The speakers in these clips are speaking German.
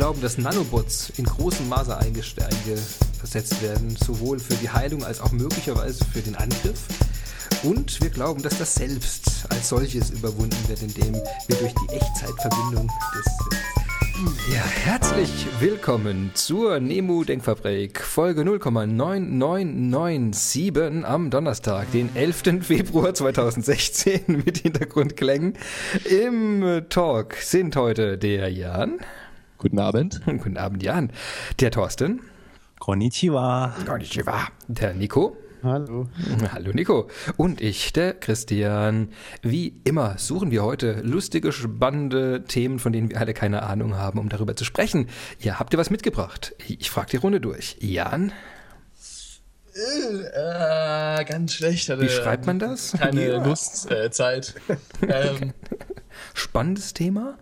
Wir glauben, dass Nanobots in großem Maße eingesetzt werden, sowohl für die Heilung als auch möglicherweise für den Angriff. Und wir glauben, dass das Selbst als solches überwunden wird, indem wir durch die Echtzeitverbindung des ja, herzlich willkommen zur Nemu Denkfabrik, Folge 0,9997 am Donnerstag, den 11. Februar 2016 mit Hintergrundklängen. Im Talk sind heute der Jan. Guten Abend. Guten Abend, Jan. Der Thorsten. Konnichiwa. Konnichiwa. Der Nico. Hallo. Hallo Nico. Und ich, der Christian. Wie immer suchen wir heute lustige, spannende Themen, von denen wir alle keine Ahnung haben, um darüber zu sprechen. Ja, habt ihr was mitgebracht? Ich frage die Runde durch. Jan? Äh, ganz schlecht. Hatte Wie schreibt man das? Keine ja. Lustzeit. Äh, ähm. Spannendes Thema?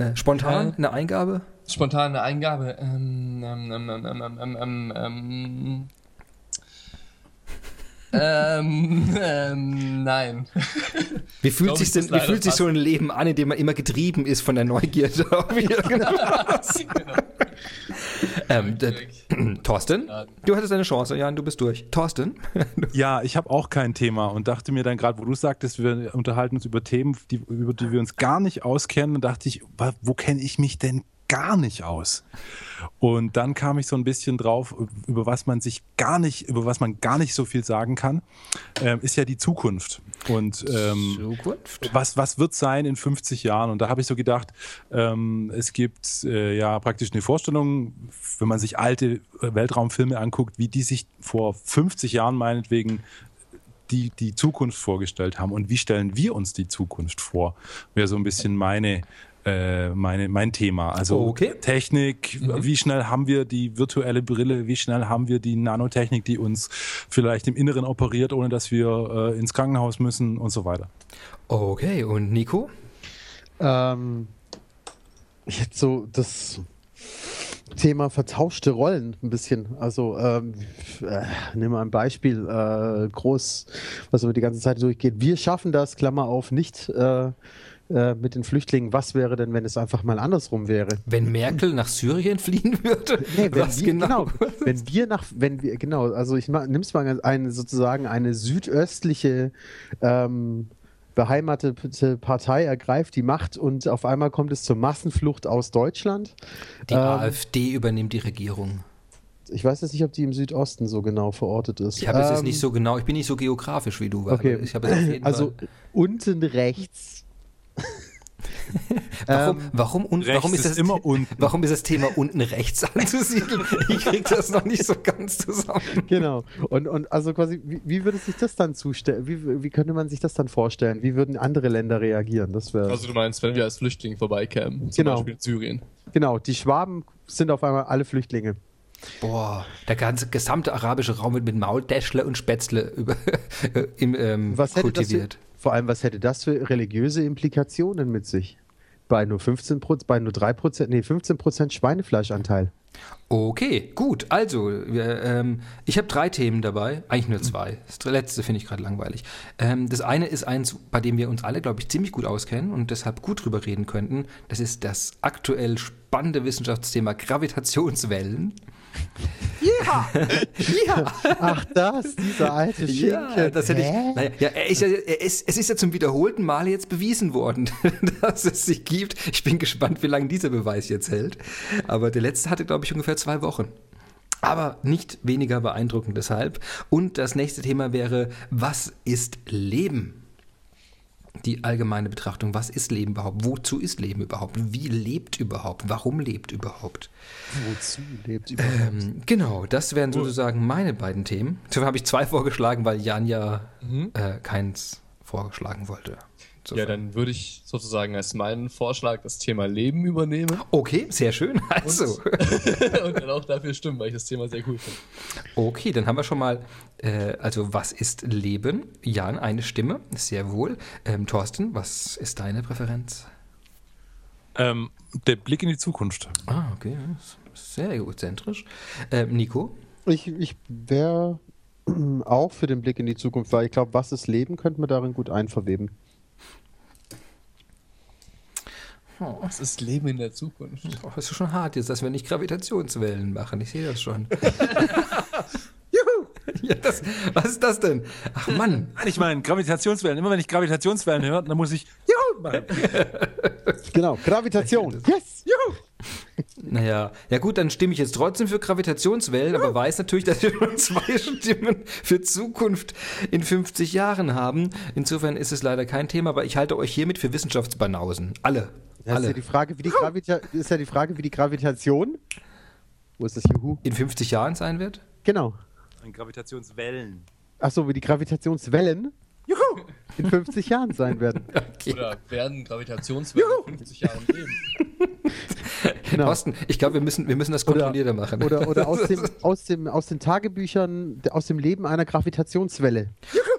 Äh, spontan ja. eine Eingabe? Spontan eine Eingabe. Ähm, ähm, ähm, ähm, ähm ähm, ähm, nein. Wie fühlt, sich, denn, wie fühlt sich so ein Leben an, in dem man immer getrieben ist von der Neugierde auf irgendwas? genau. ähm, Thorsten, du hattest eine Chance, Jan, du bist durch. Thorsten? ja, ich habe auch kein Thema und dachte mir dann gerade, wo du sagtest, wir unterhalten uns über Themen, die, über die wir uns gar nicht auskennen, dachte ich, wo kenne ich mich denn gar nicht aus. Und dann kam ich so ein bisschen drauf, über was man sich gar nicht, über was man gar nicht so viel sagen kann, äh, ist ja die Zukunft. Und ähm, Zukunft? Was, was wird sein in 50 Jahren? Und da habe ich so gedacht, ähm, es gibt äh, ja praktisch eine Vorstellung, wenn man sich alte Weltraumfilme anguckt, wie die sich vor 50 Jahren meinetwegen die, die Zukunft vorgestellt haben und wie stellen wir uns die Zukunft vor, wäre so ein bisschen meine äh, meine, mein Thema. Also oh, okay. Technik, mhm. wie schnell haben wir die virtuelle Brille, wie schnell haben wir die Nanotechnik, die uns vielleicht im Inneren operiert, ohne dass wir äh, ins Krankenhaus müssen und so weiter. Okay, und Nico? Ähm, ich hätte so das Thema vertauschte Rollen ein bisschen. Also ähm, äh, nehmen wir ein Beispiel, äh, groß, was über die ganze Zeit durchgeht. Wir schaffen das, Klammer auf, nicht äh, äh, mit den Flüchtlingen, was wäre denn, wenn es einfach mal andersrum wäre? Wenn Merkel nach Syrien fliehen würde? Nee, wenn was wir, genau? genau? Wenn wir nach, wenn wir, genau, also ich nimm's mal eine, sozusagen eine südöstliche ähm, beheimatete Partei ergreift die Macht und auf einmal kommt es zur Massenflucht aus Deutschland. Die ähm, AfD übernimmt die Regierung. Ich weiß jetzt nicht, ob die im Südosten so genau verortet ist. Ich habe es ähm, jetzt nicht so genau, ich bin nicht so geografisch wie du. Okay. also Fall. unten rechts warum, ähm, warum, und, warum, ist das, immer unten. warum ist das Thema unten rechts anzusiedeln? Ich kriege das noch nicht so ganz zusammen. Genau. Und, und also quasi, wie, wie würde sich das dann zustellen? Wie, wie könnte man sich das dann vorstellen? Wie würden andere Länder reagieren? Das also du meinst, wenn wir als Flüchtlinge vorbeikämen, zum genau. Beispiel in Syrien. Genau, die Schwaben sind auf einmal alle Flüchtlinge. Boah, der ganze gesamte arabische Raum wird mit Maultäschle und Spätzle über, im, ähm, Was hätte kultiviert. Vor allem, was hätte das für religiöse Implikationen mit sich? Bei nur 15 bei nur 3 nee, 15% Schweinefleischanteil. Okay, gut. Also, wir, ähm, ich habe drei Themen dabei, eigentlich nur zwei. Das letzte finde ich gerade langweilig. Ähm, das eine ist eins, bei dem wir uns alle, glaube ich, ziemlich gut auskennen und deshalb gut drüber reden könnten. Das ist das aktuell spannende Wissenschaftsthema Gravitationswellen. Ja! ja! Ach, das, dieser alte Schinken. Ja, das hätte ich. Naja, ja, er ist ja, er ist, es ist ja zum wiederholten Mal jetzt bewiesen worden, dass es sich gibt. Ich bin gespannt, wie lange dieser Beweis jetzt hält. Aber der letzte hatte, glaube ich, ungefähr zwei Wochen. Aber nicht weniger beeindruckend deshalb. Und das nächste Thema wäre, was ist Leben? Die allgemeine Betrachtung, was ist Leben überhaupt? Wozu ist Leben überhaupt? Wie lebt überhaupt? Warum lebt überhaupt? Wozu lebt überhaupt? Ähm, genau, das wären sozusagen meine beiden Themen. Dafür habe ich zwei vorgeschlagen, weil Jan ja mhm. äh, keins vorgeschlagen wollte. Ja, dann würde ich sozusagen als meinen Vorschlag das Thema Leben übernehmen. Okay, sehr schön. Also. Und, und dann auch dafür stimmen, weil ich das Thema sehr cool finde. Okay, dann haben wir schon mal, äh, also was ist Leben? Jan, eine Stimme, sehr wohl. Ähm, Thorsten, was ist deine Präferenz? Ähm, der Blick in die Zukunft. Ah, okay, sehr egozentrisch. Ähm, Nico? Ich, ich wäre auch für den Blick in die Zukunft, weil ich glaube, was ist Leben, könnte man darin gut einverweben. Das ist Leben in der Zukunft. Oh, das ist schon hart jetzt, dass wir nicht Gravitationswellen machen. Ich sehe das schon. Juhu! ja, das, was ist das denn? Ach Mann. Nein, ich meine, Gravitationswellen. Immer wenn ich Gravitationswellen höre, dann muss ich Juhu machen. Genau, Gravitation. Yes! Juhu! Naja, ja gut, dann stimme ich jetzt trotzdem für Gravitationswellen, aber weiß natürlich, dass wir nur zwei Stimmen für Zukunft in 50 Jahren haben. Insofern ist es leider kein Thema, aber ich halte euch hiermit für Wissenschaftsbanausen. Alle. Das ist ja Alle. die Frage, wie die, Gravita ist ja die Frage, wie die Gravitation. Wo ist das Juhu? In 50 Jahren sein wird? Genau. Gravitationswellen. Achso, wie die Gravitationswellen Juhu! in 50 Jahren sein werden. Okay. Oder werden Gravitationswellen in 50 Jahren leben? Genau. Thorsten, ich glaube, wir müssen, wir müssen das kontrollierter machen. Oder, oder aus, dem, aus, dem, aus den Tagebüchern, aus dem Leben einer Gravitationswelle.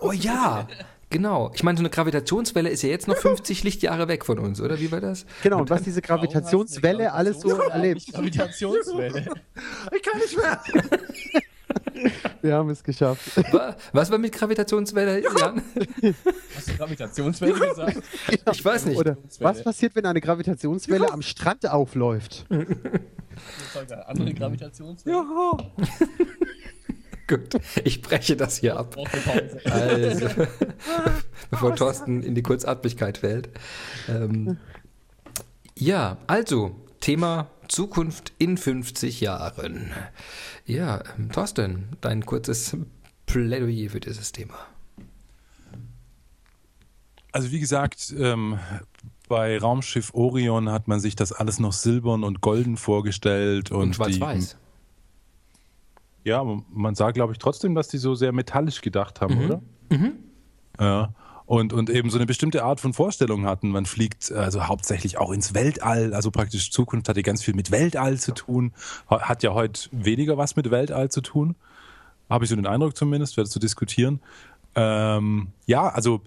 Oh ja, genau. Ich meine, so eine Gravitationswelle ist ja jetzt noch 50 Lichtjahre weg von uns, oder? Wie war das? Genau, und was diese Gravitationswelle alles so erlebt. Gravitationswelle. Ich kann nicht mehr. Wir haben es geschafft. Wa- Was war mit Gravitationswelle, Jan? Hast du Gravitationswelle gesagt? Ich weiß nicht. Oder was passiert, wenn eine Gravitationswelle am Strand aufläuft? Eine andere Gravitationswelle. Juhu! Gut, ich breche das hier ab. Also, bevor Thorsten in die Kurzatmigkeit fällt. Ähm, ja, also, Thema Zukunft in 50 Jahren. Ja, ähm, Thorsten, dein kurzes Plädoyer für dieses Thema. Also wie gesagt, ähm, bei Raumschiff Orion hat man sich das alles noch silbern und golden vorgestellt. Und, Und schwarz-weiß. Ja, man sagt, glaube ich, trotzdem, dass die so sehr metallisch gedacht haben, oder? Ja. Und, und eben so eine bestimmte Art von Vorstellung hatten. Man fliegt also hauptsächlich auch ins Weltall, also praktisch Zukunft hat ja ganz viel mit Weltall zu tun. Ha- Hat ja heute weniger was mit Weltall zu tun. Habe ich so den Eindruck zumindest, werde zu diskutieren. Ähm, ja, also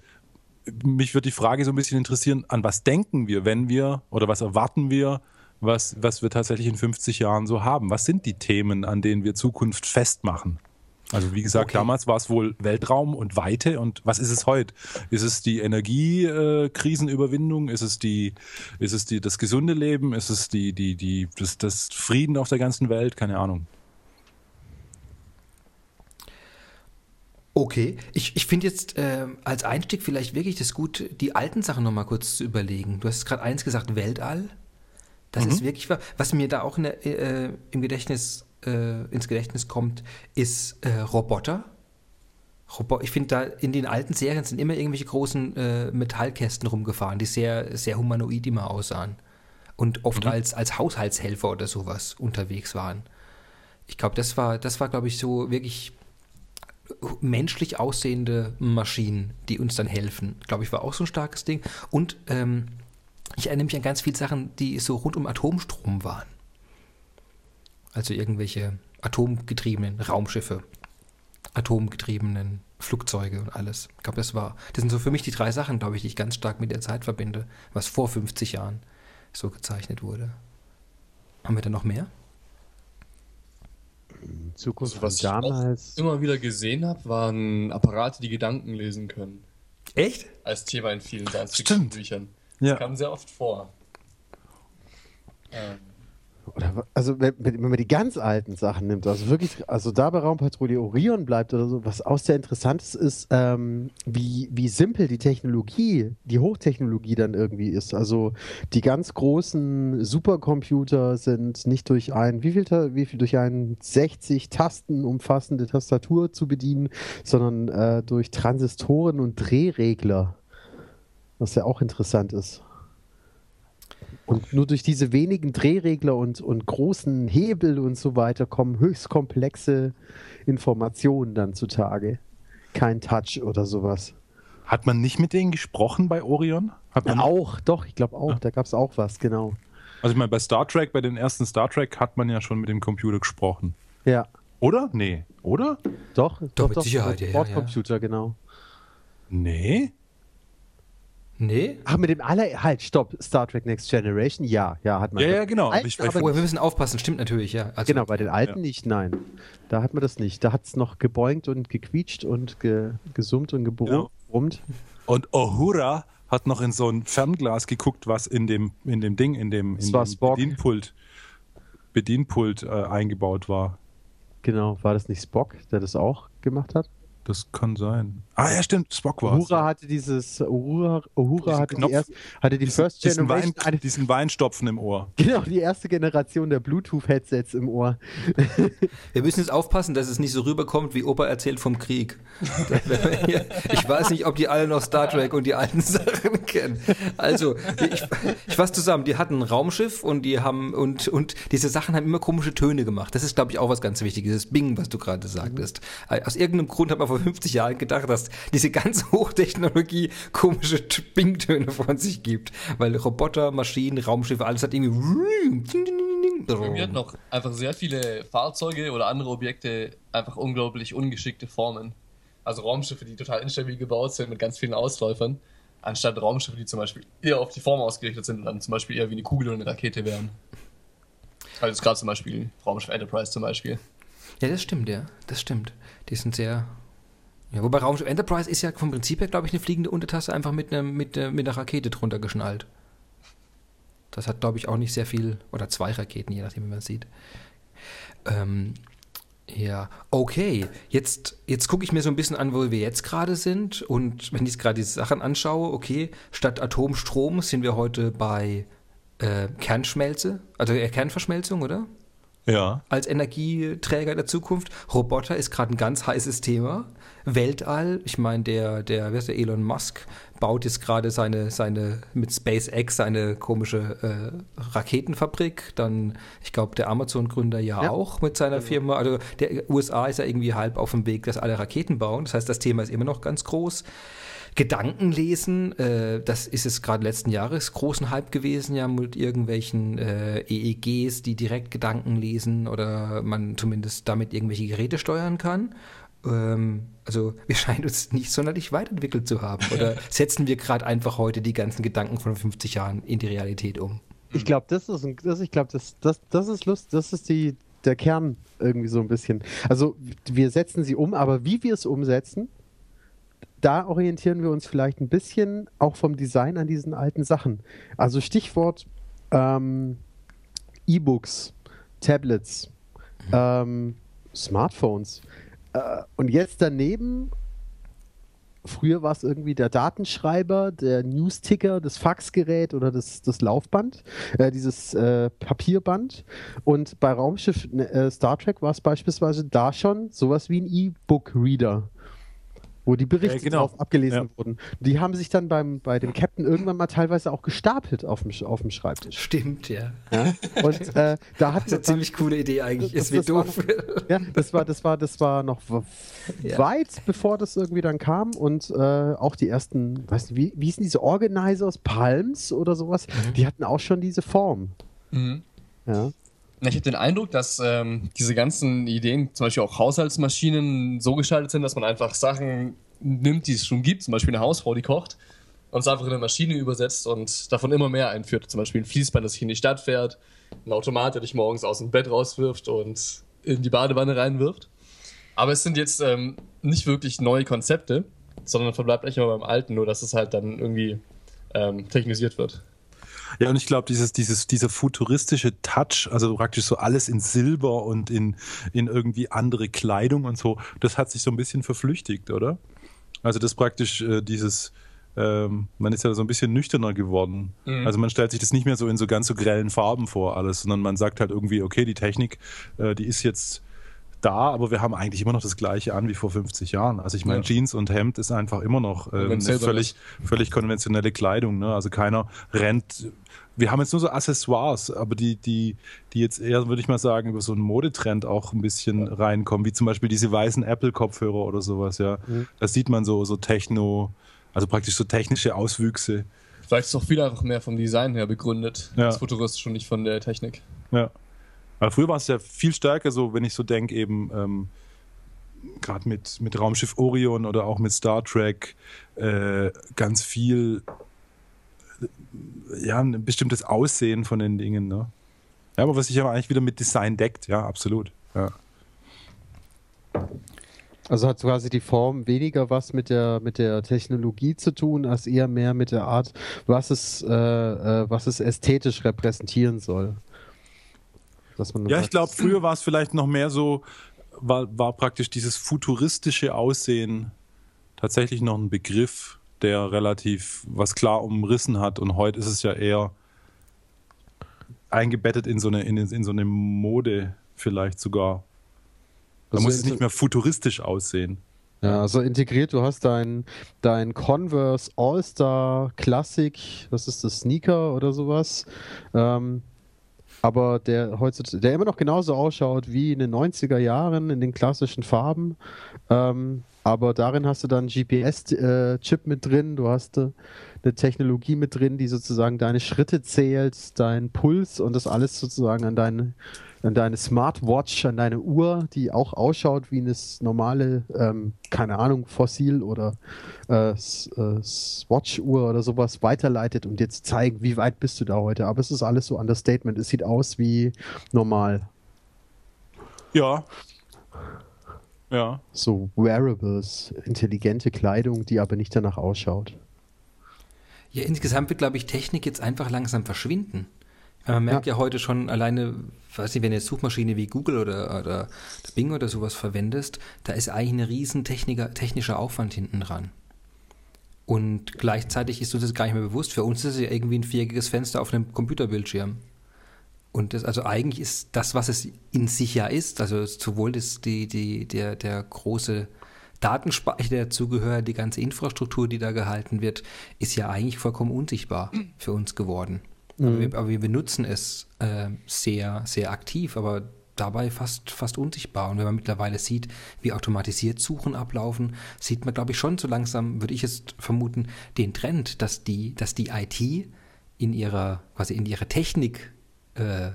mich würde die Frage so ein bisschen interessieren, an was denken wir, wenn wir oder was erwarten wir, was, was wir tatsächlich in 50 Jahren so haben? Was sind die Themen, an denen wir Zukunft festmachen? Also wie gesagt, Okay. damals war es wohl Weltraum und Weite und was ist es heute? Ist es die Energiekrisenüberwindung? Ist es die, ist es die, das gesunde Leben? Ist es die, die, die, das, das Frieden auf der ganzen Welt? Keine Ahnung. Okay, ich, ich finde jetzt ähm, als Einstieg vielleicht wirklich das gut, die alten Sachen nochmal kurz zu überlegen. Du hast gerade eins gesagt, Weltall. Das ist wirklich, wa- was mir da auch in der, äh, im Gedächtnis, äh, ins Gedächtnis kommt, ist äh, Roboter. Robo ich finde da in den alten Serien sind immer irgendwelche großen äh, Metallkästen rumgefahren, die sehr, sehr humanoid immer aussahen. Und oft als, als Haushaltshelfer oder sowas unterwegs waren. Ich glaube, das war, das war, glaube ich, so wirklich menschlich aussehende Maschinen, die uns dann helfen. Glaube ich, war auch so ein starkes Ding. Und ähm, ich erinnere mich an ganz viele Sachen, die so rund um Atomstrom waren. Also irgendwelche atomgetriebenen Raumschiffe, atomgetriebenen Flugzeuge und alles. Ich glaube, das war, das sind so für mich die drei Sachen, glaube ich, die ich ganz stark mit der Zeit verbinde, was vor 50 Jahren so gezeichnet wurde. Haben wir da noch mehr? Zukunft was ich auch damals. immer wieder gesehen habe, waren Apparate, die Gedanken lesen können. Echt? Als Thema in vielen Science Stimmt. Büchern. Ja. Das kam sehr oft vor. Ähm, Oder, also wenn, wenn man die ganz alten Sachen nimmt, also wirklich, also da bei Raumpatrouille Orion bleibt oder so, was auch sehr interessant ist, ist, ähm, wie, wie simpel die Technologie, die Hochtechnologie dann irgendwie ist. Also die ganz großen Supercomputer sind nicht durch ein, wie viel, wie viel durch ein 60 Tasten umfassende Tastatur zu bedienen, sondern äh, durch Transistoren und Drehregler. Was ja auch interessant ist. Und nur durch diese wenigen Drehregler und, und großen Hebel und so weiter kommen höchst komplexe Informationen dann zutage. Kein Touch oder sowas. Hat man nicht mit denen gesprochen bei Orion? Hat man Auch, doch, ich glaube auch, da gab es auch was, genau. Also ich meine, bei Star Trek, bei den ersten Star Trek hat man ja schon mit dem Computer gesprochen. Ja, Oder? Nee. Oder? doch. Doch, mit Sicherheit, ja, ja, Bordcomputer, genau. Nee. Nee? Ach, mit dem aller, halt, stopp, Star Trek Next Generation, ja, ja, hat man. Ja, ja, genau. Alten, Ich- aber Oh, wir müssen aufpassen, stimmt natürlich, ja. Also, Genau, bei den alten Ja. nicht, nein. Da hat man das nicht. Da hat es noch gebeugt und gequietscht und ge gesummt und Ja. gebrummt. Und Uhura hat noch in so ein Fernglas geguckt, was in dem, in dem Ding, in dem, in dem. Bedienpult, Bedienpult äh, eingebaut war. Genau, war das nicht Spock, der das auch gemacht hat? Das kann sein. Ah ja, stimmt, Spock war es. Uhura hatte dieses, Uhura, Uhura Diesen hatte, die Knopf- erst, hatte die First diesen, Wein, Generation, eine, diesen Weinstopfen im Ohr. genau, die erste Generation der Bluetooth-Headsets im Ohr. Wir müssen jetzt aufpassen, dass es nicht so rüberkommt, wie Opa erzählt vom Krieg. ich weiß nicht, ob die alle noch Star Trek und die alten Sachen kennen. Also, ich, ich fasse zusammen, die hatten ein Raumschiff und die haben, und, und diese Sachen haben immer komische Töne gemacht. Das ist, glaube ich, auch was ganz Wichtiges, das Bing, was du gerade sagtest. Aus irgendeinem Grund hat man vor 50 Jahren gedacht, dass diese ganze Hochtechnologie komische Bing-Töne von sich gibt. Weil Roboter, Maschinen, Raumschiffe, alles hat irgendwie. Irgendwie hat noch einfach sehr viele Fahrzeuge oder andere Objekte einfach unglaublich ungeschickte Formen. Also Raumschiffe, die total instabil gebaut sind mit ganz vielen Ausläufern, anstatt Raumschiffe, die zum Beispiel eher auf die Form ausgerichtet sind und dann zum Beispiel eher wie eine Kugel oder eine Rakete wären. Also gerade zum Beispiel Raumschiff Enterprise zum Beispiel. Ja, das stimmt, ja. Das stimmt. Die sind sehr. Ja, wobei Raumschiff Enterprise ist ja vom Prinzip her, glaube ich, eine fliegende Untertasse einfach mit, einer mit, einer- mit einer Rakete drunter geschnallt. Das hat, glaube ich, auch nicht sehr viel. Oder zwei Raketen, je nachdem, wie man es sieht. Ähm, ja, okay. Jetzt, jetzt gucke ich mir so ein bisschen an, wo wir jetzt gerade sind. Und wenn ich gerade diese Sachen anschaue, okay, statt Atomstrom sind wir heute bei äh, Kernschmelze, also äh, Kernverschmelzung, oder? Ja. als Energieträger der Zukunft. Roboter ist gerade ein ganz heißes Thema. Weltall, ich meine, der, der, wer ist der Elon Musk, baut jetzt gerade seine, seine, mit SpaceX seine komische äh, Raketenfabrik. Dann, ich glaube, der Amazon-Gründer ja, Ja. auch mit seiner Firma. Also der USA ist ja irgendwie halb auf dem Weg, dass alle Raketen bauen. Das heißt, das Thema ist immer noch ganz groß. Gedanken lesen, äh, das ist es gerade letzten Jahres großen Hype gewesen, ja, mit irgendwelchen äh, EEGs, die direkt Gedanken lesen oder man zumindest damit irgendwelche Geräte steuern kann. Ähm, also wir scheinen uns nicht sonderlich weiterentwickelt zu haben. Oder setzen wir gerade einfach heute die ganzen Gedanken von 50 Jahren in die Realität um? Ich glaube, das ist, ein, das, ich glaube, das, das, das ist Lust, das ist die, der Kern irgendwie so ein bisschen. Also wir setzen sie um, aber wie wir es umsetzen, da orientieren wir uns vielleicht ein bisschen auch vom Design an diesen alten Sachen. Also Stichwort ähm, E-Books, Tablets, ähm, Smartphones. Äh, und jetzt daneben, früher war es irgendwie der Datenschreiber, der Newsticker, das Faxgerät oder das, das Laufband, äh, dieses äh, Papierband. Und bei Raumschiff äh, Star Trek war es beispielsweise da schon sowas wie ein E-Book-Reader. Wo die Berichte Äh, genau. drauf abgelesen Ja. wurden. Die haben sich dann beim, bei dem Captain irgendwann mal teilweise auch gestapelt auf dem, auf dem Schreibtisch. Stimmt, ja. Ja? Und äh, da hat Das ist eine ziemlich coole Idee eigentlich. Das- Ist wie das war doof. ja, das war, das war, das war noch Ja. weit bevor das irgendwie dann kam und äh, auch die ersten, weißt du, wie, wie hießen diese Organizers, Palms oder sowas, Mhm. die hatten auch schon diese Form. Ja. Ich habe den Eindruck, dass ähm, diese ganzen Ideen, zum Beispiel auch Haushaltsmaschinen, so gestaltet sind, dass man einfach Sachen nimmt, die es schon gibt, zum Beispiel eine Hausfrau, die kocht, und es einfach in eine Maschine übersetzt und davon immer mehr einführt. Zum Beispiel ein Fließband, das sich in die Stadt fährt, ein Automat, der dich morgens aus dem Bett rauswirft und in die Badewanne reinwirft. Aber es sind jetzt ähm, nicht wirklich neue Konzepte, sondern verbleibt echt immer beim Alten, nur dass es halt dann irgendwie ähm, technisiert wird. Ja, und ich glaube, dieses, dieses, dieser futuristische Touch, also praktisch so alles in Silber und in, in irgendwie andere Kleidung und so, das hat sich so ein bisschen verflüchtigt, oder? Also das praktisch äh, dieses, ähm, man ist ja so ein bisschen nüchterner geworden. Mhm. Also man stellt sich das nicht mehr so in so ganz so grellen Farben vor alles, sondern man sagt halt irgendwie, okay, die Technik, äh, die ist jetzt da, aber wir haben eigentlich immer noch das gleiche an wie vor 50 Jahren. Also ich meine, Ja. Jeans und Hemd ist einfach immer noch äh, eine völlig, völlig konventionelle Kleidung. Ne? Also keiner rennt. Wir haben jetzt nur so Accessoires, aber die, die, die jetzt eher, würde ich mal sagen, über so einen Modetrend auch ein bisschen reinkommen, wie zum Beispiel diese weißen Apple-Kopfhörer oder sowas, ja. Mhm. Da sieht man so, so Techno, also praktisch so technische Auswüchse. Vielleicht ist auch viel einfach mehr vom Design her begründet, Ja. das Futuristisch und nicht von der Technik. Ja. Aber früher war es ja viel stärker so, wenn ich so denke, eben ähm, gerade mit, mit Raumschiff Orion oder auch mit Star Trek äh, ganz viel, ja, ein bestimmtes Aussehen von den Dingen. Ne? Ja, aber was sich aber eigentlich wieder mit Design deckt, ja, absolut. Ja. Also hat quasi die Form weniger was mit der, mit der Technologie zu tun, als eher mehr mit der Art, was es, äh, äh, was es ästhetisch repräsentieren soll. ja, ich glaube, früher war es vielleicht noch mehr so, war, war praktisch dieses futuristische Aussehen tatsächlich noch ein Begriff, der relativ was klar umrissen hat. Und heute ist es ja eher eingebettet in so eine, in, in so eine Mode vielleicht sogar. Da also muss es nicht mehr futuristisch aussehen. Ja, also integriert, du hast dein, dein Converse All-Star Classic, was ist das, Sneaker oder sowas, ähm, aber der heutzutage, der immer noch genauso ausschaut wie in den 90er Jahren in den klassischen Farben. Ähm, aber darin hast du dann GPS-Chip äh, mit drin, du hast äh, eine Technologie mit drin, die sozusagen deine Schritte zählt, deinen Puls und das alles sozusagen an deine, an deine Smartwatch, an deine Uhr, die auch ausschaut wie eine normale, ähm, keine Ahnung, Fossil oder äh, äh, Swatch-Uhr oder sowas weiterleitet, um dir zu zeigen, wie weit bist du da heute. Aber es ist alles so Understatement. Es sieht aus wie normal. Ja, ja. So Wearables, intelligente Kleidung, die aber nicht danach ausschaut. Ja, insgesamt wird, glaube ich, Technik jetzt einfach langsam verschwinden. Man merkt ja. ja, heute schon alleine, weiß nicht, wenn du jetzt Suchmaschine wie Google oder, oder Bing oder sowas verwendest, da ist eigentlich ein riesen technischer Aufwand hinten dran. Und gleichzeitig ist uns das gar nicht mehr bewusst. Für uns ist es ja irgendwie ein viereckiges Fenster auf einem Computerbildschirm. Und das, also eigentlich ist das, was es in sich ja ist, also sowohl das, die, die, der, der große Datenspeicher, der dazugehört, die ganze Infrastruktur, die da gehalten wird, ist ja eigentlich vollkommen unsichtbar für uns geworden. Mhm. Aber, wir, aber, wir, benutzen es äh, sehr, sehr aktiv, aber dabei fast, fast unsichtbar. Und wenn man mittlerweile sieht, wie automatisiert Suchen ablaufen, sieht man, glaube ich, schon so langsam, würde ich es vermuten, den Trend, dass die, dass die IT in ihrer, quasi in ihrer Technik äh,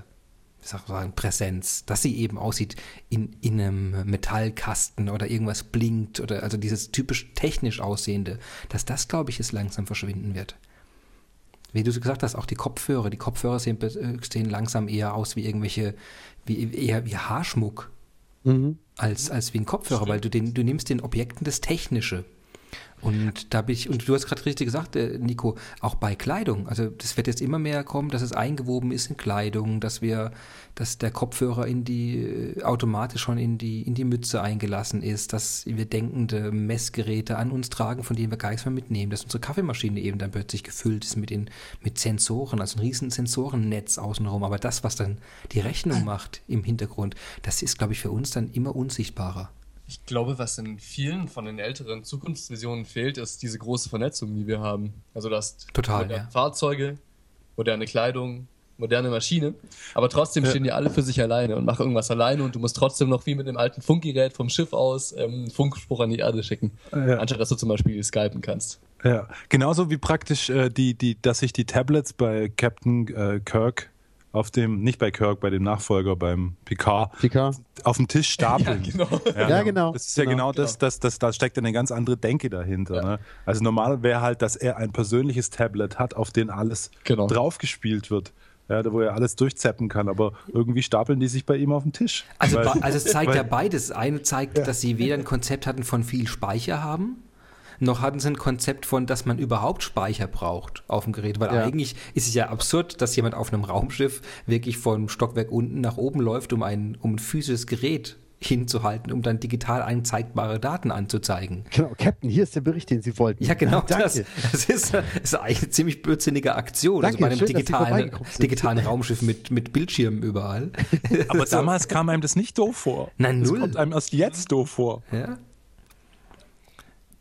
sag mal, Präsenz, dass sie eben aussieht in, in einem Metallkasten oder irgendwas blinkt oder also dieses typisch technisch aussehende, dass das, glaube ich, es langsam verschwinden wird. Wie du gesagt hast, auch die Kopfhörer, die Kopfhörer sehen, äh, sehen langsam eher aus wie irgendwelche, wie, eher wie Haarschmuck mhm. als, als wie ein Kopfhörer, Stimmt. weil du, den, du nimmst den Objekten das Technische und da bin ich, und du hast gerade richtig gesagt, äh, Nico, auch bei Kleidung. Also das wird jetzt immer mehr kommen, dass es eingewoben ist in Kleidung, dass wir, dass der Kopfhörer in die äh, automatisch schon in die, in die Mütze eingelassen ist, dass wir denkende Messgeräte an uns tragen, von denen wir gar nichts mehr mitnehmen, dass unsere Kaffeemaschine eben dann plötzlich gefüllt ist mit den, mit Sensoren, also ein riesen Sensorennetz außenrum. Aber das, was dann die Rechnung macht im Hintergrund, das ist, glaube ich, für uns dann immer unsichtbarer. Ich glaube, was in vielen von den älteren Zukunftsvisionen fehlt, ist diese große Vernetzung, die wir haben. Also das Total, ja. Fahrzeuge, moderne Kleidung, moderne Maschine, aber trotzdem stehen die alle für sich alleine und machen irgendwas alleine und du musst trotzdem noch wie mit dem alten Funkgerät vom Schiff aus ähm, Funkspruch an die Erde schicken, ja. anstatt dass du zum Beispiel skypen kannst. Ja, genauso wie praktisch äh, die, die, dass sich die Tablets bei Captain äh, Kirk auf dem, nicht bei Kirk, bei dem Nachfolger, beim Picard, Picard. auf dem Tisch stapeln. Ja, genau. Ja, ja, genau. Das ist ja genau, genau das, das, das, da steckt eine ganz andere Denke dahinter. Ja. Ne? Also normal wäre halt, dass er ein persönliches Tablet hat, auf den alles genau. draufgespielt wird. Ja, wo er alles durchzeppen kann, aber irgendwie stapeln die sich bei ihm auf dem Tisch. Also, weil, also es zeigt weil, ja beides. Eine zeigt, dass sie weder ein Konzept hatten von viel Speicher haben, noch hatten sie ein Konzept von, dass man überhaupt Speicher braucht auf dem Gerät. Weil ja. eigentlich ist es ja absurd, dass jemand auf einem Raumschiff wirklich von Stockwerk unten nach oben läuft, um ein, um ein physisches Gerät hinzuhalten, um dann digital einzeigbare Daten anzuzeigen. Genau, Captain, hier ist der Bericht, den Sie wollten. Ja, genau. Das, das, ist, das ist eigentlich eine ziemlich blödsinnige Aktion. Danke, also bei einem schön, digitalen, digitalen Raumschiff mit, mit Bildschirmen überall. Aber damals kam einem das nicht doof vor. Nein, null. Das kommt einem erst jetzt doof vor. Ja.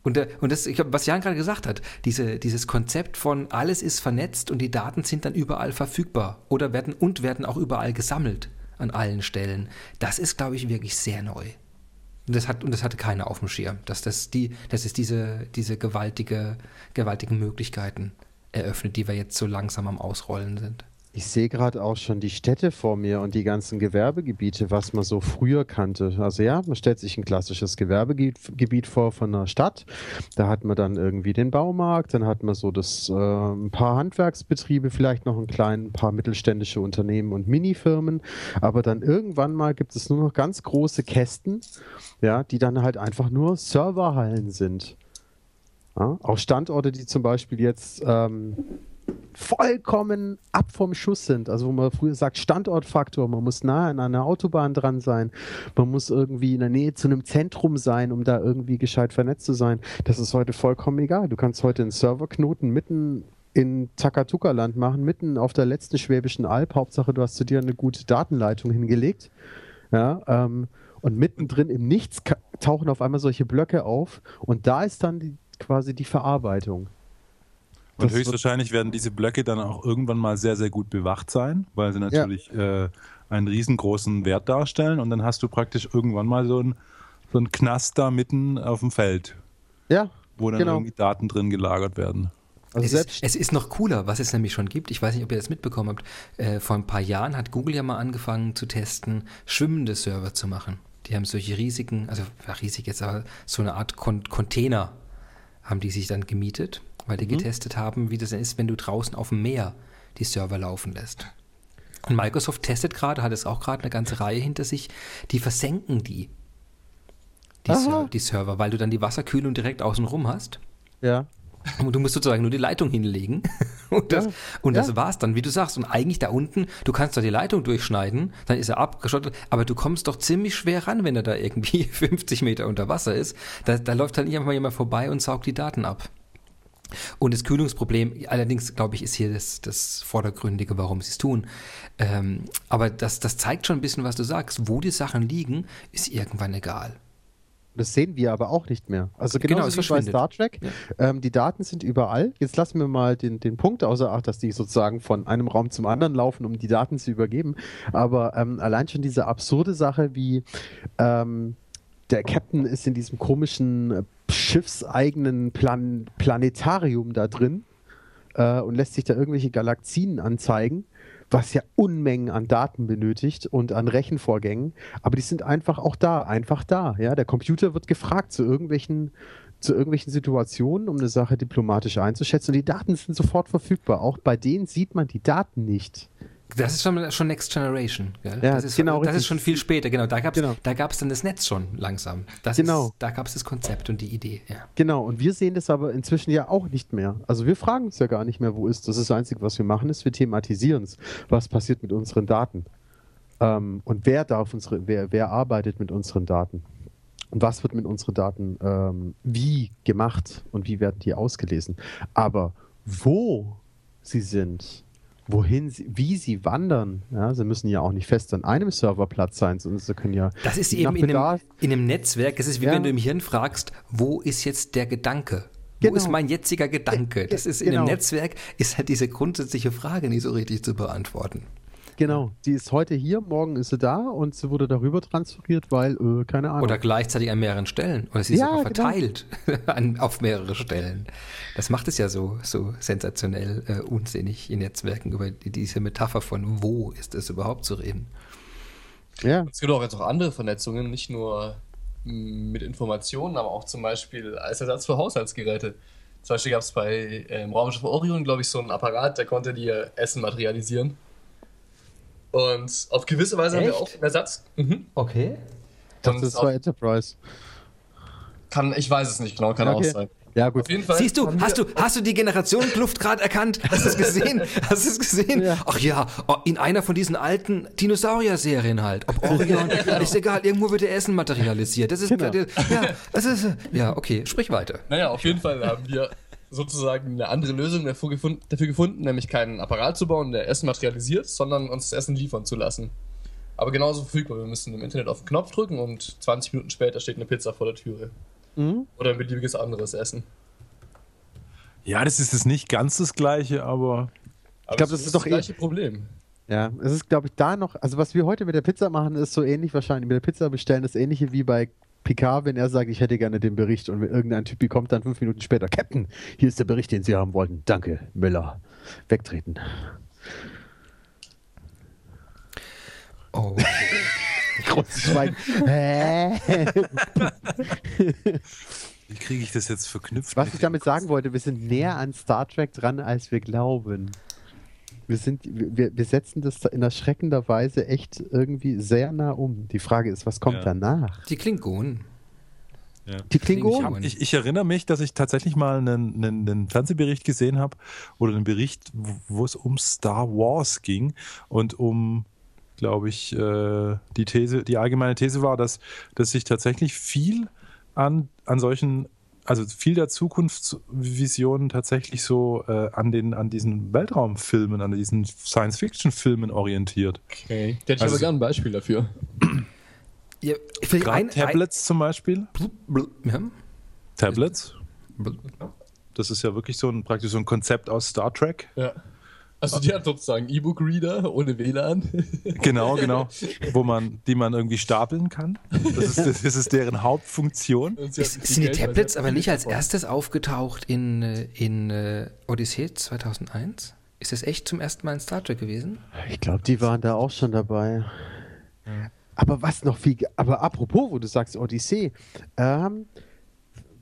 Und, äh, und das, ich, was Jan gerade gesagt hat, diese, dieses Konzept von alles ist vernetzt und die Daten sind dann überall verfügbar oder werden und werden auch überall gesammelt an allen Stellen, das ist, glaube ich, wirklich sehr neu. Und das, hat, und das hatte keiner auf dem Schirm, dass das, die, dass es diese, diese gewaltige, gewaltigen Möglichkeiten eröffnet, die wir jetzt so langsam am Ausrollen sind. Ich sehe gerade auch schon die Städte vor mir und die ganzen Gewerbegebiete, was man so früher kannte. Also ja, man stellt sich ein klassisches Gewerbegebiet vor von einer Stadt. Da hat man dann irgendwie den Baumarkt, dann hat man so das äh, ein paar Handwerksbetriebe, vielleicht noch ein klein paar mittelständische Unternehmen und Minifirmen. Aber dann irgendwann mal gibt es nur noch ganz große Kästen, ja, die dann halt einfach nur Serverhallen sind. Ja, auch Standorte, die zum Beispiel jetzt ähm, vollkommen ab vom Schuss sind. Also wo man früher sagt, Standortfaktor, man muss nah an einer Autobahn dran sein, man muss irgendwie in der Nähe zu einem Zentrum sein, um da irgendwie gescheit vernetzt zu sein. Das ist heute vollkommen egal. Du kannst heute einen Serverknoten mitten in Takatuka-Land machen, mitten auf der letzten Schwäbischen Alb. Hauptsache, du hast zu dir eine gute Datenleitung hingelegt. Ja, ähm, und mittendrin im Nichts tauchen auf einmal solche Blöcke auf und da ist dann die, quasi die Verarbeitung. Und höchstwahrscheinlich werden diese Blöcke dann auch irgendwann mal sehr, sehr gut bewacht sein, weil sie natürlich ja. äh, einen riesengroßen Wert darstellen. Und dann hast du praktisch irgendwann mal so ein, so ein Knast da mitten auf dem Feld. Ja. Wo dann genau. irgendwie Daten drin gelagert werden. Also es, ist, es, ist, noch cooler, was es nämlich schon gibt. Ich weiß nicht, ob ihr das mitbekommen habt. Äh, vor ein paar Jahren hat Google ja mal angefangen zu testen, schwimmende Server zu machen. Die haben solche riesigen, also ja, riesig jetzt, aber so eine Art Con Container haben die sich dann gemietet weil die mhm. getestet haben, wie das ist, wenn du draußen auf dem Meer die Server laufen lässt. Und Microsoft testet gerade, hat es auch gerade eine ganze Reihe hinter sich, die versenken die, die, Ser die Server, weil du dann die Wasserkühlung direkt außen rum hast. Ja. Und du musst sozusagen nur die Leitung hinlegen. Und das, ja, und das ja. war's dann, wie du sagst. Und eigentlich da unten, du kannst doch die Leitung durchschneiden, dann ist er abgeschottet, aber du kommst doch ziemlich schwer ran, wenn er da irgendwie 50 Meter unter Wasser ist. Da, da läuft halt nicht einfach jemand vorbei und saugt die Daten ab. Und das Kühlungsproblem, allerdings glaube ich, ist hier das, das Vordergründige, warum sie es tun. Ähm, aber das, das zeigt schon ein bisschen, was du sagst. Wo die Sachen liegen, ist irgendwann egal. Das sehen wir aber auch nicht mehr. Also genau, wie bei Star Trek. Ja. Ähm, die Daten sind überall. Jetzt lassen wir mal den, den Punkt außer Acht, dass die sozusagen von einem Raum zum anderen laufen, um die Daten zu übergeben. Aber ähm, allein schon diese absurde Sache wie ähm, der Captain ist in diesem komischen äh, schiffseigenen Plan Planetarium da drin äh, und lässt sich da irgendwelche Galaxien anzeigen, was ja Unmengen an Daten benötigt und an Rechenvorgängen. Aber die sind einfach auch da, einfach da. Ja? Der Computer wird gefragt zu irgendwelchen zu irgendwelchen Situationen, um eine Sache diplomatisch einzuschätzen. Und die Daten sind sofort verfügbar. Auch bei denen sieht man die Daten nicht. Das ist schon, schon Next Generation. Gell? Ja, das ist, genau. Das ist schon viel später, genau. Da gab es genau. dann das Netz schon langsam. Das genau. Ist, da gab es das Konzept und die Idee. Ja. Genau, und wir sehen das aber inzwischen ja auch nicht mehr. Also wir fragen uns ja gar nicht mehr, wo ist das. Das Einzige, was wir machen, ist, wir thematisieren es. Was passiert mit unseren Daten? Ähm, und wer darf unsere, wer, wer arbeitet mit unseren Daten? Und was wird mit unseren Daten ähm, wie gemacht und wie werden die ausgelesen? Aber wo sie sind, wohin sie, wie sie wandern. Ja, sie müssen ja auch nicht fest an einem Serverplatz sein, sondern sie können ja. Das ist eben in einem, in einem, Netzwerk. Es ist wie ja. wenn du im Hirn fragst, wo ist jetzt der Gedanke? Wo genau. ist mein jetziger Gedanke? Das ist in genau. einem Netzwerk, ist halt diese grundsätzliche Frage nicht so richtig zu beantworten. Genau, die ist heute hier, morgen ist sie da und sie wurde darüber transferiert, weil, äh, keine Ahnung. Oder gleichzeitig an mehreren Stellen. Oder sie ist ja, sogar genau. verteilt genau. an, auf mehrere Stellen. Das macht es ja so, so sensationell äh, unsinnig in Netzwerken, über diese Metapher von wo ist es überhaupt zu reden. Ja. Es gibt auch jetzt auch andere Vernetzungen, nicht nur mit Informationen, aber auch zum Beispiel als Ersatz für Haushaltsgeräte. Zum Beispiel gab es bei äh, im Raumschiff Orion, glaube ich, so einen Apparat, der konnte dir Essen materialisieren. Und auf gewisse Weise Echt? haben wir auch einen Ersatz. Mhm. Okay. Das ist zwar Enterprise. Kann, ich weiß es nicht genau, kann okay. auch sein. Ja, gut. Auf jeden Fall Siehst du, hast du, hast du die Generationenkluft gerade erkannt? Hast du es gesehen? Hast du es gesehen? Ja. Ach ja, oh, in einer von diesen alten Dinosaurier-Serien halt. Ob Orion, ist egal, irgendwo wird der Essen materialisiert. Das ist, genau. ja, das ist, ja, okay, sprich weiter. Naja, auf jeden Fall haben wir sozusagen eine andere Lösung dafür gefunden, dafür gefunden, nämlich keinen Apparat zu bauen, der Essen materialisiert, sondern uns das Essen liefern zu lassen. Aber genauso verfügbar. Wir müssen im Internet auf den Knopf drücken und 20 Minuten später steht eine Pizza vor der Türe. Mhm. Oder ein beliebiges anderes Essen. Ja, das ist jetzt nicht ganz das Gleiche, aber. aber ich glaube, das ist, ist doch das gleiche eh Problem. Ja, es ist, glaube ich, da noch, also was wir heute mit der Pizza machen, ist so ähnlich wahrscheinlich. Mit der Pizza bestellen das ähnliche wie bei Picard, wenn er sagt, ich hätte gerne den Bericht und irgendein Typ kommt dann fünf Minuten später, Captain, hier ist der Bericht, den Sie haben wollten. Danke, Müller. Wegtreten. Oh. Großes Schweigen. Hä? Wie kriege ich das jetzt verknüpft? Was ich damit sagen wollte, wir sind näher an Star Trek dran, als wir glauben. Wir, sind, wir, wir setzen das in erschreckender Weise echt irgendwie sehr nah um. Die Frage ist, was kommt Ja. danach? Die Klingonen. Die Klingonen? Ich, ich erinnere mich, dass ich tatsächlich mal einen, einen, einen Fernsehbericht gesehen habe oder einen Bericht, wo, wo es um Star Wars ging und um, glaube ich, äh, die These, die allgemeine These war, dass, dass sich tatsächlich viel an, an solchen, also viel der Zukunftsvisionen tatsächlich so äh, an, den, an diesen Weltraumfilmen, an diesen Science-Fiction-Filmen orientiert. Okay. Da hätte ich Also- aber gerne ein Beispiel dafür. Ja, ein, Tablets zum Beispiel. Ein, blub, ja. Tablets. Blub. Das ist ja wirklich so ein praktisch so ein Konzept aus Star Trek. Ja. Also die hat sozusagen E-Book-Reader ohne WLAN. Genau, genau. Wo man, die man irgendwie stapeln kann. Das ist, das ist deren Hauptfunktion. Ist, sind die Tablets aber nicht als erstes aufgetaucht in, äh, in äh, Odyssey 2001? Ist das echt zum ersten Mal in Star Trek gewesen? Ich glaube, die waren da auch schon dabei. Aber was noch viel. Aber apropos, wo du sagst Odyssee. Ähm,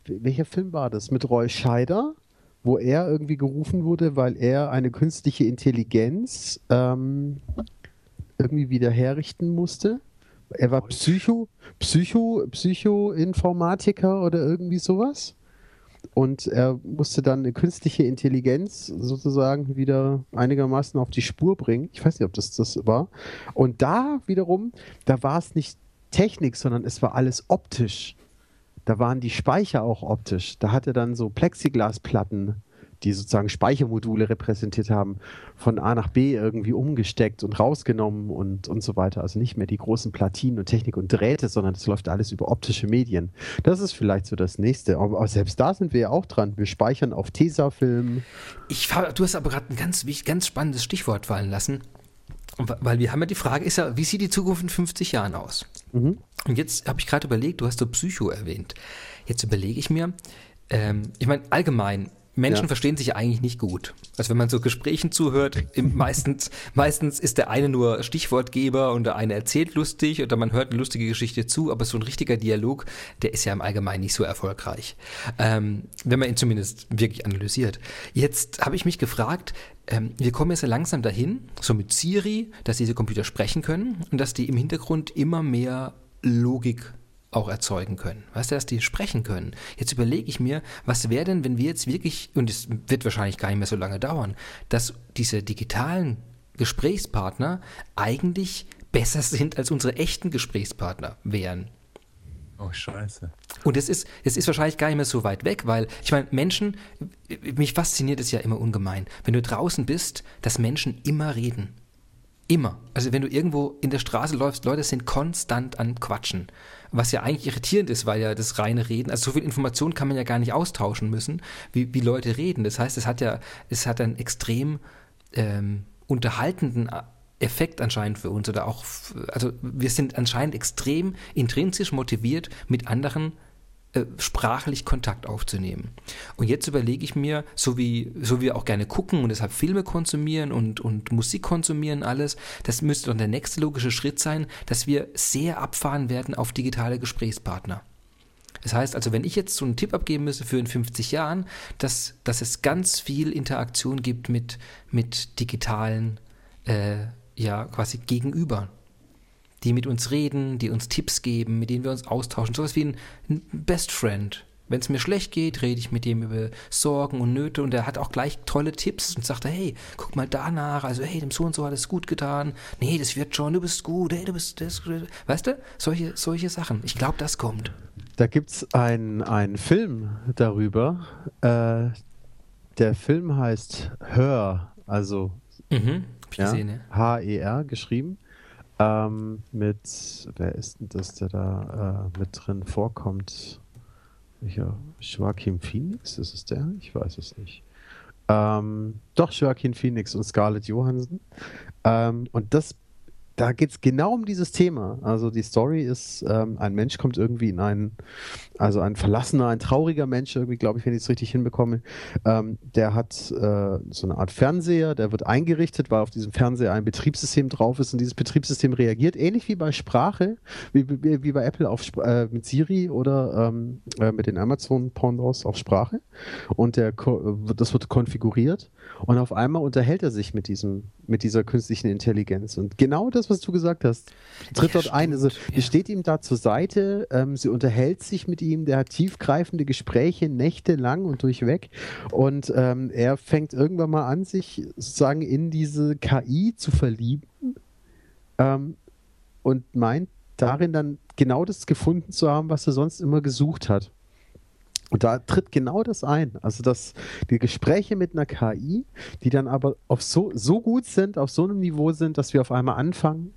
welcher Film war das? Mit Roy Scheider, wo er irgendwie gerufen wurde, weil er eine künstliche Intelligenz ähm, irgendwie wieder herrichten musste. Er war Psycho, Psycho, Psychoinformatiker oder irgendwie sowas. Und er musste dann eine künstliche Intelligenz sozusagen wieder einigermaßen auf die Spur bringen. Ich weiß nicht, ob das das war. Und da wiederum, da war es nicht Technik, sondern es war alles optisch. Da waren die Speicher auch optisch. Da hat er dann so Plexiglasplatten, die sozusagen Speichermodule repräsentiert haben, von A nach B irgendwie umgesteckt und rausgenommen und, und so weiter. Also nicht mehr die großen Platinen und Technik und Drähte, sondern das läuft alles über optische Medien. Das ist vielleicht so das nächste. Aber selbst da sind wir ja auch dran. Wir speichern auf Tesafilm. Ich, du hast aber gerade ein ganz, ganz spannendes Stichwort fallen lassen. Weil wir haben ja die Frage, ist ja, wie sieht die Zukunft in 50 Jahren aus? Und jetzt habe ich gerade überlegt, du hast so Psycho erwähnt. Jetzt überlege ich mir, ähm, ich meine, allgemein, Menschen Ja. verstehen sich eigentlich nicht gut. Also wenn man so Gesprächen zuhört, meistens, meistens ist der eine nur Stichwortgeber und der eine erzählt lustig oder man hört eine lustige Geschichte zu, aber so ein richtiger Dialog, der ist ja im Allgemeinen nicht so erfolgreich. Ähm, wenn man ihn zumindest wirklich analysiert. Jetzt habe ich mich gefragt, ähm, wir kommen jetzt langsam dahin, so mit Siri, dass diese Computer sprechen können und dass die im Hintergrund immer mehr Logik auch erzeugen können. Weißt du, dass die sprechen können. Jetzt überlege ich mir, was wäre denn, wenn wir jetzt wirklich, und es wird wahrscheinlich gar nicht mehr so lange dauern, dass diese digitalen Gesprächspartner eigentlich besser sind als unsere echten Gesprächspartner wären. Oh, scheiße. Und es ist, es ist wahrscheinlich gar nicht mehr so weit weg, weil ich meine, Menschen, mich fasziniert es ja immer ungemein, wenn du draußen bist, dass Menschen immer reden. Immer. Also wenn du irgendwo in der Straße läufst, Leute sind konstant an Quatschen. Was ja eigentlich irritierend ist, weil ja das reine Reden, also so viel Information kann man ja gar nicht austauschen müssen, wie, wie Leute reden. Das heißt, es hat ja, es hat einen extrem ähm, unterhaltenden Effekt anscheinend für uns oder auch, also wir sind anscheinend extrem intrinsisch motiviert, mit anderen äh, sprachlich Kontakt aufzunehmen. Und jetzt überlege ich mir, so wie, so wie wir auch gerne gucken und deshalb Filme konsumieren und, und Musik konsumieren, alles, das müsste dann der nächste logische Schritt sein, dass wir sehr abfahren werden auf digitale Gesprächspartner. Das heißt also, wenn ich jetzt so einen Tipp abgeben müsste für in 50 Jahren, dass, dass es ganz viel Interaktion gibt mit, mit digitalen, äh, ja, quasi Gegenüber, die mit uns reden, die uns Tipps geben, mit denen wir uns austauschen. Sowas wie ein, ein Best Friend. Wenn es mir schlecht geht, rede ich mit dem über Sorgen und Nöte und er hat auch gleich tolle Tipps und sagt, hey, guck mal danach, also hey, dem so und so hat es gut getan, nee, das wird schon, du bist gut, hey, du bist, das, weißt du, solche, solche Sachen. Ich glaube, das kommt. Da gibt es einen Film darüber. Äh, der Film heißt Hör, also Mhm, ja, gesehen, ja. H-E-R geschrieben. Ähm, mit, wer ist denn das, der da äh, mit drin vorkommt? Ja, Joaquin Phoenix, ist es der? Ich weiß es nicht. Ähm, doch, Joaquin Phoenix und Scarlett Johansson. Ähm, und das da geht es genau um dieses Thema. Also die Story ist, ähm, ein Mensch kommt irgendwie in einen, also ein verlassener, ein trauriger Mensch, irgendwie, glaube ich, wenn ich es richtig hinbekomme. Ähm, der hat äh, so eine Art Fernseher, der wird eingerichtet, weil auf diesem Fernseher ein Betriebssystem drauf ist und dieses Betriebssystem reagiert ähnlich wie bei Sprache, wie, wie, wie bei Apple auf, äh, mit Siri oder ähm, äh, mit den Amazon-Pendants auf Sprache. Und der, das wird konfiguriert und auf einmal unterhält er sich mit diesem, mit dieser künstlichen Intelligenz. Und genau das, was du gesagt hast, tritt ja, dort ein. Also, ja. steht ihm da zur Seite, ähm, sie unterhält sich mit ihm, der hat tiefgreifende Gespräche, nächtelang und durchweg. Und ähm, er fängt irgendwann mal an, sich sozusagen in diese KI zu verlieben ähm, und meint darin dann genau das gefunden zu haben, was er sonst immer gesucht hat. Und da tritt genau das ein. Also, dass die Gespräche mit einer KI, die dann aber auf so, so gut sind, auf so einem Niveau sind, dass wir auf einmal anfangen,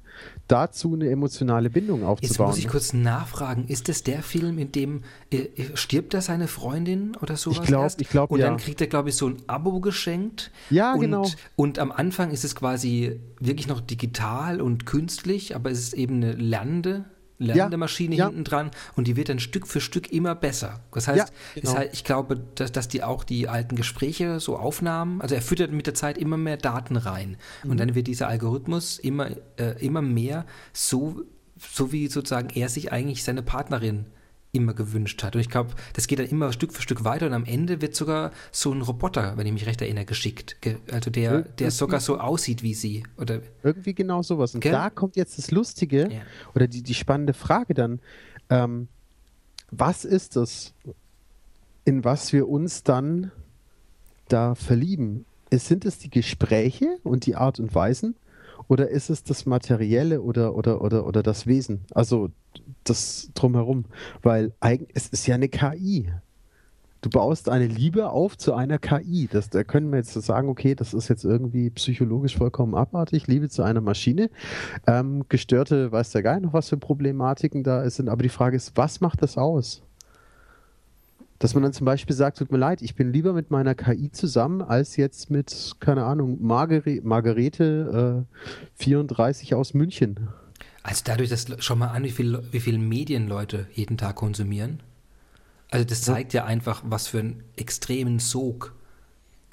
dazu eine emotionale Bindung aufzubauen. Jetzt muss ich kurz nachfragen, ist das der Film, in dem äh, äh stirbt da seine Freundin oder sowas ich glaub, erst? Ich glaube, Und ja. dann kriegt er, glaube ich, so ein Abo geschenkt. Ja, und, genau. Und am Anfang ist es quasi wirklich noch digital und künstlich, aber es ist eben eine lernende Lernemaschine ja, hinten dran und die wird dann Stück für Stück immer besser. Das heißt, ja, genau. halt, ich glaube, dass, dass die auch die alten Gespräche so aufnahmen, also er füttert mit der Zeit immer mehr Daten rein mhm. und dann wird dieser Algorithmus immer, äh, immer mehr so, so wie sozusagen er sich eigentlich seine Partnerin immer gewünscht hat. Und ich glaube, das geht dann immer Stück für Stück weiter und am Ende wird sogar so ein Roboter, wenn ich mich recht erinnere, geschickt. Also der, der sogar so aussieht wie sie. Oder irgendwie genau sowas. Und Gell? da kommt jetzt das Lustige ja. oder die, die spannende Frage dann. Ähm, was ist das, in was wir uns dann da verlieben? Es, sind es die Gespräche und die Art und Weisen? Oder ist es das Materielle oder, oder, oder, oder das Wesen? Also das drumherum. Weil es ist ja eine KI. Du baust eine Liebe auf zu einer KI. Das, da können wir jetzt sagen, okay, das ist jetzt irgendwie psychologisch vollkommen abartig. Liebe zu einer Maschine. Ähm, gestörte, weiß der Geil noch, was für Problematiken da sind. Aber die Frage ist, was macht das aus? Dass man dann zum Beispiel sagt, tut mir leid, ich bin lieber mit meiner KI zusammen, als jetzt mit, keine Ahnung, Margare Margarete äh, 34 aus München. Also dadurch, dass schon mal an, wie viel, wie viel Medien Leute jeden Tag konsumieren. Also das zeigt ja einfach, was für einen extremen Sog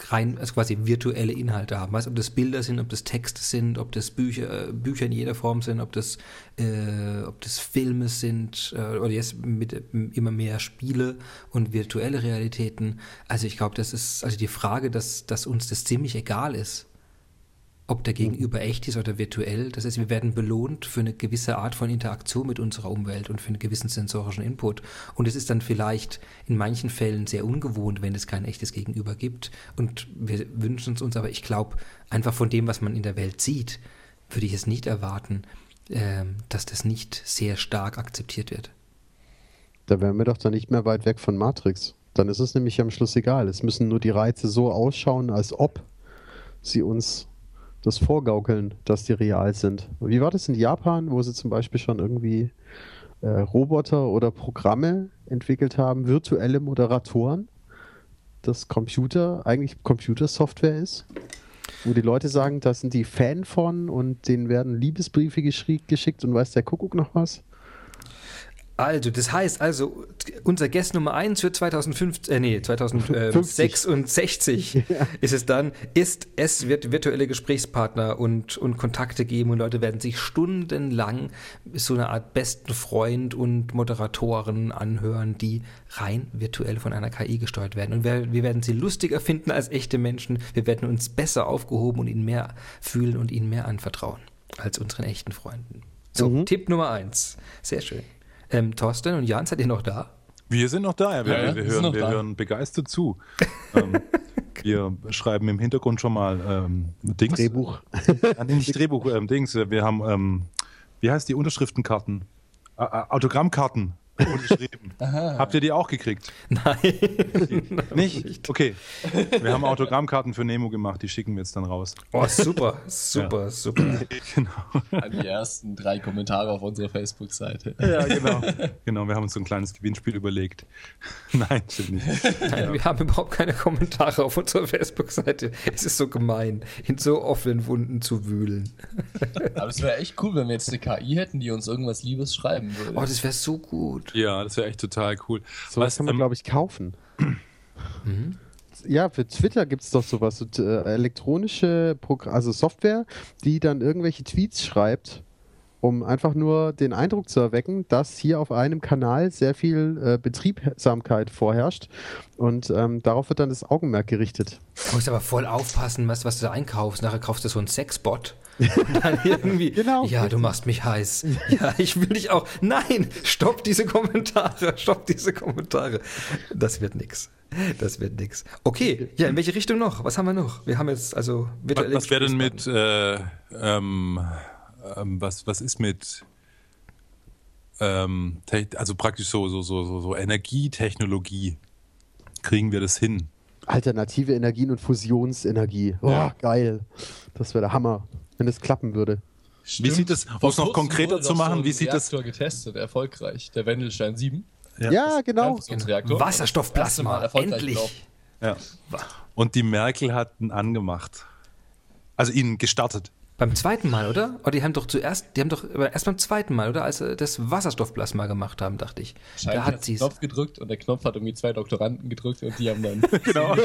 rein, also quasi virtuelle Inhalte haben. Weißt ob das Bilder sind, ob das Texte sind, ob das Bücher, äh, Bücher in jeder Form sind, ob das, äh, ob das Filme sind äh, oder jetzt mit immer mehr Spiele und virtuelle Realitäten. Also ich glaube, das ist also die Frage, dass, dass uns das ziemlich egal ist ob der Gegenüber echt ist oder virtuell. Das heißt, wir werden belohnt für eine gewisse Art von Interaktion mit unserer Umwelt und für einen gewissen sensorischen Input. Und es ist dann vielleicht in manchen Fällen sehr ungewohnt, wenn es kein echtes Gegenüber gibt. Und wir wünschen es uns, aber ich glaube, einfach von dem, was man in der Welt sieht, würde ich es nicht erwarten, äh, dass das nicht sehr stark akzeptiert wird. Da wären wir doch dann nicht mehr weit weg von Matrix. Dann ist es nämlich am Schluss egal. Es müssen nur die Reize so ausschauen, als ob sie uns das Vorgaukeln, dass die real sind. Wie war das in Japan, wo sie zum Beispiel schon irgendwie äh, Roboter oder Programme entwickelt haben, virtuelle Moderatoren, dass Computer eigentlich Computersoftware ist? Wo die Leute sagen, da sind die Fan von und denen werden Liebesbriefe geschickt und weiß der Kuckuck noch was? Also, das heißt also, unser Guest Nummer 1 für 2005, äh, nee, 2066 ja. ist es dann, ist, es wird virtuelle Gesprächspartner und, und Kontakte geben und Leute werden sich stundenlang so eine Art besten Freund und Moderatoren anhören, die rein virtuell von einer KI gesteuert werden. Und wir, wir werden sie lustiger finden als echte Menschen. Wir werden uns besser aufgehoben und ihnen mehr fühlen und ihnen mehr anvertrauen als unseren echten Freunden. So, mhm. Tipp Nummer 1. Sehr schön. Ähm, Thorsten und Jan, seid ihr noch da? Wir sind noch da, ja. Wir, ja, wir, wir hören, wir hören begeistert zu. ähm, wir schreiben im Hintergrund schon mal ähm, Dings. Drehbuch. äh, nicht Drehbuch, ähm, Dings. Wir haben, ähm, wie heißt die Unterschriftenkarten? Autogrammkarten Unterschrieben. Habt ihr die auch gekriegt? Nein. Nicht? Okay. Wir haben Autogrammkarten für Nemo gemacht, die schicken wir jetzt dann raus. Oh, super, super, super. Genau. An die ersten drei Kommentare auf unserer Facebook-Seite. Ja, genau. Genau, wir haben uns so ein kleines Gewinnspiel überlegt. Nein, stimmt nicht. Nein, wir haben überhaupt keine Kommentare auf unserer Facebook-Seite. Es ist so gemein, in so offenen Wunden zu wühlen. Aber es wäre echt cool, wenn wir jetzt eine KI hätten, die uns irgendwas Liebes schreiben würde. Oh, das wäre so gut. Ja, das wäre echt total cool. So was kann man, ähm, glaube ich, kaufen. Ja, für Twitter gibt es doch sowas, so, äh, elektronische Progr also Software, die dann irgendwelche Tweets schreibt, um einfach nur den Eindruck zu erwecken, dass hier auf einem Kanal sehr viel äh, Betriebsamkeit vorherrscht und ähm, darauf wird dann das Augenmerk gerichtet. Du musst aber voll aufpassen, was, was du da einkaufst. Nachher kaufst du so einen Sexbot. Und dann irgendwie, Genau. ja, du machst mich heiß. Ja, ich will dich auch. Nein, stopp diese Kommentare, stopp diese Kommentare. Das wird nix. Das wird nix. Okay, ja, in welche Richtung noch? Was haben wir noch? Wir haben jetzt also Was, virtuelle was wäre denn mit, äh, ähm, ähm, was, was ist mit, ähm, also praktisch so, so, so, so, so Energietechnologie? Kriegen wir das hin? Alternative Energien und Fusionsenergie. Oh, Ja. geil. Das wäre der Hammer, wenn es klappen würde. Wie sieht es, um es noch konkreter zu machen, wie sieht das? Reaktor getestet, erfolgreich. Der Wendelstein 7. Ja, genau. Fusionsreaktor. Wasserstoffplasma, Das endlich. Ja. Und die Merkel hat ihn angemacht. Also ihn gestartet. Beim zweiten Mal, oder? Oder die haben doch zuerst, die haben doch erst beim zweiten Mal, oder? Als sie das Wasserstoffplasma gemacht haben, dachte ich. Scheint Da hat sie den. Knopf gedrückt und der Knopf hat irgendwie zwei Doktoranden gedrückt und die haben dann. Genau.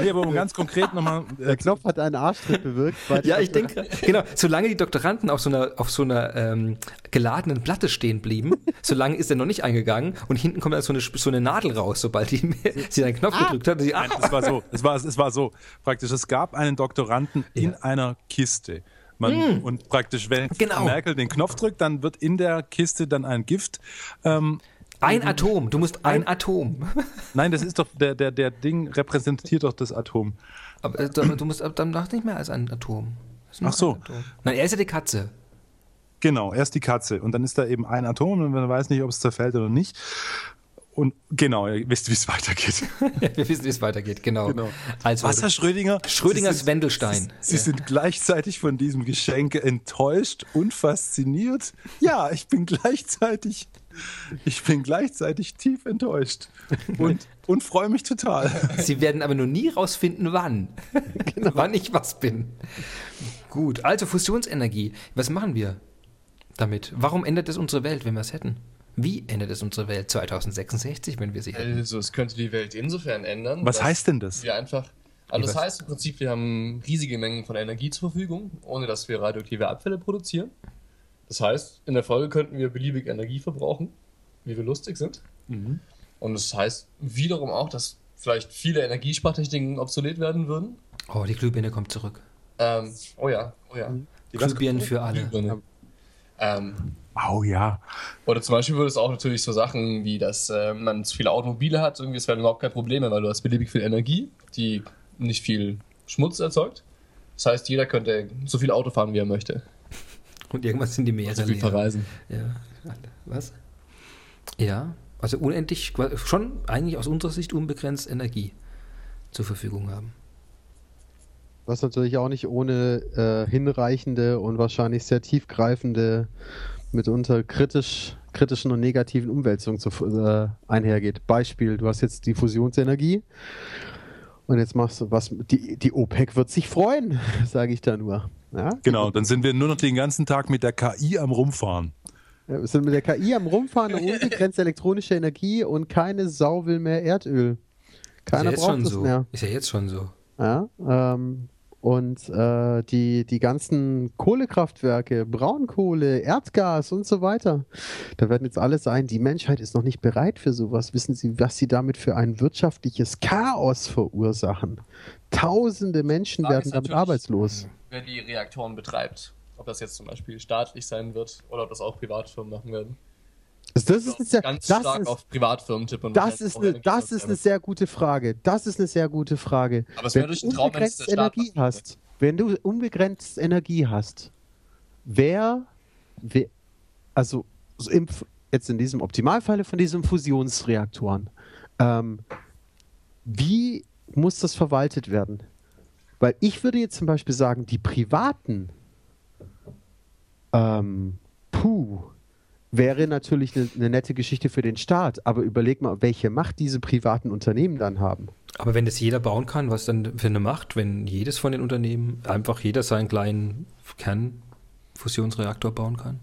nee, aber um ganz konkret nochmal. Der Knopf hat einen Arschtritt bewirkt. Ja, ich denke, genau, solange die Doktoranden auf so einer, auf so einer ähm, geladenen Platte stehen blieben, solange ist er noch nicht eingegangen und hinten kommt dann so eine, so eine Nadel raus, sobald die, sie einen Knopf gedrückt hat. und Sie, ah, Nein, es war so. Es war, es war so. Praktisch, es gab einen Doktoranden in Ja. einer Kiste. Man, Und praktisch, wenn Genau. Merkel den Knopf drückt, dann wird in der Kiste dann ein Gift. Ähm, ein Atom, du musst ein Atom. nein, das ist doch, der, der, der Ding repräsentiert doch das Atom. Aber äh, du musst dann noch nicht mehr als ein Atom. Ist Ach so. ein Atom. Nein, er ist ja die Katze. Genau, erst die Katze. Und dann ist da eben ein Atom und man weiß nicht, ob es zerfällt oder nicht. Und genau, ihr wisst, wie es weitergeht. Wir wissen, wie es weitergeht, genau. Genau. Also, Wasser Schrödinger. Schrödingers Sie sind- Wendelstein. Sie sind gleichzeitig von diesem Geschenk enttäuscht und fasziniert. Ja, ich bin gleichzeitig, ich bin gleichzeitig tief enttäuscht und, und freue mich total. Sie werden aber nur nie rausfinden, wann. wann ich was bin. Gut, also Fusionsenergie. Was machen wir damit? Warum ändert es unsere Welt, wenn wir es hätten? Wie ändert es unsere Welt 2066, wenn wir sie hätten? Also, es könnte die Welt insofern ändern. Was heißt denn das? Wir einfach. Also, das heißt im Prinzip, wir haben riesige Mengen von Energie zur Verfügung, ohne dass wir radioaktive Abfälle produzieren. Das heißt, in der Folge könnten wir beliebig Energie verbrauchen, wie wir lustig sind. Mhm. Und das heißt wiederum auch, dass vielleicht viele Energiespartechniken obsolet werden würden. Oh, die Glühbirne kommt zurück. Ähm, oh ja, oh ja. Die Glühbirnen für alle. Glühbirne. Ähm, Oh ja. Oder zum Beispiel würde es auch natürlich so Sachen wie, dass äh, man zu viele Automobile hat, irgendwie, das wäre überhaupt kein Problem mehr, weil du hast beliebig viel Energie, die nicht viel Schmutz erzeugt. Das heißt, jeder könnte so viel Auto fahren, wie er möchte. Und irgendwann sind die Meere So viel leer. verreisen. Ja, was? Ja, also unendlich, schon eigentlich aus unserer Sicht unbegrenzt Energie zur Verfügung haben. Was natürlich auch nicht ohne äh, hinreichende und wahrscheinlich sehr tiefgreifende, mitunter kritisch, kritischen und negativen Umwälzungen zu, äh, einhergeht. Beispiel, du hast jetzt die Fusionsenergie und jetzt machst du was, die, die OPEC wird sich freuen, sage ich da nur. Ja? Genau, dann sind wir nur noch den ganzen Tag mit der KI am Rumfahren. Ja, Wir sind mit der KI am Rumfahren, eine unbegrenzte elektronische Energie und keine Sau will mehr Erdöl. Keiner ist ja jetzt braucht schon das so. mehr. Ist ja jetzt schon so. Ja, ähm, und äh, die, die ganzen Kohlekraftwerke, Braunkohle, Erdgas und so weiter, da werden jetzt alle sein, die Menschheit ist noch nicht bereit für sowas. Wissen Sie, was Sie damit für ein wirtschaftliches Chaos verursachen? Tausende Menschen Frage werden damit arbeitslos. Wer die Reaktoren betreibt. Ob das jetzt zum Beispiel staatlich sein wird oder ob das auch Privatfirmen machen werden. Also das ist, eine sehr, ganz das stark ist, auf Privatfirmen tippen. und das wahrscheinlich ist, eine, das ist eine sehr gute Frage. Das ist eine sehr gute Frage. Aber es wenn wäre durch du den Traum, wenn es unbegrenzt Energie hast, wenn du unbegrenzt Energie hast, wer, wer also im, jetzt in diesem Optimalfall von diesen Fusionsreaktoren, ähm, wie muss das verwaltet werden? Weil ich würde jetzt zum Beispiel sagen, die privaten, ähm, puh, wäre natürlich eine, eine nette Geschichte für den Staat, aber überleg mal, welche Macht diese privaten Unternehmen dann haben. Aber wenn das jeder bauen kann, was dann für eine Macht, wenn jedes von den Unternehmen einfach jeder seinen kleinen Kernfusionsreaktor bauen kann?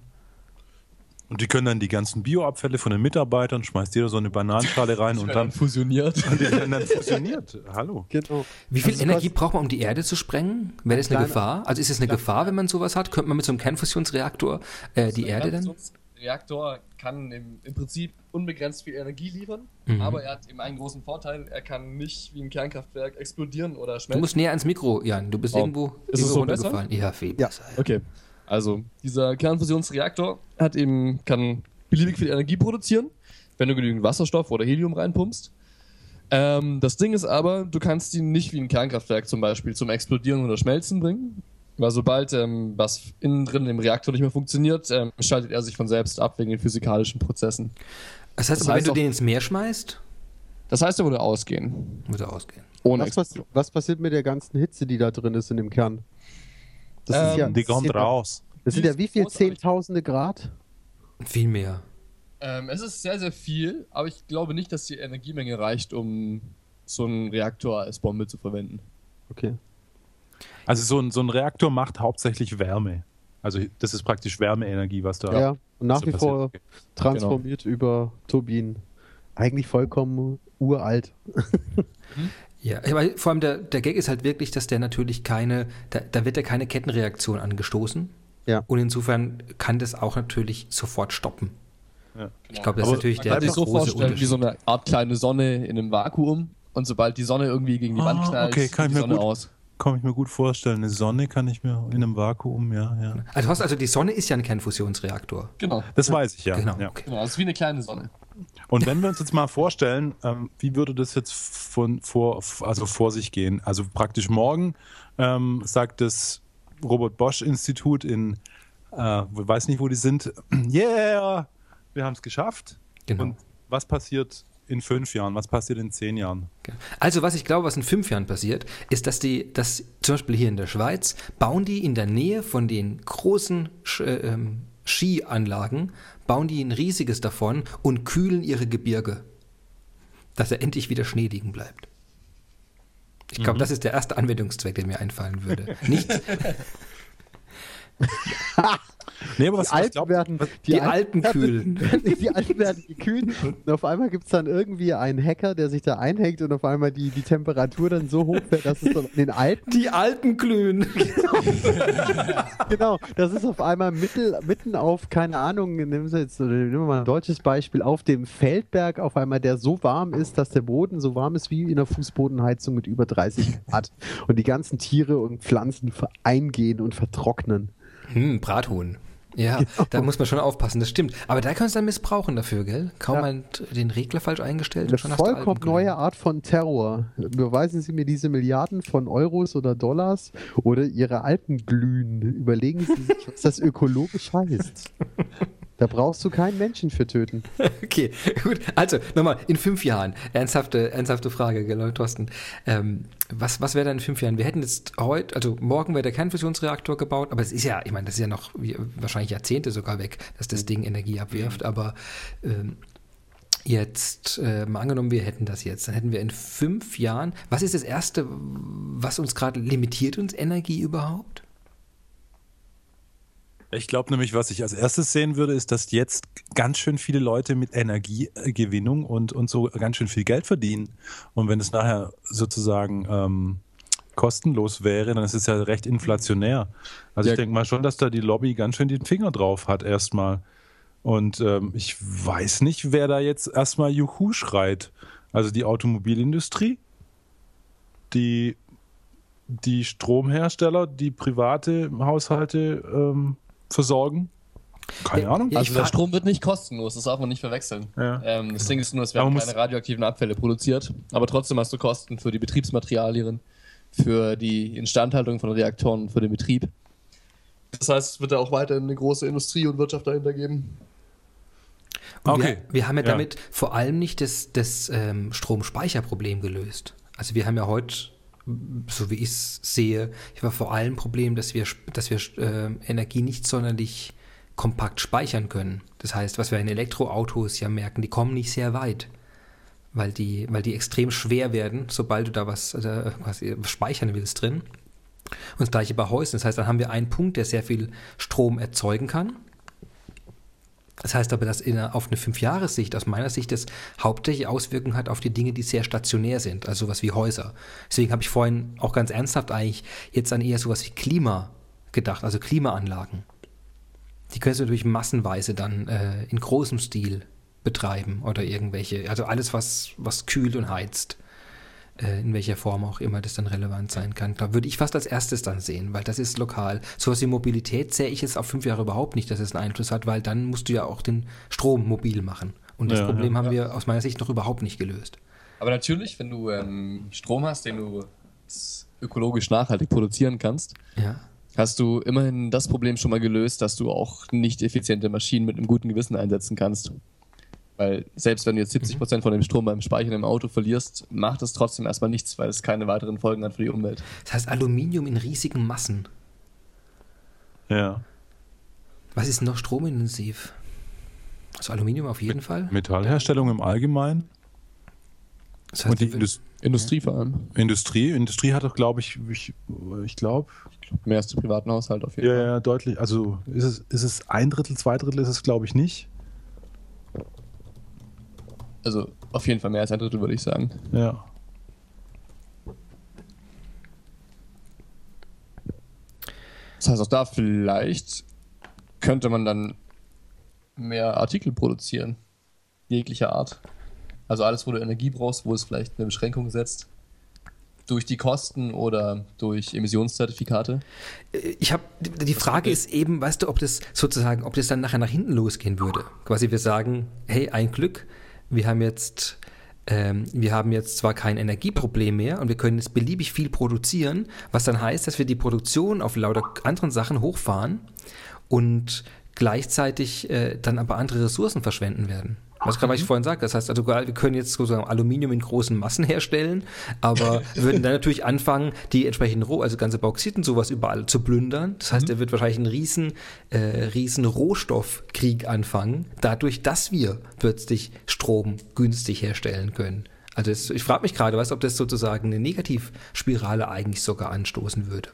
Und die können dann die ganzen Bioabfälle von den Mitarbeitern, schmeißt jeder so eine Bananenschale rein und dann fusioniert. und die werden dann fusioniert. Hallo. Genau. Wie viel Also Energie braucht man, um die Erde zu sprengen? Wäre das eine Kleine- Gefahr? Also ist es eine Gefahr, wenn man sowas hat? Könnte man mit so einem Kernfusionsreaktor äh, die Erde dann? Reaktor kann im, im Prinzip unbegrenzt viel Energie liefern, Mhm. aber er hat eben einen großen Vorteil, er kann nicht wie ein Kernkraftwerk explodieren oder Du schmelzen. musst näher ans Mikro, Jan. Du bist Oh. irgendwo, Ist es irgendwo so runtergefallen. Ja, viel Ja. besser. Okay. Also, dieser Kernfusionsreaktor hat eben, kann beliebig viel Energie produzieren, wenn du genügend Wasserstoff oder Helium reinpumpst. Ähm, das Ding ist aber, du kannst ihn nicht wie ein Kernkraftwerk zum Beispiel zum Explodieren oder Schmelzen bringen. Weil sobald ähm, was innen drin im Reaktor nicht mehr funktioniert, ähm, schaltet er sich von selbst ab wegen den physikalischen Prozessen. Das heißt, Das aber, heißt wenn du auch- den ins Meer schmeißt, Das heißt, er würde ausgehen. er ausgehen. Ohne Was, was, was passiert mit der ganzen Hitze, die da drin ist in dem Kern? Das, ist Ähm, ja, Die das, kommt sind ja, raus. das sind ja ist wie viel? Zehntausende Grad? Viel mehr. Ähm, es ist sehr, sehr viel, aber ich glaube nicht, dass die Energiemenge reicht, um so einen Reaktor als Bombe zu verwenden. Okay. Also so ein, so ein Reaktor macht hauptsächlich Wärme. Also das ist praktisch Wärmeenergie, was da Ja, und nach wie passiert. vor Okay. transformiert über Turbinen. Eigentlich vollkommen uralt. Ja, aber vor allem der, der Gag ist halt wirklich, dass der natürlich keine, da, da wird ja keine Kettenreaktion angestoßen. Ja. Und insofern kann das auch natürlich sofort stoppen. Ich glaube, das Aber ist natürlich der kann sich so große vorstellen, wie so Unterschied. eine Art kleine Sonne in einem Vakuum und sobald die Sonne irgendwie gegen die Wand Ah, knallt, okay, kann die mir Sonne gut- aus. Kann ich mir gut vorstellen. Eine Sonne kann ich mir in einem Vakuum, ja, ja. Also, du hast also die Sonne ist ja ein Kernfusionsreaktor. Genau. Das weiß ich ja. Genau. ja. Okay. Genau, das ist wie eine kleine Sonne. Und wenn wir uns jetzt mal vorstellen, ähm, wie würde das jetzt von, vor, also vor sich gehen? Also praktisch morgen ähm, sagt das Robert Bosch Institut in, äh, weiß nicht, wo die sind, yeah, wir haben es geschafft. Genau. Und was passiert in fünf Jahren? Was passiert in zehn Jahren? Also, was ich glaube, was in fünf Jahren passiert, ist, dass die, dass zum Beispiel hier in der Schweiz, bauen die in der Nähe von den großen Sch äh, ähm, Skianlagen, bauen die ein riesiges davon und kühlen ihre Gebirge, dass er endlich wieder Schnee liegen bleibt. Ich glaube, das ist der erste Anwendungszweck, der mir einfallen würde. Nicht Nee, aber was, Die was Alten glaubt- werden, die Alten kühlen. die Alten werden gekühlt und auf einmal gibt es dann irgendwie einen Hacker, der sich da einhängt und auf einmal die, die Temperatur dann so hoch wird, dass es dann in den Alten, Die Alten glühen. genau, das ist auf einmal mittel, mitten auf, keine Ahnung, nehmen Sie jetzt, oder nehmen wir mal ein deutsches Beispiel, auf dem Feldberg auf einmal, der so warm ist, dass der Boden so warm ist wie in einer Fußbodenheizung mit über 30 Grad und die ganzen Tiere und Pflanzen eingehen und vertrocknen. Hm, Brathuhn. Ja, da muss man schon aufpassen, das stimmt. Aber da kannst du dann missbrauchen dafür, gell? Kaum Ja. den Regler falsch eingestellt Eine und schon hast du vollkommen neue Art von Terror. Beweisen Sie mir diese Milliarden von Euros oder Dollars oder Ihre Alpen glühen. Überlegen Sie sich, was das ökologisch heißt. Da brauchst du keinen Menschen für töten. Okay, gut. Also, nochmal, in fünf Jahren, ernsthafte, ernsthafte Frage, gell, Thorsten. Ähm, was was wäre dann in fünf Jahren? Wir hätten jetzt heute, also morgen wäre der Kernfusionsreaktor gebaut, aber es ist ja, ich meine, das ist ja noch wie, wahrscheinlich Jahrzehnte sogar weg, dass das Ding Energie abwirft, aber ähm, jetzt, äh, mal angenommen, wir hätten das jetzt, dann hätten wir in fünf Jahren, was ist das Erste, was uns gerade limitiert, uns Energie überhaupt? Ich glaube nämlich, was ich als erstes sehen würde, ist, dass jetzt ganz schön viele Leute mit Energiegewinnung und, und so ganz schön viel Geld verdienen. Und wenn es nachher sozusagen ähm, kostenlos wäre, dann ist es ja recht inflationär. Also Ja. ich denke mal schon, dass da die Lobby ganz schön den Finger drauf hat erstmal. Und ähm, ich weiß nicht, wer da jetzt erstmal Juhu schreit. Also die Automobilindustrie, die, die Stromhersteller, die private Haushalte ähm, versorgen. Keine Ja, Ahnung. ich Also der Strom wird nicht kostenlos, das darf man nicht verwechseln. Ja. Ähm, das Ding ist nur, es werden man keine radioaktiven Abfälle produziert, aber trotzdem hast du Kosten für die Betriebsmaterialien, für die Instandhaltung von Reaktoren, für den Betrieb. Das heißt, es wird da auch weiterhin eine große Industrie und Wirtschaft dahinter geben. Und Okay. wir, wir haben ja, Ja. damit vor allem nicht das, das ähm, Stromspeicherproblem gelöst. Also wir haben ja heute, so wie ich es sehe, ich war vor allem Problem, dass wir, dass wir äh, Energie nicht sonderlich kompakt speichern können. Das heißt, was wir in Elektroautos ja merken, die kommen nicht sehr weit, weil die, weil die extrem schwer werden, sobald du da was, äh, was speichern willst drin. Und das gleiche bei Häusern. Das heißt, dann haben wir einen Punkt, der sehr viel Strom erzeugen kann. Das heißt aber, dass in, auf eine Fünfjahressicht aus meiner Sicht das hauptsächlich Auswirkungen hat auf die Dinge, die sehr stationär sind, also sowas wie Häuser. Deswegen habe ich vorhin auch ganz ernsthaft eigentlich jetzt an eher sowas wie Klima gedacht, also Klimaanlagen. Die können du natürlich massenweise dann äh, in großem Stil betreiben oder irgendwelche, also alles, was, was kühlt und heizt, in welcher Form auch immer das dann relevant sein kann. Da würde ich fast als erstes dann sehen, weil das ist lokal. Sowas wie Mobilität sehe ich jetzt auf fünf Jahre überhaupt nicht, dass es einen Einfluss hat, weil dann musst du ja auch den Strom mobil machen. Und das Ja, Problem ja. haben wir aus meiner Sicht noch überhaupt nicht gelöst. Aber natürlich, wenn du ähm, Strom hast, den du ökologisch nachhaltig produzieren kannst, Ja. hast du immerhin das Problem schon mal gelöst, dass du auch nicht effiziente Maschinen mit einem guten Gewissen einsetzen kannst. Weil selbst wenn du jetzt 70% von dem Strom beim Speichern im Auto verlierst, macht es trotzdem erstmal nichts, weil es keine weiteren Folgen hat für die Umwelt. Das heißt Aluminium in riesigen Massen. Ja. Was ist noch stromintensiv? Also Aluminium auf jeden Fall. Metallherstellung im Allgemeinen Das und die wir- Indus Industrie vor allem. Industrie. Industrie hat doch, glaube ich, ich, ich glaube, Mehr als die privaten Haushalte auf jeden ja, Fall. ja, deutlich. Also ist es, ist es ein Drittel, zwei Drittel ist es, glaube ich, nicht. Also auf jeden Fall mehr als ein Drittel, würde ich sagen. Ja. Das heißt, auch da vielleicht könnte man dann mehr Artikel produzieren. Jeglicher Art. Also alles, wo du Energie brauchst, wo es vielleicht eine Beschränkung setzt. Durch die Kosten oder durch Emissionszertifikate. Ich habe die Frage ist eben, weißt du, ob das sozusagen, ob das dann nachher nach hinten losgehen würde. Quasi wir sagen, hey, ein Glück, wir haben jetzt ähm, wir haben jetzt zwar kein Energieproblem mehr und wir können jetzt beliebig viel produzieren, was dann heißt, dass wir die Produktion auf lauter anderen Sachen hochfahren und gleichzeitig äh, dann aber andere Ressourcen verschwenden werden. Was gerade, was ich vorhin sagte, das heißt also, wir können jetzt sozusagen Aluminium in großen Massen herstellen, aber würden dann natürlich anfangen, die entsprechenden Roh, also ganze Bauxit und sowas überall zu plündern. Das heißt, da wird wahrscheinlich ein riesen, äh, riesen Rohstoffkrieg anfangen, dadurch, dass wir plötzlich Strom günstig herstellen können. Also das, ich frage mich gerade, was, ob das sozusagen eine Negativspirale eigentlich sogar anstoßen würde.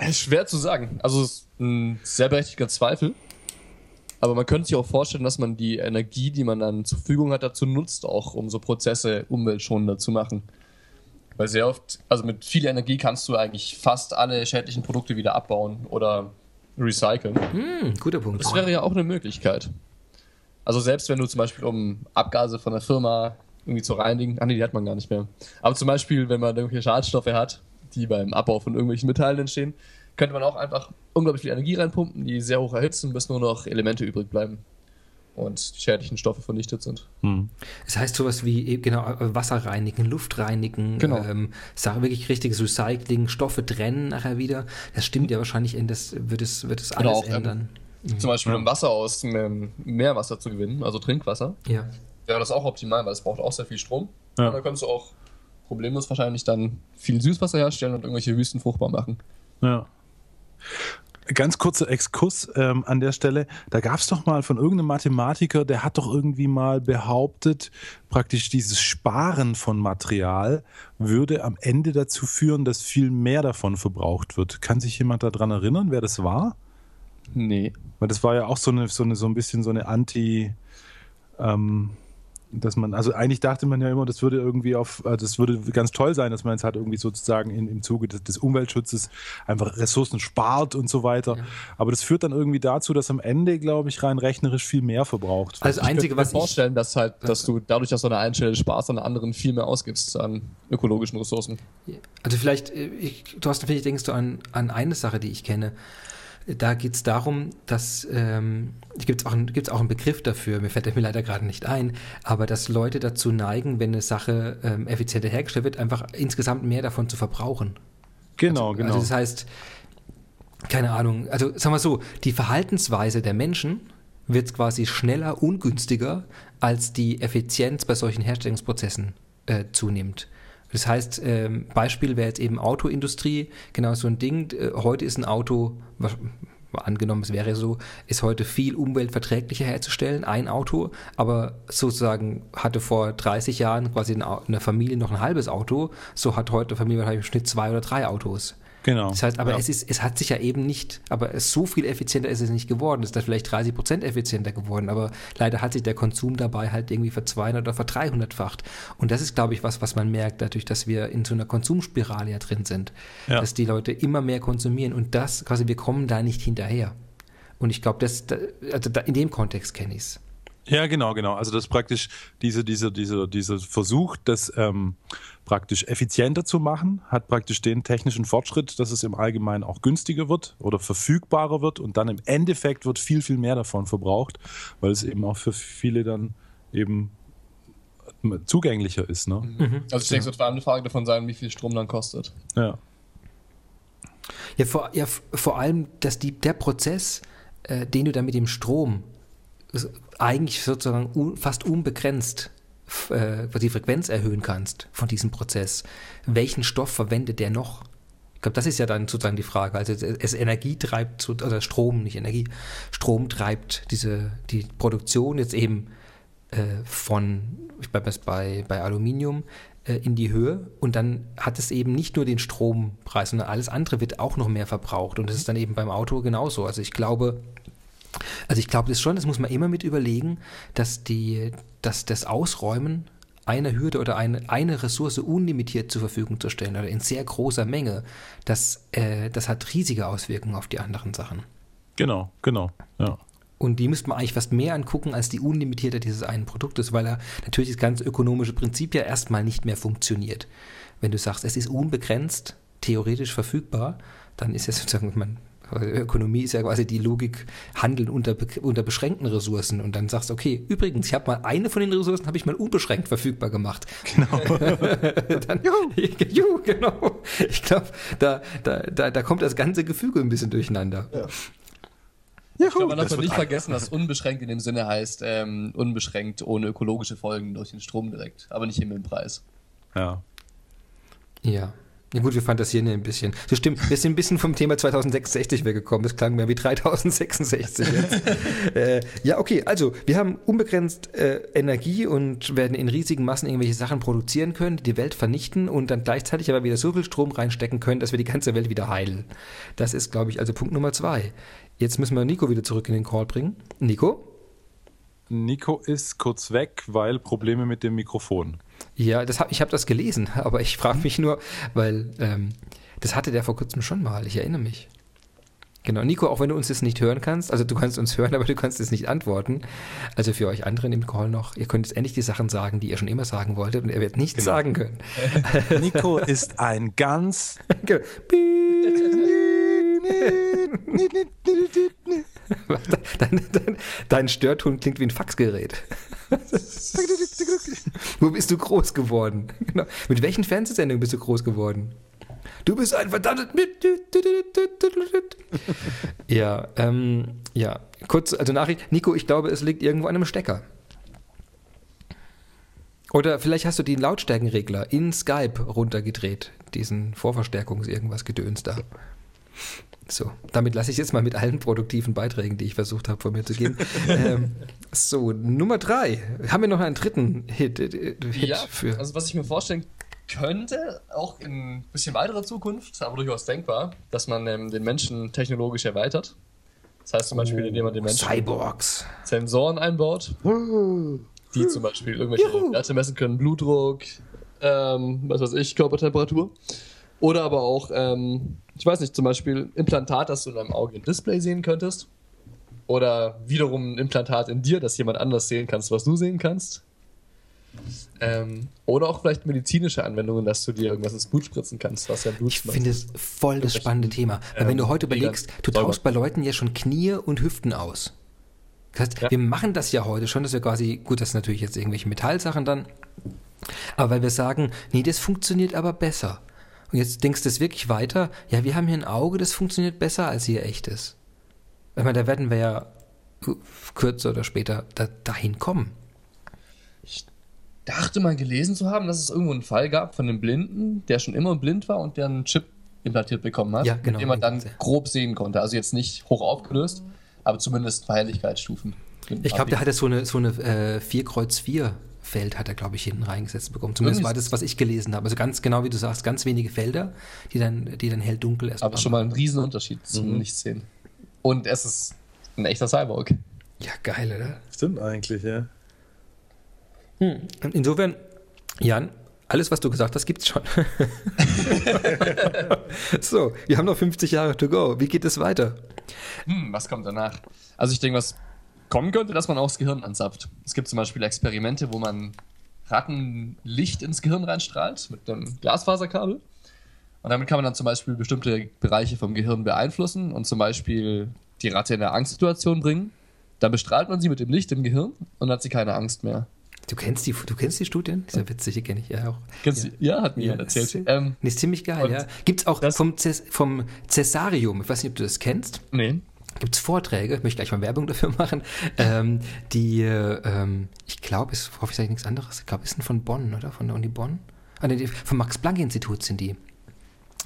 Ist Schwer zu sagen. Also es ist ein sehr berechtigter Zweifel. Aber man könnte sich auch vorstellen, dass man die Energie, die man dann zur Verfügung hat, dazu nutzt, auch um so Prozesse umweltschonender zu machen. Weil sehr oft, also mit viel Energie kannst du eigentlich fast alle schädlichen Produkte wieder abbauen oder recyceln. Hm, guter Punkt. Das wäre ja auch eine Möglichkeit. Also selbst wenn du zum Beispiel, um Abgase von der Firma irgendwie zu reinigen, ach nee, die hat man gar nicht mehr. Aber zum Beispiel, wenn man irgendwelche Schadstoffe hat, die beim Abbau von irgendwelchen Metallen entstehen, könnte man auch einfach unglaublich viel Energie reinpumpen, die sehr hoch erhitzen, bis nur noch Elemente übrig bleiben und die schädlichen Stoffe vernichtet sind. Das heißt sowas wie eben, genau äh, Wasser reinigen, Luft reinigen, Genau. ähm, Sache wirklich richtiges Recycling, Stoffe trennen nachher wieder. Das stimmt ja wahrscheinlich, in das wird es wird es alles Oder auch, ähm, ändern. Zum Beispiel um Wasser aus ähm, Meerwasser zu gewinnen, also Trinkwasser, Ja. wäre das auch optimal, weil es braucht auch sehr viel Strom. Ja. Und dann kannst du auch problemlos wahrscheinlich dann viel Süßwasser herstellen und irgendwelche Wüsten fruchtbar machen. Ja. Ganz kurzer Exkurs ähm, an der Stelle. Da gab es doch mal von irgendeinem Mathematiker, der hat doch irgendwie mal behauptet, praktisch dieses Sparen von Material würde am Ende dazu führen, dass viel mehr davon verbraucht wird. Kann sich jemand daran erinnern, wer das war? Nee. Weil das war ja auch so eine, so eine, so ein bisschen so eine Anti, ähm, dass man, also eigentlich dachte man ja immer, das würde irgendwie auf, äh, das würde ganz toll sein, dass man jetzt halt irgendwie sozusagen in, im Zuge des, des Umweltschutzes einfach Ressourcen spart und so weiter. Ja. Aber das führt dann irgendwie dazu, dass am Ende, glaube ich, rein rechnerisch viel mehr verbraucht wird. Also das Einzige, was mir ich, vorstellen, dass halt, dass du dadurch, dass du an der einen Stelle sparst, an der anderen viel mehr ausgibst an ökologischen Ressourcen. also vielleicht, äh, ich, Thorsten, vielleicht denkst du an, an eine Sache, die ich kenne. Da geht es darum, dass ähm, gibt es auch, gibt's auch einen Begriff dafür, mir fällt der mir leider gerade nicht ein, aber dass Leute dazu neigen, wenn eine Sache ähm, effizienter hergestellt wird, einfach insgesamt mehr davon zu verbrauchen. genau, genau. Also das heißt, keine Ahnung, also sagen wir so, die Verhaltensweise der Menschen wird quasi schneller und günstiger, als die Effizienz bei solchen Herstellungsprozessen äh, zunimmt. Das heißt, ähm, Beispiel wäre jetzt eben Autoindustrie, genau so ein Ding. Äh, heute ist ein Auto, was, angenommen es wäre so, ist heute viel umweltverträglicher herzustellen, ein Auto, aber sozusagen hatte vor 30 Jahren quasi eine Familie noch ein halbes Auto, so hat heute eine Familie im Schnitt zwei oder drei Autos. Genau. Das heißt, aber ja. es, ist, es hat sich ja eben nicht, aber es so viel effizienter ist es nicht geworden. Es ist da vielleicht 30 Prozent effizienter geworden, aber leider hat sich der Konsum dabei halt irgendwie ver 200 oder ver 300-facht. Und das ist, glaube ich, was, was man merkt, dadurch, dass wir in so einer Konsumspirale ja drin sind, Ja. dass die Leute immer mehr konsumieren und das, quasi, wir kommen da nicht hinterher. Und ich glaube, das, da- also in dem Kontext kenne ich es. Ja, genau, genau. Also das ist praktisch diese, diese, diese, dieser Versuch, das ähm, praktisch effizienter zu machen, hat praktisch den technischen Fortschritt, dass es im Allgemeinen auch günstiger wird oder verfügbarer wird und dann im Endeffekt wird viel, viel mehr davon verbraucht, weil es eben auch für viele dann eben zugänglicher ist. Ne? Also ich denke, es wird vor allem eine Frage davon sein, wie viel Strom dann kostet. Ja. Ja, vor, ja, vor allem, dass die, der Prozess, äh, den du da mit dem Strom eigentlich sozusagen un, fast unbegrenzt äh, die Frequenz erhöhen kannst von diesem Prozess. Welchen Stoff verwendet der noch? Ich glaube, das ist ja dann sozusagen die Frage. Also es, Energie treibt, oder Strom, nicht Energie, Strom treibt diese, die Produktion jetzt eben äh, von, ich bleibe jetzt bei, bei Aluminium, äh, in die Höhe und dann hat es eben nicht nur den Strompreis, sondern alles andere wird auch noch mehr verbraucht und das ist dann eben beim Auto genauso. Also ich glaube, also ich glaube das schon, das muss man immer mit überlegen, dass die, dass das Ausräumen einer Hürde oder eine, eine Ressource unlimitiert zur Verfügung zu stellen oder in sehr großer Menge, das, äh, das hat riesige Auswirkungen auf die anderen Sachen. Genau, genau. Ja. Und die müsste man eigentlich fast mehr angucken als die Unlimitierte dieses einen Produktes, weil da natürlich das ganze ökonomische Prinzip ja erstmal nicht mehr funktioniert. Wenn du sagst, es ist unbegrenzt, theoretisch verfügbar, dann ist ja sozusagen, man, Ökonomie ist ja quasi die Logik, Handeln unter, unter beschränkten Ressourcen. Und dann sagst du, okay, übrigens, ich habe mal eine von den Ressourcen, habe ich mal unbeschränkt verfügbar gemacht. Genau. dann, juhu. juhu, genau. Ich glaube, da, da, da, da kommt das ganze Gefüge ein bisschen durcheinander. Ich glaube, man darf nicht vergessen, dass unbeschränkt in dem Sinne heißt, ähm, unbeschränkt ohne ökologische Folgen durch den Strom direkt, aber nicht im Preis. ja. Ja. Ja gut, wir fantasieren ja ein bisschen. So stimmt, wir sind ein bisschen vom Thema 2066 weggekommen. Das klang mehr wie 3066 jetzt. äh, ja, okay, also wir haben unbegrenzt äh, Energie und werden in riesigen Massen irgendwelche Sachen produzieren können, die die Welt vernichten und dann gleichzeitig aber wieder so viel Strom reinstecken können, dass wir die ganze Welt wieder heilen. Das ist, glaube ich, also Punkt Nummer zwei. Jetzt müssen wir Nico wieder zurück in den Call bringen. Nico? Nico ist kurz weg, weil Probleme mit dem Mikrofon. Ja, das hab, ich habe das gelesen, aber ich frage mich nur, weil ähm, das hatte der vor kurzem schon mal, ich erinnere mich. Genau, Nico, auch wenn du uns das nicht hören kannst, also du kannst uns hören, aber du kannst es nicht antworten. Also für euch anderen im Call noch, ihr könnt jetzt endlich die Sachen sagen, die ihr schon immer sagen wolltet und er wird nichts sagen können. Nico ist ein ganz Genau. Dein, dein, dein Störton klingt wie ein Faxgerät. Wo bist du groß geworden? Genau. Mit welchen Fernsehsendungen bist du groß geworden? Du bist ein verdammtes. Ja, ähm, ja. Kurz, also Nachricht. Nico, ich glaube, es liegt irgendwo an einem Stecker. Oder vielleicht hast du den Lautstärkenregler in Skype runtergedreht. Diesen Vorverstärkungs-Irgendwas Gedöns da. So, damit lasse ich jetzt mal mit allen produktiven Beiträgen, die ich versucht habe, von mir zu geben. ähm, so, Nummer drei. Haben wir noch einen dritten Hit, äh, Hit ja, für? also was ich mir vorstellen könnte, auch in ein bisschen weiterer Zukunft, aber durchaus denkbar, dass man ähm, den Menschen technologisch erweitert. Das heißt zum Beispiel, indem man den Menschen Cyborgs. Sensoren einbaut, die zum Beispiel irgendwelche Werte messen können, Blutdruck, ähm, was weiß ich, Körpertemperatur. Oder aber auch, ähm, ich weiß nicht, zum Beispiel Implantat, dass du in deinem Auge ein Display sehen könntest. Oder wiederum ein Implantat in dir, dass jemand anders sehen kannst, was du sehen kannst. Ähm, oder auch vielleicht medizinische Anwendungen, dass du dir irgendwas ins Blut spritzen kannst, was ja Blut Ich finde es voll das spannende Thema. Weil Ähm, wenn du heute mega überlegst, du tauschst bei Leuten ja schon Knie und Hüften aus. Das heißt, Ja. wir machen das ja heute schon, dass wir quasi, gut, das sind natürlich jetzt irgendwelche Metallsachen dann, aber weil wir sagen, nee, das funktioniert aber besser. Und jetzt denkst du es wirklich weiter, ja, wir haben hier ein Auge, das funktioniert besser als hier echtes. Ich meine, da werden wir ja kürzer oder später da, dahin kommen. Ich dachte mal gelesen zu haben, dass es irgendwo einen Fall gab von einem Blinden, der schon immer blind war und der einen Chip implantiert bekommen hat, Ja, genau. mit dem man dann Ja. grob sehen konnte. Also jetzt nicht hoch aufgelöst, aber zumindest Verhelligkeitsstufen. Ich glaube, der hatte so eine, so eine äh, 4-Kreuz-4-Feld, hat er, glaube ich, hinten reingesetzt bekommen. Zumindest war das, was ich gelesen habe. Also ganz genau wie du sagst, ganz wenige Felder, die dann, die dann hell-dunkel erst Aber schon mal ein Riesenunterschied zum Mhm. Nichtsehen. Und es ist ein echter Cyborg. Ja, geil, oder? Stimmt eigentlich, ja. Insofern, Jan, alles, was du gesagt hast, gibt's schon. so, wir haben noch 50 Jahre to go. Wie geht es weiter? Hm, was kommt danach? Also ich denke, was kommen könnte, dass man auch das Gehirn anzapft. Es gibt zum Beispiel Experimente, wo man Ratten Licht ins Gehirn reinstrahlt mit einem Glasfaserkabel. Und damit kann man dann zum Beispiel bestimmte Bereiche vom Gehirn beeinflussen und zum Beispiel die Ratte in eine Angstsituation bringen. Dann bestrahlt man sie mit dem Licht im Gehirn und hat sie keine Angst mehr. Du kennst die, du kennst die Studien? Ist ja witzig, die kenne ich ja auch. Kennst du- Ja, hat mir Ja, jemand erzählt. ist- Ähm, ist ziemlich geil, ja. Gibt es auch vom, Cäs vom Cäsarium, ich weiß nicht, ob du das kennst, nee. Gibt es Vorträge, ich möchte gleich mal Werbung dafür machen, ähm, die, äh, ähm, ich glaube, ist, hoffe ich sage nichts anderes, ich glaube, ist von Bonn, oder? Von der Uni Bonn? Ah, nee, vom Max-Planck-Institut sind die.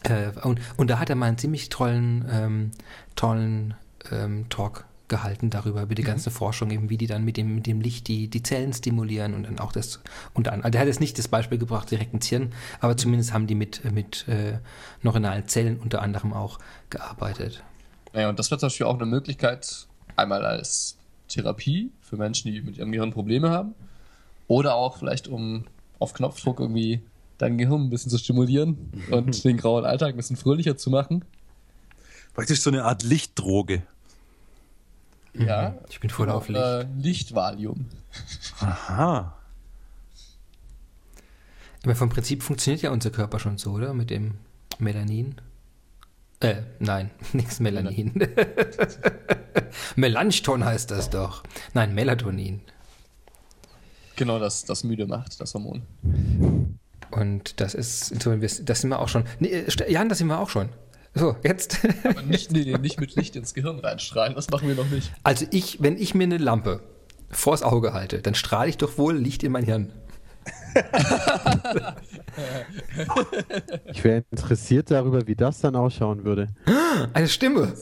Äh, und, und da hat er mal einen ziemlich tollen, ähm, tollen ähm, Talk gehalten darüber, über die ganze Forschung, eben wie die dann mit dem, mit dem Licht die, die Zellen stimulieren und dann auch das unter anderem. Also der hat jetzt nicht das Beispiel gebracht, direkt ins Hirn, aber zumindest haben die mit, mit äh, neuronalen Zellen unter anderem auch gearbeitet. Naja, und das wird zum Beispiel auch eine Möglichkeit, einmal als Therapie für Menschen, die mit ihrem Gehirn Probleme haben, oder auch vielleicht, um auf Knopfdruck irgendwie dein Gehirn ein bisschen zu stimulieren und den grauen Alltag ein bisschen fröhlicher zu machen. Praktisch so eine Art Lichtdroge. Ja. Ich bin voll auf Licht. Äh, Lichtvalium. Aha. Aber vom Prinzip funktioniert ja unser Körper schon so, oder? Mit dem Melanin. Äh, nein, nichts Melanin. Melanchthon heißt das doch. Nein, Melatonin. Genau, das, das müde macht, das Hormon. Und das ist, das sind wir auch schon. Nee, äh, Jan, das sind wir auch schon. So, jetzt. Aber nicht, nee, nee, nicht mit Licht ins Gehirn reinstrahlen, das machen wir noch nicht. Also ich, wenn ich mir eine Lampe vors Auge halte, dann strahle ich doch wohl Licht in mein Hirn. Ich wäre interessiert darüber, wie das dann ausschauen würde. Eine Stimme.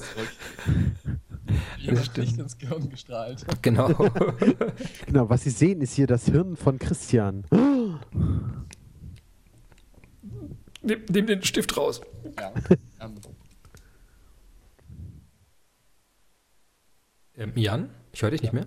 Jemand stimmt. Licht ins Gehirn gestrahlt. Genau. Genau, was Sie sehen, ist hier das Hirn von Christian. nimm, nimm den Stift raus. Ja. Ähm, Ähm, Jan, ich höre dich nicht mehr.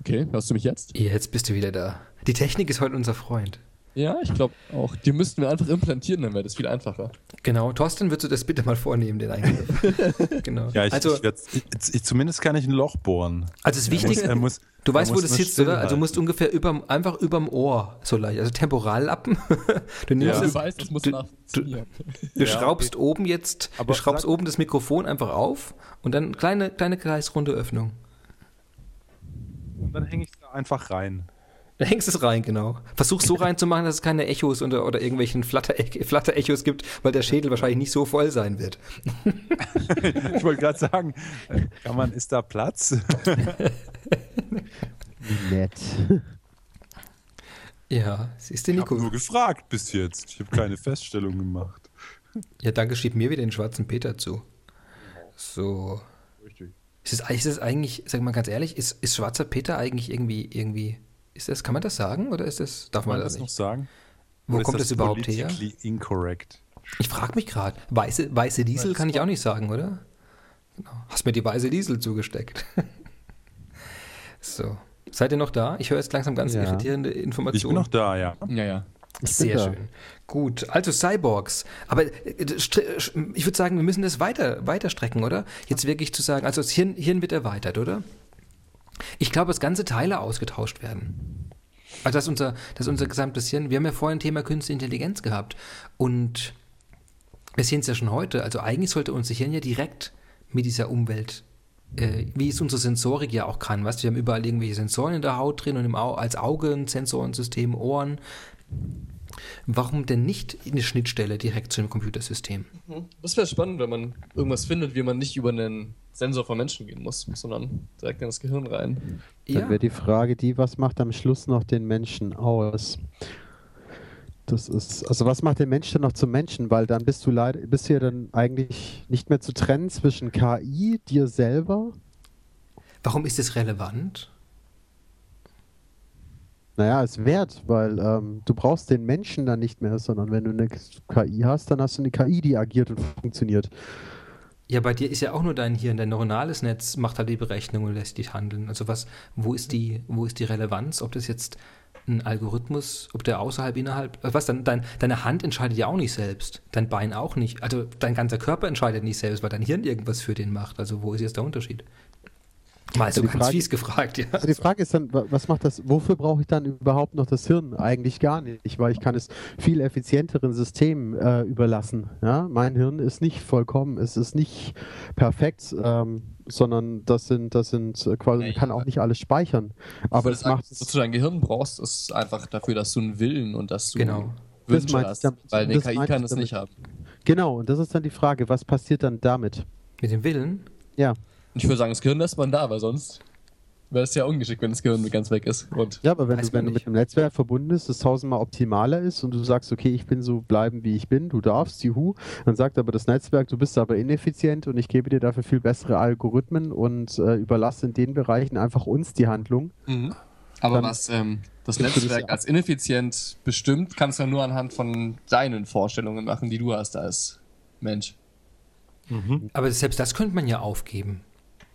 okay, hörst du mich jetzt? Jetzt bist du wieder da. Die Technik ist heute unser Freund. Ja, ich glaube auch. Die müssten wir einfach implantieren, dann wäre das viel einfacher. Genau. Thorsten, würdest du das bitte mal vornehmen, den Eingriff? genau. Ja, ich, also, ich, ich, ich, zumindest kann ich ein Loch bohren. also es ist wichtig, Er muss, du weißt, wo muss das sitzt, oder? Also du musst ungefähr überm, einfach überm Ohr so leicht. Also Temporallappen. du nimmst Ja. es, weiß, das muss du- nach funktionieren. du Ja, schraubst oben jetzt, Aber du schraubst sag- oben das Mikrofon einfach auf und dann kleine, kleine kreisrunde Öffnung. Dann hänge ich da einfach rein. Da hängst es rein, genau. Versuch so reinzumachen, dass es keine Echos oder, oder irgendwelchen Flatter- Flatter-Echos gibt, weil der Schädel wahrscheinlich nicht so voll sein wird. Ich wollte gerade sagen, kann man, ist da Platz? Wie nett. Ja, siehst du, Ich habe Nico. nur gefragt bis jetzt. Ich habe keine Feststellung gemacht. Ja, danke, schieb mir wieder den schwarzen Peter zu. So. Ist es, ist es eigentlich, sag mal ganz ehrlich, ist, ist schwarzer Peter eigentlich irgendwie, irgendwie, ist das, kann man das sagen oder ist das, darf Kann man man das das noch nicht? sagen? Wo Oder ist kommt das überhaupt her? incorrect? Ich frage mich gerade. Weiße, weiße Diesel das kann ich auch nicht sagen, oder? Genau. Hast mir die weiße Diesel zugesteckt. so. Seid ihr noch da? Ich höre jetzt langsam ganz Ja. irritierende Ich Informationen. bin noch da, ja. Ja, ja. Sehr da. schön. Gut, also Cyborgs. Aber äh, ich würde sagen, wir müssen das weiter, weiter strecken, oder? Jetzt wirklich zu sagen, also das Hirn, Hirn wird erweitert, oder? Ich glaube, dass ganze Teile ausgetauscht werden. Also dass unser, dass unser gesamtes Hirn, wir haben ja vorhin ein Thema Künstliche Intelligenz gehabt und wir sehen es ja schon heute, also eigentlich sollte unser Hirn ja direkt mit dieser Umwelt, äh, wie es unsere Sensorik ja auch kann, weißt wir haben überall irgendwelche Sensoren in der Haut drin und im Au als Auge ein Sensorensystem, Ohren, Warum denn nicht eine Schnittstelle direkt zu dem Computersystem? Das wäre spannend, wenn man irgendwas findet, wie man nicht über einen Sensor von Menschen gehen muss, sondern direkt in das Gehirn rein. Dann Ja. wäre die Frage die, was macht am Schluss noch den Menschen aus? Das ist, also was macht den Menschen noch zum Menschen? Weil dann bist du leider, bist du ja dann eigentlich nicht mehr zu trennen zwischen KI, dir selber. Warum ist es relevant? Naja, ist wert, weil ähm, du brauchst den Menschen dann nicht mehr, sondern wenn du eine KI hast, dann hast du eine KI, die agiert und funktioniert. Ja, bei dir ist ja auch nur dein Hirn, dein neuronales Netz macht halt die Berechnung und lässt dich handeln. Also was, wo ist die, wo ist die Relevanz? Ob das jetzt ein Algorithmus, ob der außerhalb, innerhalb, äh, was dann, dein, deine Hand entscheidet ja auch nicht selbst, dein Bein auch nicht. Also dein ganzer Körper entscheidet nicht selbst, weil dein Hirn irgendwas für den macht. Also wo ist jetzt der Unterschied? Mal so die ganz Frage- fies gefragt, ja. Also die Frage ist dann, wa- was macht das, wofür brauche ich dann überhaupt noch das Hirn? Eigentlich gar nicht, weil ich kann es viel effizienteren Systemen äh, überlassen. Ja? Mein Hirn ist nicht vollkommen, es ist nicht perfekt, ähm, sondern das sind, das sind äh, quasi, Ja, kann auch nicht alles speichern. Ich Aber es sagen, macht was du dein Gehirn brauchst, ist einfach dafür, dass du einen Willen und dass du Genau. Das Wünsche ich hast. damit. Weil eine Das KI kann das damit. nicht haben. genau, und das ist dann die Frage, was passiert dann damit? Mit dem Willen? Ja. Und ich würde sagen, das Gehirn lässt man da, weil sonst wäre es ja ungeschickt, wenn das Gehirn ganz weg ist. Und Ja, aber wenn, du, wenn du mit einem Netzwerk verbunden bist, das tausendmal optimaler ist und du sagst, okay, ich bin so bleiben, wie ich bin, du darfst, juhu, dann sagt aber das Netzwerk, du bist aber ineffizient und ich gebe dir dafür viel bessere Algorithmen und äh, überlasse in den Bereichen einfach uns die Handlung. Aber Dann was ähm, das Netzwerk ja als ineffizient bestimmt, kannst du ja nur anhand von deinen Vorstellungen machen, die du hast als Mensch. Aber selbst das könnte man ja aufgeben.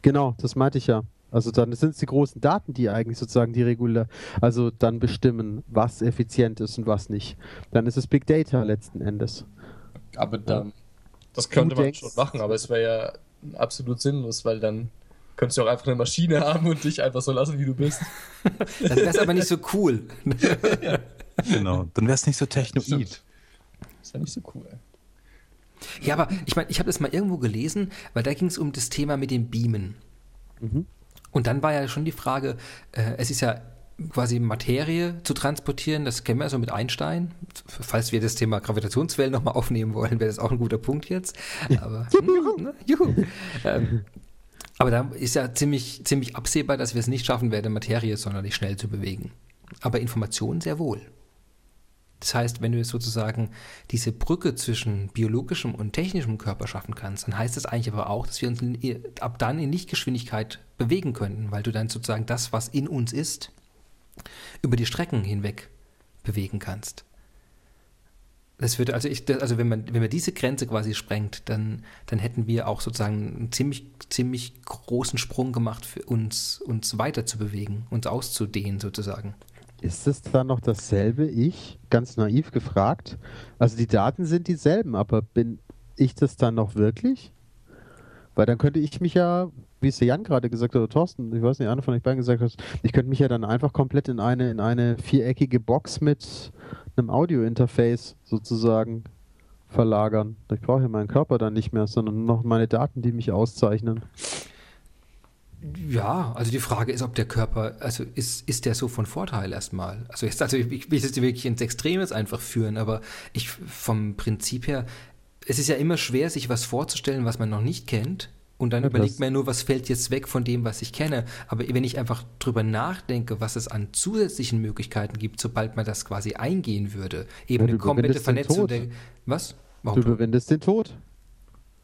Genau, das meinte ich ja. Also dann sind es die großen Daten, die eigentlich sozusagen die regulär, also dann bestimmen, was effizient ist und was nicht. Dann ist es Big Data letzten Endes. Aber dann, das könnte man denkst- schon machen, aber es wäre ja absolut sinnlos, weil dann könntest du auch einfach eine Maschine haben und dich einfach so lassen, wie du bist. Das wäre aber nicht so cool. Genau. Dann wäre es nicht so technoid. Ist ja nicht so cool. Ja, aber ich meine, ich habe das mal irgendwo gelesen, weil da ging es um das Thema mit dem Beamen. Und dann war ja schon die Frage, äh, es ist ja quasi Materie zu transportieren, das kennen wir ja so mit Einstein. Falls wir das Thema Gravitationswellen nochmal aufnehmen wollen, wäre das auch ein guter Punkt jetzt. Aber, hm, ne, juhu. Ähm, aber da ist ja ziemlich, ziemlich absehbar, dass wir es nicht schaffen werden, Materie sonderlich schnell zu bewegen. Aber Information sehr wohl. Das heißt, wenn du sozusagen diese Brücke zwischen biologischem und technischem Körper schaffen kannst, dann heißt das eigentlich aber auch, dass wir uns ab dann in Lichtgeschwindigkeit bewegen könnten, weil du dann sozusagen das, was in uns ist, über die Strecken hinweg bewegen kannst. Das würde, also ich, also wenn man, wenn man diese Grenze quasi sprengt, dann, dann hätten wir auch sozusagen einen ziemlich, ziemlich großen Sprung gemacht für uns, uns weiter zu bewegen, uns auszudehnen sozusagen. Ist es dann noch dasselbe Ich? Ganz naiv gefragt. Also die Daten sind dieselben, aber bin ich das dann noch wirklich? Weil dann könnte ich mich ja, wie es der Jan gerade gesagt hat, oder Thorsten, ich weiß nicht, einer von euch beiden gesagt hat, ich könnte mich ja dann einfach komplett in eine, in eine viereckige Box mit einem Audio-Interface sozusagen verlagern. Ich brauche ja meinen Körper dann nicht mehr, sondern noch meine Daten, die mich auszeichnen. Ja, also die Frage ist, ob der Körper, also ist, ist der so von Vorteil erstmal? Also jetzt, also ich will das wirklich ins Extrem jetzt einfach führen, aber ich vom Prinzip her, es ist ja immer schwer, sich was vorzustellen, was man noch nicht kennt. Und dann Ja, überlegt man ja nur, was fällt jetzt weg von dem, was ich kenne. Aber wenn ich einfach drüber nachdenke, was es an zusätzlichen Möglichkeiten gibt, sobald man das quasi eingehen würde, eben Ja, du eine komplette Vernetzung der. Was? Du Warum? überwindest den Tod.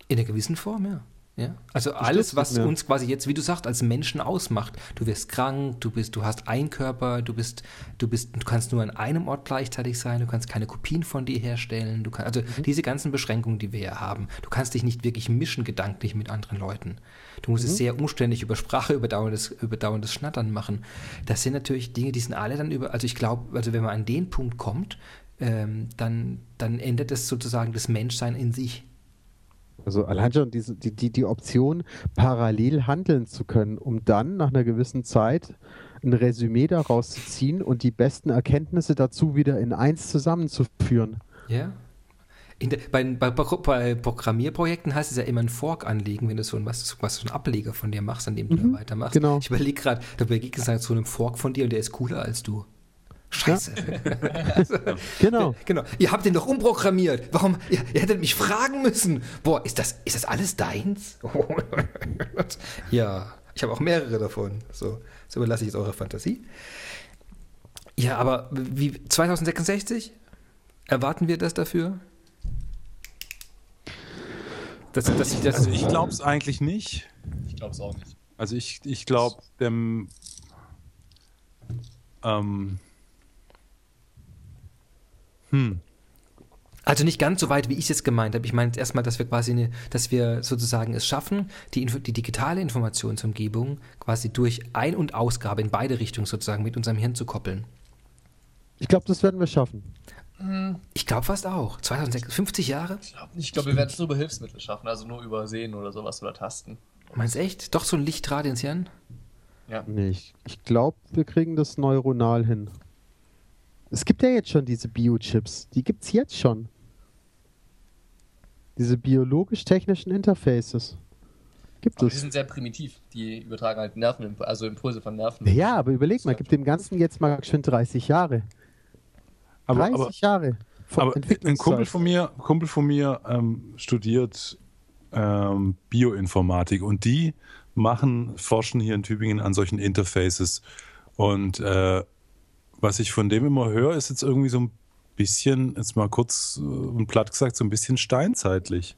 In einer gewissen Form, ja. Ja. Also stirbst alles, was mehr. uns quasi jetzt, wie du sagst, als Menschen ausmacht. Du wirst krank, du bist, du hast einen Körper, du bist, du bist, du kannst nur an einem Ort gleichzeitig sein, du kannst keine Kopien von dir herstellen, du kannst, also Mhm. diese ganzen Beschränkungen, die wir ja haben. Du kannst dich nicht wirklich mischen gedanklich mit anderen Leuten. Du musst Mhm. es sehr umständlich über Sprache, über dauerndes, über dauerndes Schnattern machen. Das sind natürlich Dinge, die sind alle dann über, also ich glaube, also wenn man an den Punkt kommt, ähm, dann, dann ändert es sozusagen das Menschsein in sich. Also allein schon diese, die, die, die Option, parallel handeln zu können, um dann nach einer gewissen Zeit ein Resümee daraus zu ziehen und die besten Erkenntnisse dazu wieder in eins zusammenzuführen. Ja. Der, bei, bei, bei Programmierprojekten heißt es ja immer ein Fork anlegen, wenn du so ein, was, was so ein Ableger von dir machst, an dem du da weitermachst. genau. Ich überlege gerade, da begegnest du halt so einem Fork von dir und der ist cooler als du. Scheiße. Genau. genau. Ihr habt den doch umprogrammiert. Warum? Ihr, ihr hättet mich fragen müssen. Boah, ist das, ist das alles deins? ja, ich habe auch mehrere davon. So, so überlasse ich jetzt eure Fantasie. Ja, aber wie 2066? Erwarten wir das dafür? Das, das, das, also ich glaube es eigentlich nicht. Ich glaube es auch nicht. Also ich, ich glaube, dem ähm, hm. Also nicht ganz so weit, wie ich es jetzt gemeint habe. Ich meine erstmal, dass wir quasi, eine, dass wir sozusagen es schaffen, die, die digitale Informationsumgebung quasi durch Ein- und Ausgabe in beide Richtungen sozusagen mit unserem Hirn zu koppeln. Ich glaube, das werden wir schaffen. Ich glaube fast auch. 2050 Jahre? Ich glaube nicht. Ich glaube, wir werden es nur über Hilfsmittel schaffen, also nur übersehen oder sowas oder Tasten. Meinst du echt? Doch so ein Lichtdraht ins Hirn? Ja. Nee, ich, ich glaube, wir kriegen das neuronal hin. Es gibt ja jetzt schon diese Biochips. Die gibt es jetzt schon. Diese biologisch-technischen Interfaces. Gibt aber es. Die sind sehr primitiv. Die übertragen halt Nerven, also Impulse von Nerven. Ja, aber überleg mal, gibt dem Ganzen jetzt mal schön 30 Jahre. Aber, 30 aber, Jahre. Aber ein Kumpel von mir, Kumpel von mir ähm, studiert ähm, Bioinformatik und die machen, forschen hier in Tübingen an solchen Interfaces. Und äh, was ich von dem immer höre, ist jetzt irgendwie so ein bisschen, jetzt mal kurz äh, und platt gesagt, so ein bisschen steinzeitlich.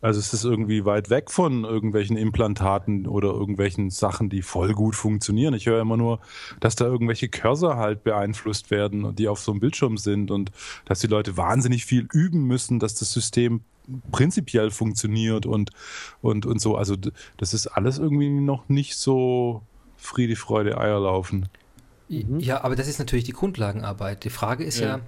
Also es ist irgendwie weit weg von irgendwelchen Implantaten oder irgendwelchen Sachen, die voll gut funktionieren. Ich höre immer nur, dass da irgendwelche Cursor halt beeinflusst werden und die auf so einem Bildschirm sind und dass die Leute wahnsinnig viel üben müssen, dass das System prinzipiell funktioniert und, und, und so. Also das ist alles irgendwie noch nicht so Friede, Freude, Eierlaufen. Ja, aber das ist natürlich die Grundlagenarbeit. Die Frage ist ja, ja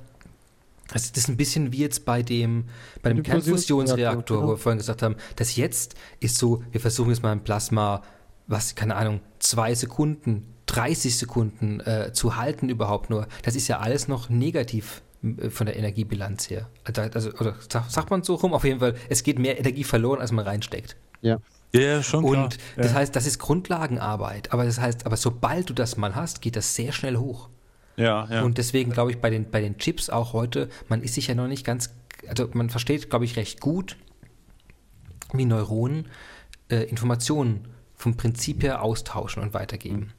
also das ist ein bisschen wie jetzt bei dem, bei dem Kernfusionsreaktor, wo wir vorhin gesagt haben, das jetzt ist so, wir versuchen jetzt mal ein Plasma, was, keine Ahnung, zwei Sekunden, 30 Sekunden äh, zu halten überhaupt nur. Das ist ja alles noch negativ äh, von der Energiebilanz her. Also, also oder sagt man so rum? Auf jeden Fall, es geht mehr Energie verloren, als man reinsteckt. Ja. Ja, schon klar. Und das ja. heißt, das ist Grundlagenarbeit. Aber das heißt, aber sobald du das mal hast, geht das sehr schnell hoch. Ja, ja. Und deswegen glaube ich bei den, bei den Chips auch heute, man ist sich ja noch nicht ganz, also man versteht, glaube ich, recht gut, wie Neuronen äh, Informationen vom Prinzip her austauschen und weitergeben.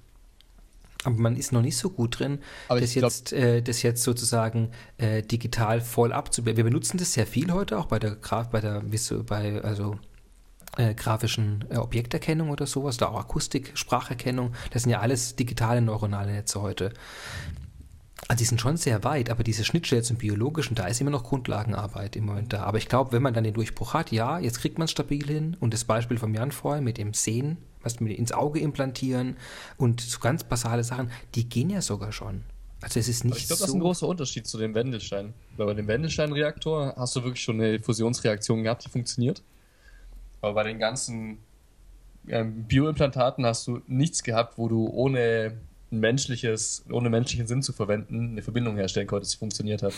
Aber man ist noch nicht so gut drin, das jetzt, äh, das jetzt sozusagen äh, digital voll abzubilden. Wir benutzen das sehr viel heute auch bei der Graf, bei der, bei, also äh, grafischen äh, Objekterkennung oder sowas, oder auch Akustik, Spracherkennung. Das sind ja alles digitale neuronale Netze heute. Also die sind schon sehr weit, aber diese Schnittstelle zum Biologischen, da ist immer noch Grundlagenarbeit im Moment da. Aber ich glaube, wenn man dann den Durchbruch hat, ja, jetzt kriegt man es stabil hin. Und das Beispiel von Jan vorher mit dem Sehen, was mit ins Auge implantieren und so ganz basale Sachen, die gehen ja sogar schon. Also es ist nicht ich glaube, so das ist ein großer Unterschied zu dem Wendelstein. Weil bei dem Wendelstein-Reaktor hast du wirklich schon eine Fusionsreaktion gehabt, die funktioniert. Aber bei den ganzen ähm, Bioimplantaten hast du nichts gehabt, wo du ohne menschliches, ohne menschlichen Sinn zu verwenden, eine Verbindung herstellen konntest, die funktioniert hat.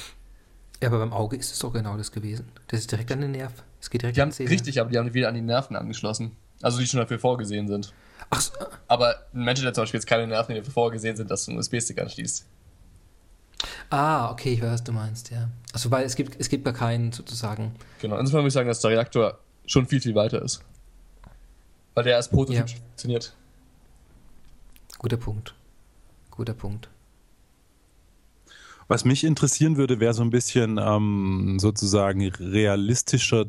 Ja, aber beim Auge ist es doch genau das gewesen. Das ist direkt an den Nerv. Es geht direkt die an haben, Richtig, aber die haben wieder an die Nerven angeschlossen. Also die schon dafür vorgesehen sind. Ach so. Aber ein Mensch hat zum Beispiel jetzt keine Nerven, die dafür vorgesehen sind, dass du einen USB-Stick anschließt. Ah, okay, ich weiß, was du meinst, ja. Also weil es gibt, es gibt gar keinen sozusagen. Genau, insofern würde ich sagen, dass der Reaktor schon viel, viel weiter ist. Weil der als Prototyp ja. funktioniert. Guter Punkt. Guter Punkt. Was mich interessieren würde, wäre so ein bisschen ähm, sozusagen realistischer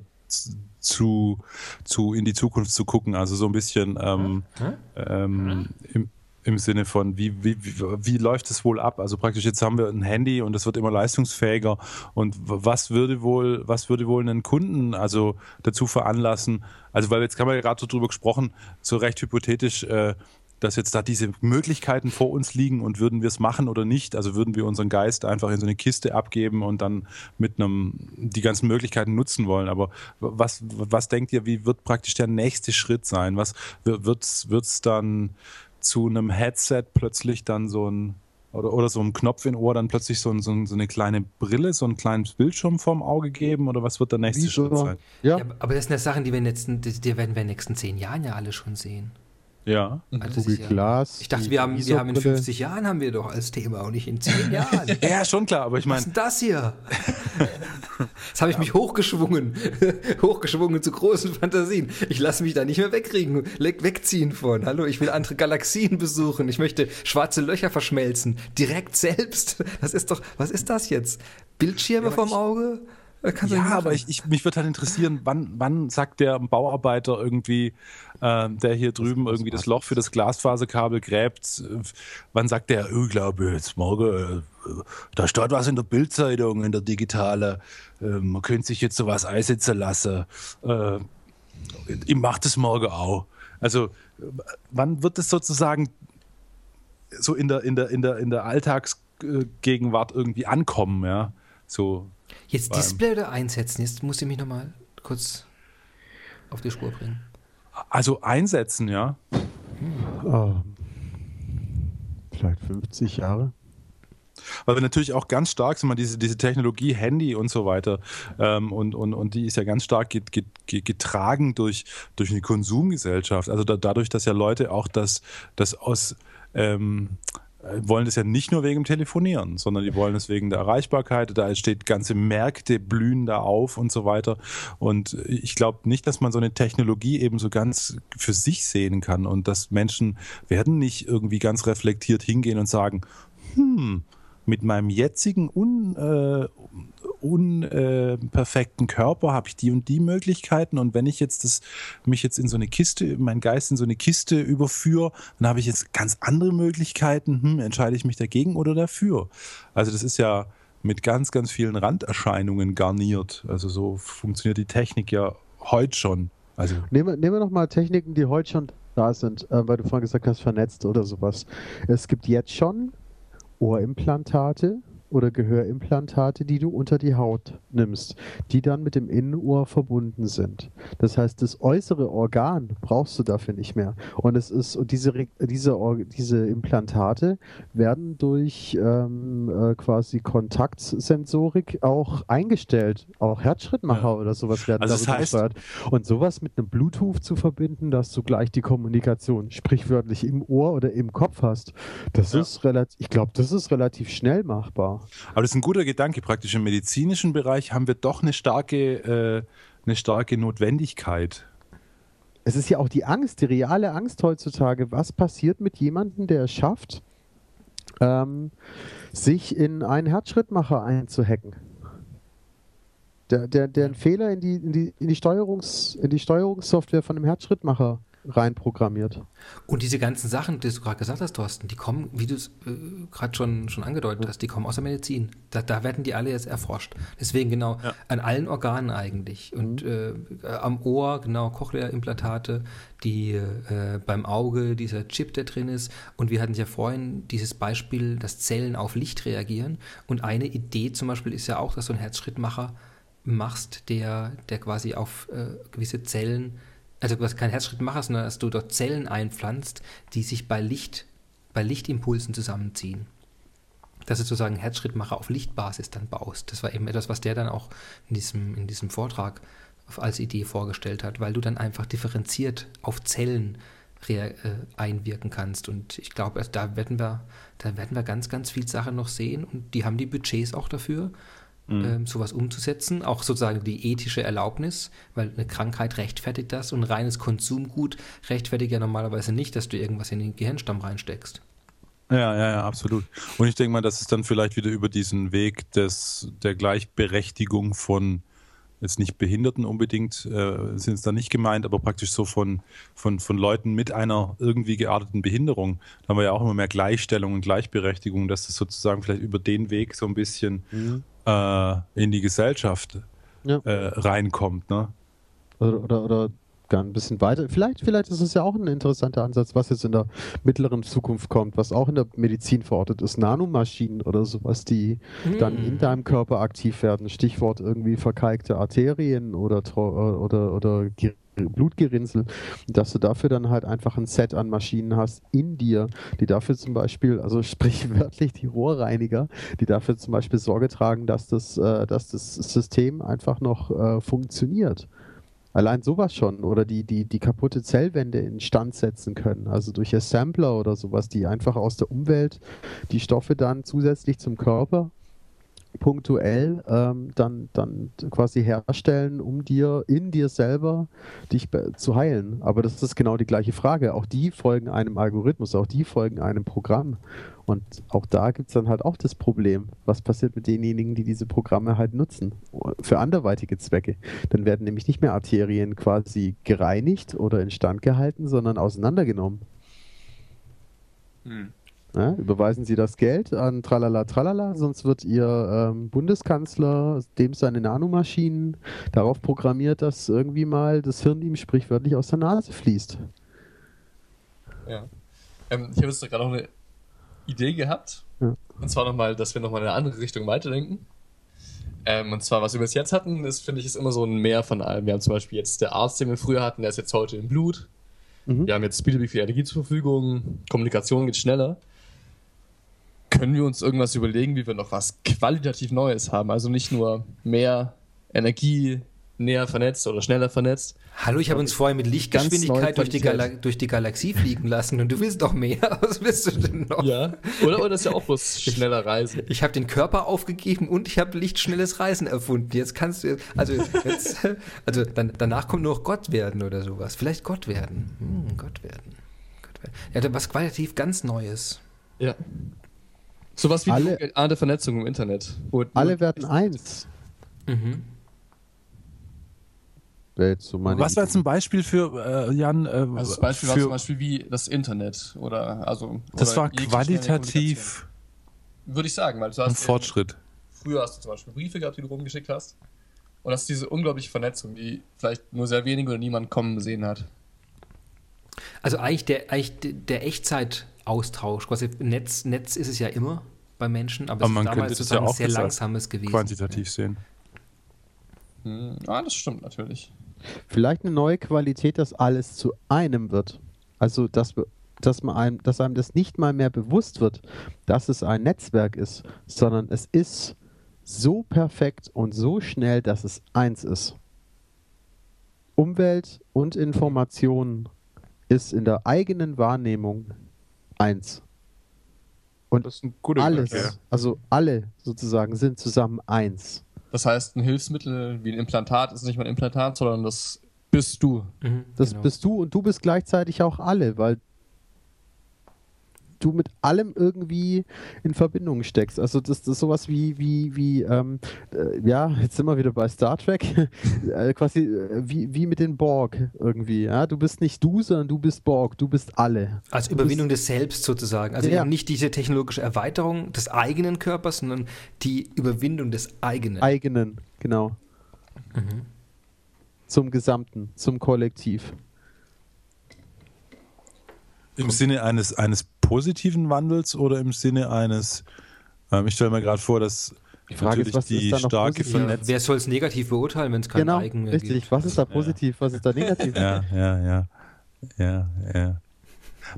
zu, zu in die Zukunft zu gucken. Also so ein bisschen ähm, hm? ähm, im, im Sinne von, wie, wie, wie, wie läuft es wohl ab? Also praktisch jetzt haben wir ein Handy und es wird immer leistungsfähiger. Und was würde wohl, was würde wohl einen Kunden also dazu veranlassen? Also weil jetzt haben wir ja gerade so drüber gesprochen, so recht hypothetisch, äh, dass jetzt da diese Möglichkeiten vor uns liegen und würden wir es machen oder nicht? Also würden wir unseren Geist einfach in so eine Kiste abgeben und dann mit einem die ganzen Möglichkeiten nutzen wollen. Aber was, was denkt ihr, wie wird praktisch der nächste Schritt sein? Was wird es dann zu einem Headset plötzlich dann so ein oder, oder so ein Knopf in Ohr dann plötzlich so, ein, so, ein, so, eine kleine Brille, so ein kleines Bildschirm vorm Auge geben oder was wird der nächste Wie Schritt sein? Ja. ja. aber das sind ja Sachen, die wir in den letzten, die werden wir in den nächsten zehn Jahren ja alle schon sehen. Ja. Also Google Glass. ich dachte, wir haben, wir haben in 50 Jahren haben wir doch als Thema und nicht in 10 Jahren. ja, schon klar, aber ich meine. Was ist denn das hier? Jetzt habe ich mich hochgeschwungen. hochgeschwungen zu großen Fantasien. Ich lasse mich da nicht mehr wegkriegen, wegziehen von. Hallo, ich will andere Galaxien besuchen. Ich möchte schwarze Löcher verschmelzen. Direkt selbst. Das ist doch, was ist das jetzt? Bildschirme ja, vorm Auge? Ja, aber ich, ich, mich würde halt interessieren, wann, wann sagt der Bauarbeiter irgendwie, äh, der hier drüben das irgendwie das Loch für das Glasfaserkabel gräbt, äh, wann sagt der, oh, ich glaube, jetzt morgen, äh, da steht was in der Bildzeitung, in der digitale, äh, man könnte sich jetzt sowas einsetzen lassen. Äh, ich mache das morgen auch. Also, wann wird es sozusagen so in der, in der, in der, in der Alltagsgegenwart irgendwie ankommen, ja? So Jetzt Display oder einsetzen? Jetzt muss ich mich nochmal kurz auf die Spur bringen. Also einsetzen, ja. Hm. Oh. Vielleicht 50 Jahre. Weil wir natürlich auch ganz stark sind, diese, diese Technologie, Handy und so weiter, ähm, und, und, und die ist ja ganz stark get, get, getragen durch, durch eine Konsumgesellschaft. Also da, dadurch, dass ja Leute auch das, das aus ähm, äh, wollen das ja nicht nur wegen dem Telefonieren, sondern die wollen es wegen der Erreichbarkeit. Da entsteht ganze Märkte blühen da auf und so weiter. Und ich glaube nicht, dass man so eine Technologie eben so ganz für sich sehen kann und dass Menschen werden nicht irgendwie ganz reflektiert hingehen und sagen, hm, mit meinem jetzigen un, äh, unperfekten äh, Körper habe ich die und die Möglichkeiten und wenn ich jetzt das, mich jetzt in so eine Kiste, mein Geist in so eine Kiste überführe, dann habe ich jetzt ganz andere Möglichkeiten, hm, entscheide ich mich dagegen oder dafür. Also das ist ja mit ganz, ganz vielen Randerscheinungen garniert. Also so funktioniert die Technik ja heute schon. Also nehmen, wir, nehmen wir noch mal Techniken, die heute schon da sind, äh, weil du vorhin gesagt hast, vernetzt oder sowas. Es gibt jetzt schon Ohrimplantate, oder Gehörimplantate, die du unter die Haut nimmst, die dann mit dem Innenohr verbunden sind. Das heißt, das äußere Organ brauchst du dafür nicht mehr. Und es ist und diese diese diese Implantate werden durch ähm, äh, quasi Kontaktsensorik auch eingestellt. Auch Herzschrittmacher ja. oder sowas werden also das heißt, gesteuert. Und sowas mit einem Bluetooth zu verbinden, dass du gleich die Kommunikation sprichwörtlich im Ohr oder im Kopf hast, das ja. ist relativ, ich glaube, das ist relativ schnell machbar. Aber das ist ein guter Gedanke. Praktisch im medizinischen Bereich haben wir doch eine starke, äh, eine starke Notwendigkeit. Es ist ja auch die Angst, die reale Angst heutzutage. Was passiert mit jemandem, der es schafft, ähm, sich in einen Herzschrittmacher einzuhacken? Der, der, der einen Fehler in die, in die, in die, Steuerungs, in die Steuerungssoftware von einem Herzschrittmacher reinprogrammiert. Und diese ganzen Sachen, die du gerade gesagt hast, Thorsten, die kommen, wie du es äh, gerade schon, schon angedeutet hast, die kommen aus der Medizin. Da, da werden die alle jetzt erforscht. Deswegen genau ja. an allen Organen eigentlich. Und mhm. äh, am Ohr, genau, Cochlea-Implantate, die äh, beim Auge, dieser Chip, der drin ist. Und wir hatten ja vorhin dieses Beispiel, dass Zellen auf Licht reagieren. Und eine Idee zum Beispiel ist ja auch, dass du einen Herzschrittmacher machst, der, der quasi auf äh, gewisse Zellen also du hast keinen Herzschrittmacher, sondern dass du dort Zellen einpflanzt, die sich bei Licht, bei Lichtimpulsen zusammenziehen. Dass du sozusagen Herzschrittmacher auf Lichtbasis dann baust. Das war eben etwas, was der dann auch in diesem, in diesem Vortrag als Idee vorgestellt hat, weil du dann einfach differenziert auf Zellen äh, einwirken kannst. Und ich glaube, also da werden wir, da werden wir ganz, ganz viel Sachen noch sehen und die haben die Budgets auch dafür mhm. ähm, sowas umzusetzen, auch sozusagen die ethische Erlaubnis, weil eine Krankheit rechtfertigt das und reines Konsumgut rechtfertigt ja normalerweise nicht, dass du irgendwas in den Gehirnstamm reinsteckst. Ja, ja, ja, absolut. Und ich denke mal, dass es dann vielleicht wieder über diesen Weg des, der Gleichberechtigung von jetzt nicht Behinderten unbedingt, äh, sind es da nicht gemeint, aber praktisch so von, von, von Leuten mit einer irgendwie gearteten Behinderung. Da haben wir ja auch immer mehr Gleichstellung und Gleichberechtigung, dass das sozusagen vielleicht über den Weg so ein bisschen mhm äh, in die Gesellschaft ja. äh, reinkommt. Ne? Oder, oder, oder ein bisschen weiter. Vielleicht, vielleicht ist es ja auch ein interessanter Ansatz, was jetzt in der mittleren Zukunft kommt, was auch in der Medizin verortet ist. Nanomaschinen oder sowas, die mhm. dann in deinem Körper aktiv werden. Stichwort irgendwie verkalkte Arterien oder, oder, oder Blutgerinnsel, dass du dafür dann halt einfach ein Set an Maschinen hast in dir, die dafür zum Beispiel, also sprichwörtlich die Rohrreiniger, die dafür zum Beispiel Sorge tragen, dass das, äh, dass das System einfach noch äh, funktioniert. Allein sowas schon. Oder die, die, die kaputte Zellwände instand setzen können. Also durch Assembler oder sowas, die einfach aus der Umwelt die Stoffe dann zusätzlich zum Körper punktuell ähm, dann, dann quasi herstellen, um dir in dir selber dich zu heilen. Aber das ist genau die gleiche Frage. Auch die folgen einem Algorithmus, auch die folgen einem Programm. Und auch da gibt es dann halt auch das Problem, was passiert mit denjenigen, die diese Programme halt nutzen, für anderweitige Zwecke. Dann werden nämlich nicht mehr Arterien quasi gereinigt oder instand gehalten, sondern auseinandergenommen. Hm. Ja, überweisen Sie das Geld an Tralala Tralala, sonst wird Ihr ähm, Bundeskanzler, dem seine Nanomaschinen, darauf programmiert, dass irgendwie mal das Hirn ihm sprichwörtlich aus der Nase fließt. Ja. Ähm, ich habe jetzt gerade noch eine Idee gehabt. Ja. Und zwar nochmal, dass wir nochmal in eine andere Richtung weiterdenken. Ähm, und zwar, was wir bis jetzt hatten, ist, finde ich, ist immer so ein Mehr von allem. Wir haben zum Beispiel jetzt der Arzt, den wir früher hatten, der ist jetzt heute im Blut. Mhm. Wir haben jetzt Speedbeat viel Energie zur Verfügung. Kommunikation geht schneller können wir uns irgendwas überlegen, wie wir noch was qualitativ Neues haben. Also nicht nur mehr Energie, näher vernetzt oder schneller vernetzt. Hallo, ich habe uns vorher mit Lichtgeschwindigkeit durch die, durch die Galaxie fliegen lassen und du willst doch mehr. Was willst du denn noch? Ja, oder, oder das ist ja auch bloß schneller Reisen. Ich, ich habe den Körper aufgegeben und ich habe lichtschnelles Reisen erfunden. Jetzt kannst du, also, jetzt, also dann, danach kommt nur noch Gott werden oder sowas. Vielleicht Gott werden. Hm, Gott werden. Gott werden. Ja, was qualitativ ganz Neues. Ja. Sowas wie alle, die Art Vernetzung im Internet. alle werden eins. Mhm. So Was war jetzt ein Beispiel für äh, Jan? Äh, also das Beispiel für, war zum Beispiel wie das Internet oder also. Das oder war qualitativ. Würde ich sagen, weil du hast ein Fortschritt. früher hast du zum Beispiel Briefe gehabt, die du rumgeschickt hast. Und das ist diese unglaubliche Vernetzung, die vielleicht nur sehr wenige oder niemand kommen sehen hat. Also eigentlich der, eigentlich der Echtzeit-Austausch, quasi Netz, Netz ist es ja immer bei Menschen, aber, aber man könnte es ja auch sehr langsames gewesen. Quantitativ ja. sehen. Hm, ah, das stimmt natürlich. Vielleicht eine neue Qualität, dass alles zu einem wird. Also, dass, dass, man einem, dass einem das nicht mal mehr bewusst wird, dass es ein Netzwerk ist, sondern es ist so perfekt und so schnell, dass es eins ist. Umwelt und Information ist in der eigenen Wahrnehmung eins. Und alles, Gedanke, also alle sozusagen sind zusammen eins. Das heißt, ein Hilfsmittel wie ein Implantat ist nicht mal ein Implantat, sondern das bist du. Mhm, das genau. bist du und du bist gleichzeitig auch alle, weil du mit allem irgendwie in Verbindung steckst. Also das, das ist sowas wie, wie, wie ähm, äh, ja, jetzt sind wir wieder bei Star Trek, äh, quasi äh, wie, wie mit den Borg irgendwie. Ja? Du bist nicht du, sondern du bist Borg, du bist alle. Als Überwindung des Selbst sozusagen. Also ja. nicht diese technologische Erweiterung des eigenen Körpers, sondern die Überwindung des eigenen. Eigenen, genau. Mhm. Zum Gesamten, zum Kollektiv. Im Sinne eines, eines positiven Wandels oder im Sinne eines, ähm, ich stelle mir gerade vor, dass die Frage ist, was die ist starke Vernetzung. Wer soll es negativ beurteilen, wenn es kein genau, Eigen mehr richtig. gibt? Was ist da positiv, ja. was ist da negativ? ja, ja, ja. Ja, ja.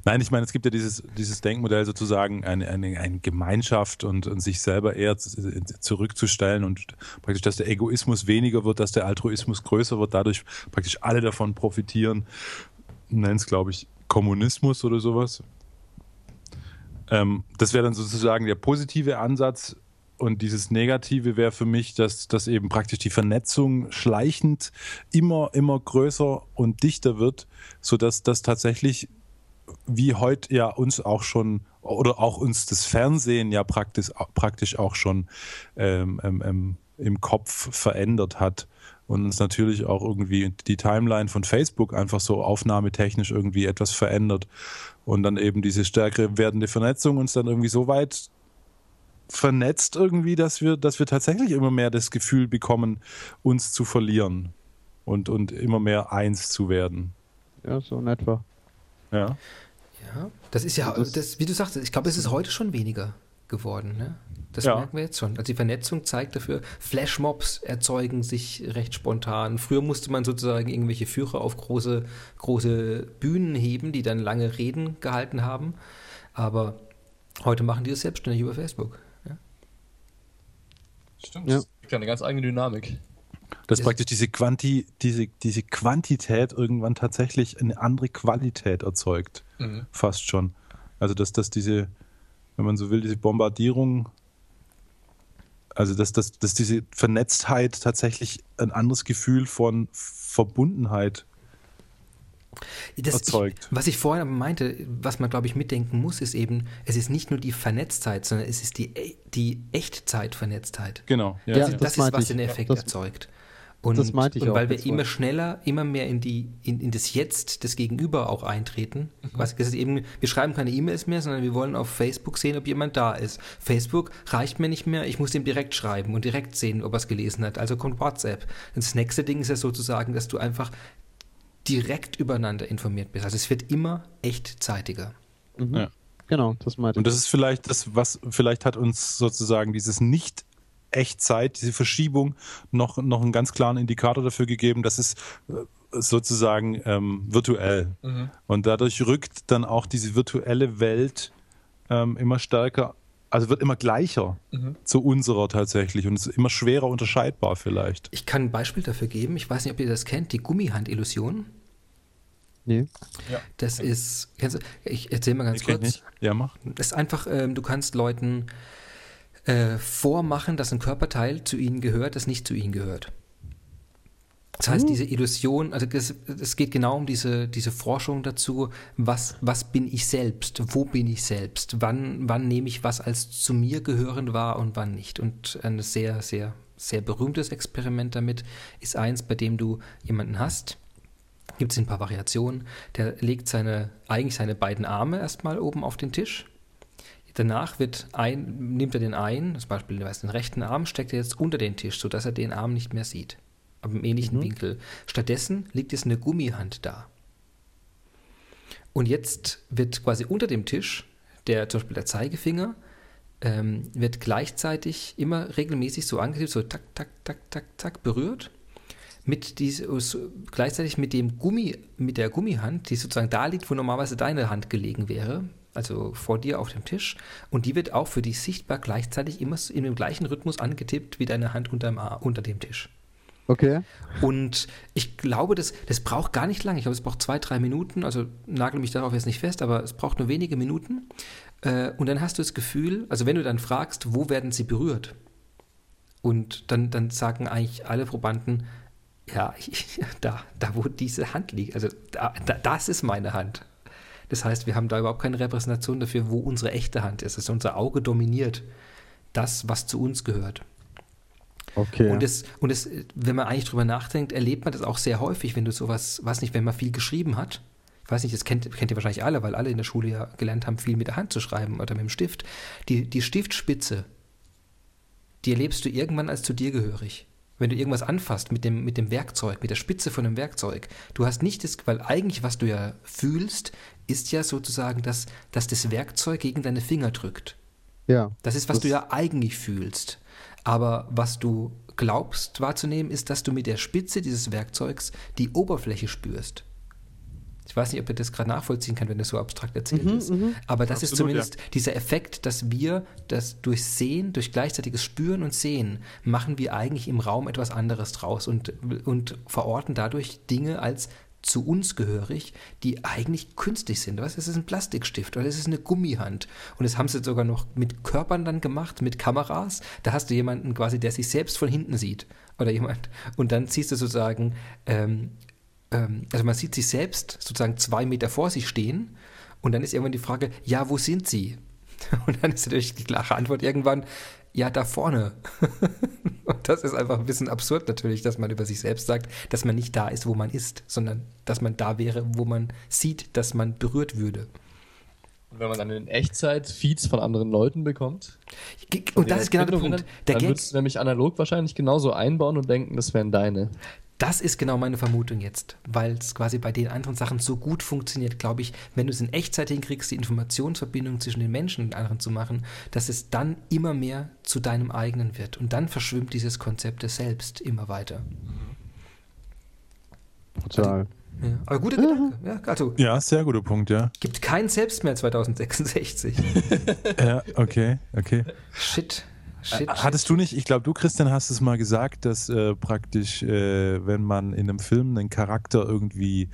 Nein, ich meine, es gibt ja dieses, dieses Denkmodell sozusagen, eine, eine, eine Gemeinschaft und, und sich selber eher zurückzustellen und praktisch, dass der Egoismus weniger wird, dass der Altruismus größer wird, dadurch praktisch alle davon profitieren. Nennen es, glaube ich, Kommunismus oder sowas. Ähm, das wäre dann sozusagen der positive Ansatz. Und dieses Negative wäre für mich, dass, dass eben praktisch die Vernetzung schleichend immer, immer größer und dichter wird, sodass das tatsächlich, wie heute ja uns auch schon, oder auch uns das Fernsehen ja praktisch, praktisch auch schon ähm, ähm, ähm im Kopf verändert hat und uns natürlich auch irgendwie die Timeline von Facebook einfach so aufnahmetechnisch irgendwie etwas verändert und dann eben diese stärkere werdende Vernetzung uns dann irgendwie so weit vernetzt irgendwie, dass wir, dass wir tatsächlich immer mehr das Gefühl bekommen, uns zu verlieren und, und immer mehr eins zu werden. Ja, so in etwa. Ja. Ja, das ist ja, das, wie du sagst, ich glaube, es ist heute schon weniger geworden. Ne? Das ja. merken wir jetzt schon. Also die Vernetzung zeigt dafür, Flashmobs erzeugen sich recht spontan. Früher musste man sozusagen irgendwelche Führer auf große, große Bühnen heben, die dann lange Reden gehalten haben. Aber heute machen die das selbstständig über Facebook. Ja? Stimmt, ja. das ist eine ganz eigene Dynamik. Dass praktisch diese, Quanti, diese, diese Quantität irgendwann tatsächlich eine andere Qualität erzeugt. Mhm. Fast schon. Also dass, dass diese, wenn man so will, diese Bombardierung Also, dass, dass, dass diese Vernetztheit tatsächlich ein anderes Gefühl von Verbundenheit Das, erzeugt. Ich, was ich vorhin aber meinte, was man, glaube ich, mitdenken muss, ist eben, es ist nicht nur die Vernetztheit, sondern es ist die, die Echtzeitvernetztheit. Genau. Ja, das, das das ist, was ich. den Effekt Das- erzeugt. Und, das meinte ich und auch weil wir immer mal. schneller, immer mehr in, die, in, in das Jetzt des Gegenüber auch eintreten. Mhm. Was, das ist eben, wir schreiben keine E-Mails mehr, sondern wir wollen auf Facebook sehen, ob jemand da ist. Facebook reicht mir nicht mehr, ich muss dem direkt schreiben und direkt sehen, ob er es gelesen hat. Also kommt WhatsApp. Das nächste Ding ist ja sozusagen, dass du einfach direkt übereinander informiert bist. Also es wird immer echtzeitiger. Mhm. Ja. Genau, das meinte Und das ist vielleicht das, was vielleicht hat uns sozusagen dieses nicht Echtzeit, diese Verschiebung noch, noch einen ganz klaren Indikator dafür gegeben, dass es äh, sozusagen ähm, virtuell. Und dadurch rückt dann auch diese virtuelle Welt ähm, immer stärker, also wird immer gleicher zu unserer tatsächlich und ist immer schwerer unterscheidbar vielleicht. Ich kann ein Beispiel dafür geben. Ich weiß nicht, ob ihr das kennt, die Gummihand-Illusion. Nee. Das ist, kennst du, ich erzähle mal ganz Ich kurz. nicht. Ja, mach. Das ist einfach, ähm, du kannst Leuten äh, vormachen, dass ein Körperteil zu ihnen gehört, das nicht zu ihnen gehört. Das heißt, diese Illusion, also es, es geht genau um diese, diese Forschung dazu, was, was bin ich selbst, wo bin ich selbst, wann, wann nehme ich was als zu mir gehörend wahr und wann nicht. Und ein sehr, sehr, sehr berühmtes Experiment damit ist eins, bei dem du jemanden hast, gibt es ein paar Variationen, der legt seine, eigentlich seine beiden Arme erstmal oben auf den Tisch Danach wird ein, nimmt er den einen, zum Beispiel den rechten Arm, steckt er jetzt unter den Tisch, sodass er den Arm nicht mehr sieht. Aber im ähnlichen Winkel. Stattdessen liegt jetzt eine Gummihand da. Und jetzt wird quasi unter dem Tisch, der zum Beispiel der Zeigefinger, ähm, wird gleichzeitig immer regelmäßig so angetippt, so tak, tak, tak, tak, tak, berührt. Mit diese, so, gleichzeitig mit dem Gummi, mit der Gummihand, die sozusagen da liegt, wo normalerweise deine Hand gelegen wäre, also vor dir auf dem Tisch. Und die wird auch für dich sichtbar gleichzeitig immer in dem gleichen Rhythmus angetippt wie deine Hand unterm unter dem Tisch. Okay. Und ich glaube, das, das braucht gar nicht lange. Ich glaube, es braucht zwei, drei Minuten. Also nagel mich darauf jetzt nicht fest, aber es braucht nur wenige Minuten. Äh, und dann hast du das Gefühl, also wenn du dann fragst, wo werden sie berührt? Und dann, dann sagen eigentlich alle Probanden, ja, ich, da, da, wo diese Hand liegt. Also da, da, das ist meine Hand. Das heißt, wir haben da überhaupt keine Repräsentation dafür, wo unsere echte Hand ist. Also unser Auge dominiert das, was zu uns gehört. Okay. Und, das, und das, wenn man eigentlich drüber nachdenkt, erlebt man das auch sehr häufig, wenn du sowas, weiß nicht, wenn man viel geschrieben hat. Ich weiß nicht, das kennt, kennt ihr wahrscheinlich alle, weil alle in der Schule ja gelernt haben, viel mit der Hand zu schreiben oder mit dem Stift. Die, die Stiftspitze, die erlebst du irgendwann als zu dir gehörig. Wenn du irgendwas anfasst mit dem, mit dem Werkzeug, mit der Spitze von dem Werkzeug, du hast nicht das, weil eigentlich, was du ja fühlst, ist ja sozusagen, dass, dass das Werkzeug gegen deine Finger drückt. ja. Das ist, was Das- du ja eigentlich fühlst. Aber was du glaubst wahrzunehmen, ist, dass du mit der Spitze dieses Werkzeugs die Oberfläche spürst. Ich weiß nicht, ob ihr das gerade nachvollziehen kann, wenn das so abstrakt erzählt ist. Aber das ist Absolut, zumindest dieser Effekt, dass wir das durch Sehen, durch gleichzeitiges Spüren und Sehen, machen wir eigentlich im Raum etwas anderes draus und, und verorten dadurch Dinge als zu uns gehörig, die eigentlich künstlich sind. Was? Es ist ein Plastikstift oder es ist eine Gummihand. Und das haben sie sogar noch mit Körpern dann gemacht, mit Kameras. Da hast du jemanden quasi, der sich selbst von hinten sieht. Oder jemand. Und dann ziehst du sozusagen, ähm, ähm, also man sieht sich selbst sozusagen zwei Meter vor sich stehen. Und dann ist irgendwann die Frage, ja, wo sind sie? Und dann ist natürlich die klare Antwort irgendwann, ja, da vorne. Und das ist einfach ein bisschen absurd natürlich, dass man über sich selbst sagt, dass man nicht da ist, wo man ist, sondern dass man da wäre, wo man sieht, dass man berührt würde. Und wenn man dann in Echtzeit Feeds von anderen Leuten bekommt, Und das ist genau der Punkt. Der dann Gag, würdest du nämlich analog wahrscheinlich genauso einbauen und denken, das wären deine. Das ist genau meine Vermutung jetzt, weil es quasi bei den anderen Sachen so gut funktioniert, glaube ich, wenn du es in Echtzeit hinkriegst, die Informationsverbindung zwischen den Menschen und anderen zu machen, dass es dann immer mehr zu deinem eigenen wird. Und dann verschwimmt dieses Konzept des Selbst immer weiter. Total. Ja, aber guter Gedanke. Ja, also Ja, sehr guter Punkt, ja. gibt kein Selbst mehr 2066. Ja, okay, okay. Shit. Shit. Hattest du nicht, ich glaube, du, Christian, hast es mal gesagt, dass äh, praktisch, äh, wenn man in einem Film einen Charakter irgendwie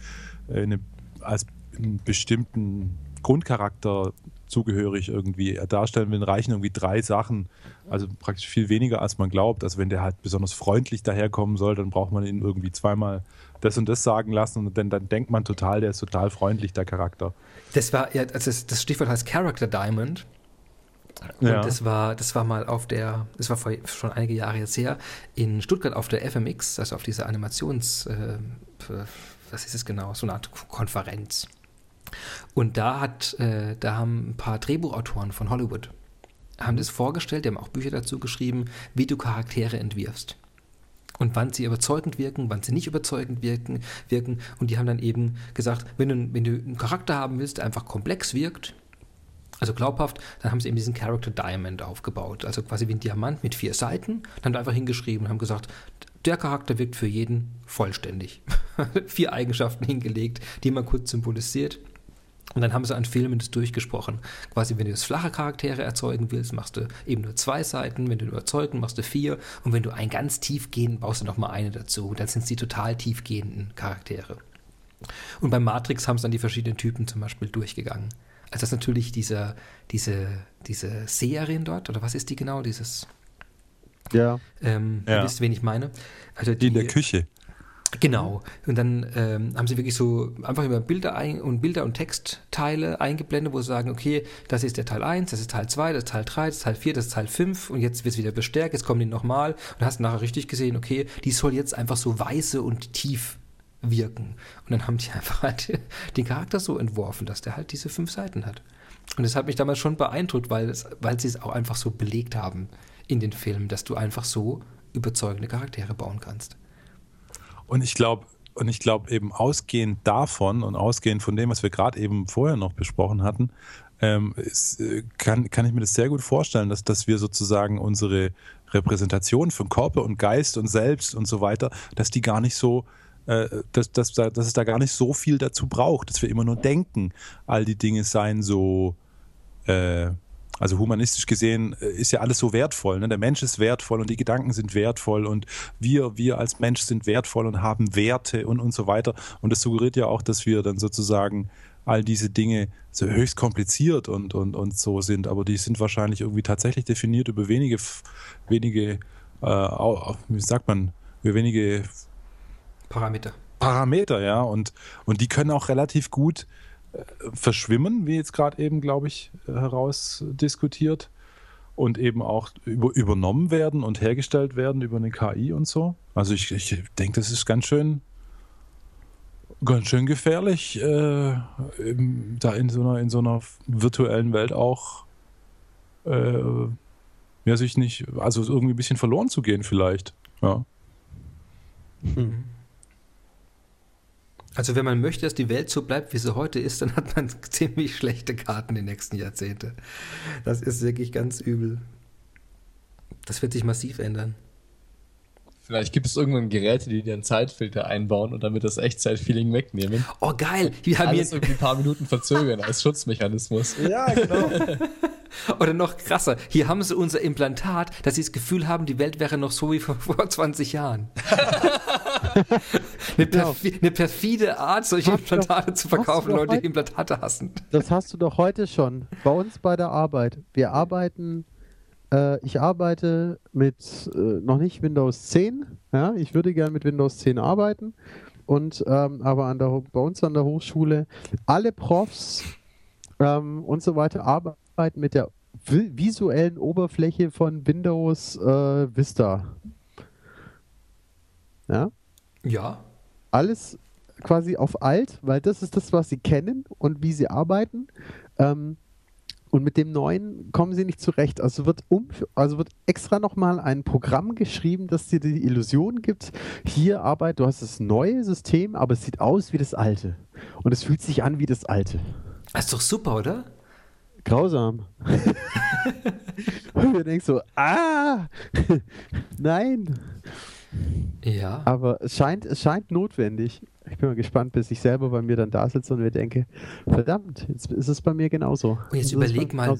äh, eine, als einen bestimmten Grundcharakter zugehörig irgendwie darstellen will, reichen irgendwie drei Sachen. Also praktisch viel weniger, als man glaubt. Also wenn der halt besonders freundlich daherkommen soll, dann braucht man ihn irgendwie zweimal das und das sagen lassen und dann, dann denkt man total, der ist total freundlich, der Charakter. Das war, ja, also das Stichwort heißt Character Diamond. Und ja. das war, das war mal auf der, das war vor, schon einige Jahre jetzt her, in Stuttgart auf der FMX, also auf dieser Animations, äh, was ist es genau, so eine Art Konferenz. Und da hat, äh, da haben ein paar Drehbuchautoren von Hollywood haben das vorgestellt, die haben auch Bücher dazu geschrieben, wie du Charaktere entwirfst. Und wann sie überzeugend wirken, wann sie nicht überzeugend wirken, wirken. Und die haben dann eben gesagt, wenn du, wenn du einen Charakter haben willst, der einfach komplex wirkt, also glaubhaft, dann haben sie eben diesen Character Diamond aufgebaut. Also quasi wie ein Diamant mit vier Seiten. Dann haben einfach hingeschrieben und haben gesagt, der Charakter wirkt für jeden vollständig. vier Eigenschaften hingelegt, die man kurz symbolisiert. Und dann haben sie an Filmen das durchgesprochen. Quasi, wenn du jetzt flache Charaktere erzeugen willst, machst du eben nur zwei Seiten. Wenn du überzeugen, machst du vier. Und wenn du einen ganz tief gehen, baust du nochmal eine dazu. Dann sind es die total tiefgehenden Charaktere. Und bei Matrix haben sie dann die verschiedenen Typen zum Beispiel durchgegangen. Also das ist natürlich diese, diese, diese Seherin dort, oder was ist die genau? Dieses. Ja. Ähm, ja. Ihr wisst, wen ich meine. Also die, die in der Küche. Genau. Und dann ähm, haben sie wirklich so einfach über Bilder ein, und Bilder und Textteile eingeblendet, wo sie sagen, okay, das ist der Teil 1, das ist Teil 2, das ist Teil 3, das ist Teil 4, das ist Teil 5 und jetzt wird es wieder bestärkt, jetzt kommen die nochmal und hast nachher richtig gesehen, okay, die soll jetzt einfach so weiße und tief wirken. Und dann haben die einfach halt den Charakter so entworfen, dass der halt diese fünf Seiten hat. Und das hat mich damals schon beeindruckt, weil, es, weil sie es auch einfach so belegt haben in den Filmen, dass du einfach so überzeugende Charaktere bauen kannst. Und ich glaube, und ich glaube eben ausgehend davon und ausgehend von dem, was wir gerade eben vorher noch besprochen hatten, ähm, ist, äh, kann, kann ich mir das sehr gut vorstellen, dass, dass wir sozusagen unsere Repräsentation von Körper und Geist und Selbst und so weiter, dass die gar nicht so, dass, dass, dass es da gar nicht so viel dazu braucht, dass wir immer nur denken, all die Dinge seien so, äh, also humanistisch gesehen äh, ist ja alles so wertvoll. Ne? Der Mensch ist wertvoll und die Gedanken sind wertvoll und wir, wir als Mensch sind wertvoll und haben Werte und, und so weiter. Und das suggeriert ja auch, dass wir dann sozusagen all diese Dinge so höchst kompliziert und, und, und so sind, aber die sind wahrscheinlich irgendwie tatsächlich definiert über wenige, wenige, äh, wie sagt man, über wenige Parameter. Parameter, ja, und, und die können auch relativ gut verschwimmen, wie jetzt gerade eben, glaube ich, herausdiskutiert und eben auch über, übernommen werden und hergestellt werden über eine KI und so. Also ich, ich denke, das ist ganz schön, ganz schön gefährlich, äh, da in so einer, in so einer virtuellen Welt auch äh, ja, sich nicht, also irgendwie ein bisschen verloren zu gehen vielleicht. Ja. Hm. Also wenn man möchte, dass die Welt so bleibt, wie sie heute ist, dann hat man ziemlich schlechte Karten die nächsten Jahrzehnte. Das ist wirklich ganz übel. Das wird sich massiv ändern. Vielleicht gibt es irgendwann Geräte, die dir einen Zeitfilter einbauen und damit das Echtzeitfeeling wegnehmen. Oh geil! Wir haben Alles irgendwie ein paar Minuten verzögern als Schutzmechanismus. Ja, genau. Oder noch krasser, hier haben sie unser Implantat, dass sie das Gefühl haben, die Welt wäre noch so wie vor, vor 20 Jahren. Eine, genau. perfi eine, perfide Art, solche hast Implantate doch, zu verkaufen, Leute, die Implantate hassen. Das hast du doch heute schon. Bei uns bei der Arbeit. Wir arbeiten, äh, ich arbeite mit äh, noch nicht Windows 10. Ja, ich würde gerne mit Windows 10 arbeiten. Und ähm, aber an der, bei uns an der Hochschule alle Profs ähm, und so weiter arbeiten mit der visuellen Oberfläche von Windows äh, Vista. Ja? Ja. Alles quasi auf alt, weil das ist das, was sie kennen und wie sie arbeiten. Ähm, und mit dem neuen kommen sie nicht zurecht. Also wird um, also wird extra nochmal ein Programm geschrieben, das dir die Illusion gibt, hier arbeitet, du hast das neue System, aber es sieht aus wie das alte. Und es fühlt sich an wie das alte. Das ist doch super, oder? Grausam. und wir denken so, ah, nein. Ja. Aber es scheint, es scheint notwendig. Ich bin mal gespannt, bis ich selber bei mir dann da sitze und mir denke, verdammt, jetzt ist es bei mir genauso. Und jetzt überleg mal,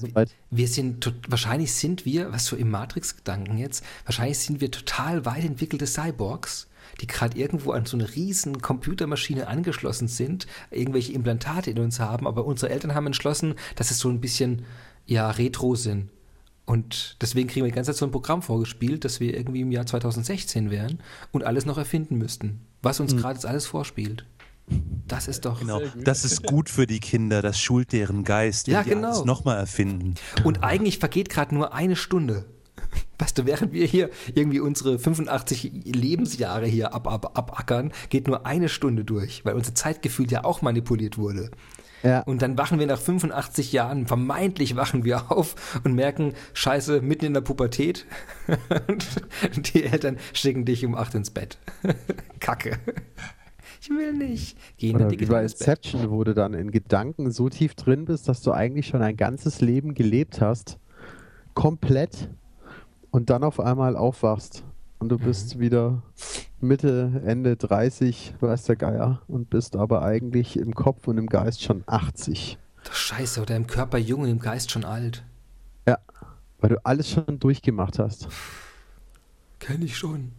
wir sind, wahrscheinlich sind wir, was so im Matrix-Gedanken jetzt, wahrscheinlich sind wir total weit entwickelte Cyborgs, die gerade irgendwo an so eine riesen Computermaschine angeschlossen sind, irgendwelche Implantate in uns haben, aber unsere Eltern haben entschlossen, dass es so ein bisschen, ja, retro sind. Und deswegen kriegen wir die ganze Zeit so ein Programm vorgespielt, dass wir irgendwie im Jahr 2016 wären und alles noch erfinden müssten, was uns gerade jetzt alles vorspielt. Das ist doch. Genau. Das ist gut für die Kinder, das schult deren Geist. Ja, die genau. alles nochmal erfinden. Und eigentlich vergeht gerade nur eine Stunde. Weißt du, während wir hier irgendwie unsere 85 Lebensjahre hier ab, ab, abackern, geht nur eine Stunde durch, weil unser Zeitgefühl ja auch manipuliert wurde. Ja. Und dann wachen wir nach 85 Jahren, vermeintlich wachen wir auf und merken, scheiße, mitten in der Pubertät. und die Eltern schicken dich um 8 ins Bett. Kacke. Ich will nicht. Geh in Oder wie bei. Inception, wo du dann in Gedanken so tief drin bist, dass du eigentlich schon ein ganzes Leben gelebt hast. Komplett. Und dann auf einmal aufwachst. Und du bist wieder Mitte, Ende 30, weiß der Geier. Und bist aber eigentlich im Kopf und im Geist schon 80. Doch Scheiße, oder im Körper jung und im Geist schon alt. Ja. Weil du alles schon durchgemacht hast. Kenn ich schon.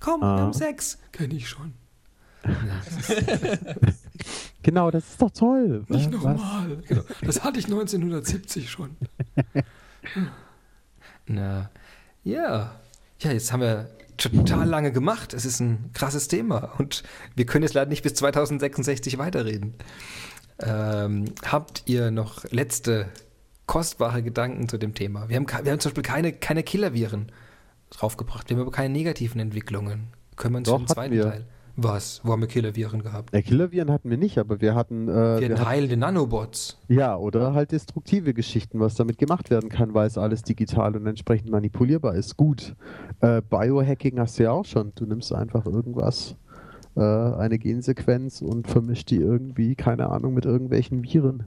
Komm, Ah. haben Sex. Kenn ich schon. Genau, das ist doch toll. Nicht normal. Genau. Das hatte ich 1970 schon. Na, ja. Ja, jetzt haben wir total lange gemacht. Es ist ein krasses Thema und wir können jetzt leider nicht bis 2066 weiterreden. Ähm, habt ihr noch letzte kostbare Gedanken zu dem Thema? Wir haben, wir haben zum Beispiel keine, keine Killerviren draufgebracht. Wir haben aber keine negativen Entwicklungen. Können wir uns Doch, hatten zweiten. Teil. Was? Wo haben wir Killerviren gehabt? Ja, Killerviren hatten wir nicht, aber wir hatten, äh, Wir wir hatten heilende Nanobots. Ja, oder halt destruktive Geschichten, was damit gemacht werden kann, weil es alles digital und entsprechend manipulierbar ist. Gut. Äh, Biohacking hast du ja auch schon. Du nimmst einfach irgendwas, äh, eine Gensequenz und vermischt die irgendwie, keine Ahnung, mit irgendwelchen Viren.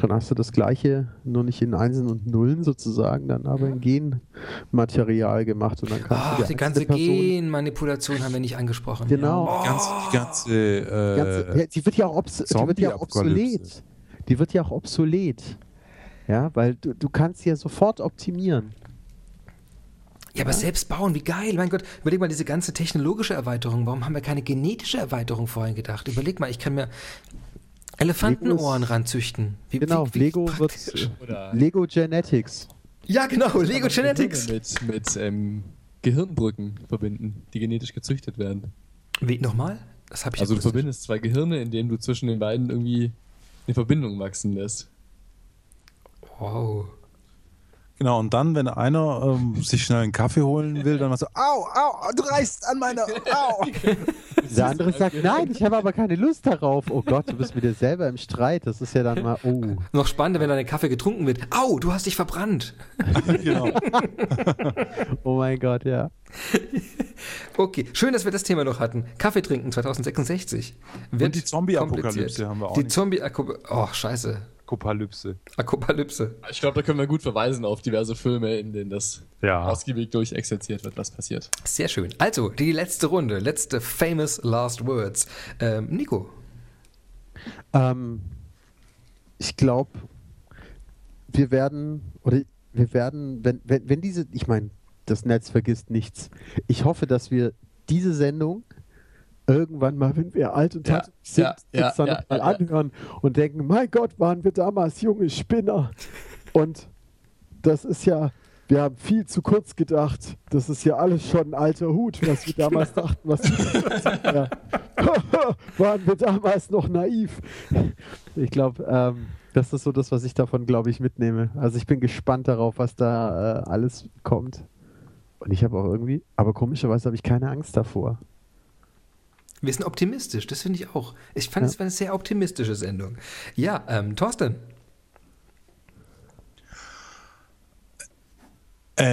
Dann hast du das gleiche, nur nicht in Einsen und Nullen sozusagen, dann aber in Genmaterial gemacht und dann kannst Ach, du die ganze einzelne Person- Genmanipulation haben wir nicht angesprochen. Genau. Ja. Die ganze, die ganze, Die ganze, äh, ja, die wird ja auch, obs die wird ja auch obsolet. Die wird ja auch obsolet. Ja, weil du, du kannst ja sofort optimieren. Ja, aber selbst bauen, wie geil. Mein Gott, überleg mal diese ganze technologische Erweiterung. Warum haben wir keine genetische Erweiterung vorhin gedacht? Überleg mal, ich kann mir Elefantenohren ranzüchten. Wie, Genau, wie, wie Lego wird Lego Genetics. Ja, genau, Lego Genetics. Mit, mit ähm, Gehirnbrücken verbinden, die genetisch gezüchtet werden. Wie, nochmal? Das habe ich Also du verbindest zwei Gehirne, indem du zwischen den beiden irgendwie eine Verbindung wachsen lässt. Wow. Genau, und dann, wenn einer ähm, sich schnell einen Kaffee holen will, dann mal so, au, au, du reißt an meiner, au. Der andere sagt, nein, ich habe aber keine Lust darauf. Oh Gott, du bist mit dir selber im Streit. Das ist ja dann mal, oh. Noch spannender, wenn dein Kaffee getrunken wird. Au, du hast dich verbrannt. genau. Oh mein Gott, ja. Okay, schön, dass wir das Thema noch hatten. Kaffee trinken 2066. Wird Und die Zombie-Apokalypse haben wir auch Die. Zombie-Apokalypse. Oh, scheiße. Apokalypse. Apokalypse. Ich glaube, da können wir gut verweisen auf diverse Filme, in denen das Ja. ausgiebig durchexerziert wird, was passiert. Sehr schön. Also, die letzte Runde, letzte famous last words. Ähm, Nico. Ähm, ich glaube, wir werden, oder wir werden, wenn, wenn, wenn diese, ich meine, das Netz vergisst nichts. Ich hoffe, dass wir diese Sendung irgendwann mal, wenn wir alt und Ja, tatsächlich sind, ja, uns ja, dann ja, noch mal ja, ja. anhören und denken, mein Gott, waren wir damals junge Spinner. Und das ist ja, wir haben viel zu kurz gedacht. Das ist ja alles schon ein alter Hut, was wir damals Genau. dachten, was ja. waren wir damals noch naiv. Ich glaube, ähm, das ist so das, was ich davon, glaube ich, mitnehme. Also ich bin gespannt darauf, was da äh, alles kommt. Und ich habe auch irgendwie, aber komischerweise habe ich keine Angst davor. Wir sind optimistisch, das finde ich auch. Ich fand, es war eine sehr optimistische Sendung. Ja, ähm, Thorsten. Äh,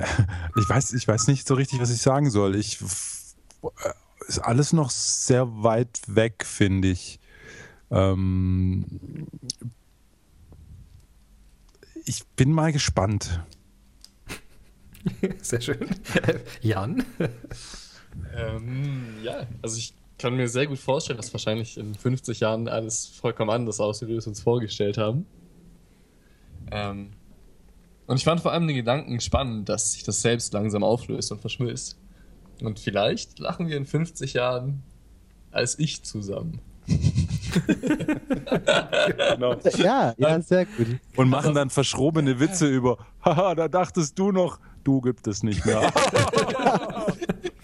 ich, weiß, ich weiß nicht so richtig, was ich sagen soll. Ich, äh, ist alles noch sehr weit weg, finde ich. Ähm, ich bin mal gespannt. Sehr schön. Jan. Ähm, ja, also ich kann mir sehr gut vorstellen, dass wahrscheinlich in 50 Jahren alles vollkommen anders aussieht, wie wir es uns vorgestellt haben. Ähm, und ich fand vor allem den Gedanken spannend, dass sich das selbst langsam auflöst und verschmilzt. Und vielleicht lachen wir in 50 Jahren als ich zusammen. genau. Ja, ja, sehr gut. Und machen dann verschrobene Witze über, haha, da dachtest du noch, du gibt es nicht mehr.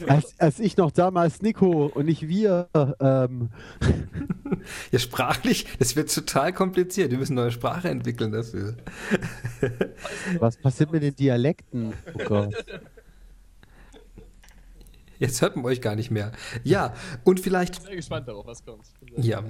als, als ich noch damals Nico und nicht wir. Ähm. Ja, sprachlich, das wird total kompliziert. Wir müssen neue Sprache entwickeln dafür. Was passiert mit den Dialekten? Oh Gott. Jetzt hört man euch gar nicht mehr. Ja, und vielleicht. Ich bin sehr gespannt darauf, was kommt. Ja.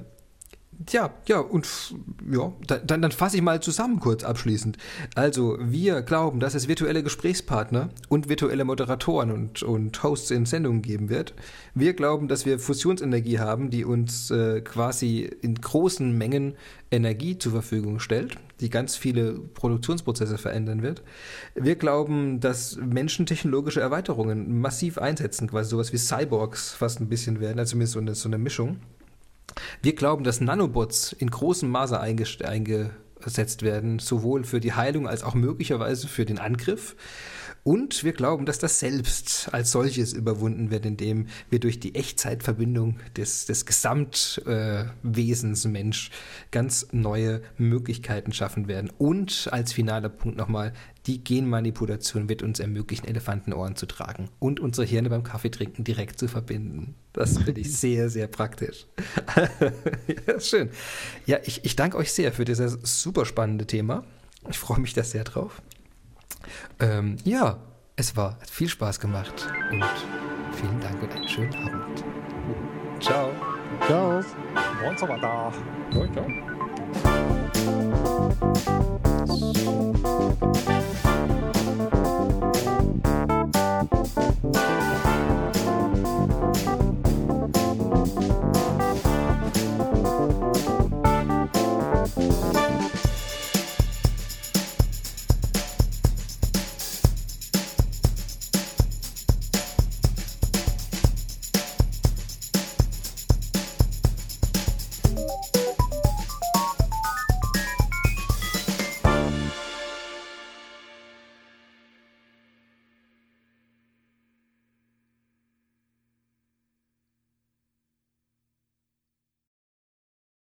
Ja, ja, und ja, dann, dann fasse ich mal zusammen kurz abschließend. Also, wir glauben, dass es virtuelle Gesprächspartner und virtuelle Moderatoren und, und Hosts in Sendungen geben wird. Wir glauben, dass wir Fusionsenergie haben, die uns äh, quasi in großen Mengen Energie zur Verfügung stellt, die ganz viele Produktionsprozesse verändern wird. Wir glauben, dass Menschen technologische Erweiterungen massiv einsetzen, quasi sowas wie Cyborgs fast ein bisschen werden, also zumindest so eine, so eine Mischung. Wir glauben, dass Nanobots in großem Maße eingesetzt werden, sowohl für die Heilung als auch möglicherweise für den Angriff. Und wir glauben, dass das Selbst als solches überwunden wird, indem wir durch die Echtzeitverbindung des, des Gesamtwesens äh, Mensch ganz neue Möglichkeiten schaffen werden. Und als finaler Punkt nochmal, die Genmanipulation wird uns ermöglichen, Elefantenohren zu tragen und unsere Hirne beim Kaffeetrinken direkt zu verbinden. Das finde ich sehr, sehr praktisch. ja, schön. Ja, ich, ich danke euch sehr für dieses super spannende Thema. Ich freue mich da sehr drauf. Ähm, ja, es war, hat viel Spaß gemacht und vielen Dank und einen schönen Abend. Ciao. Ciao. Ciao, ciao. Ciao.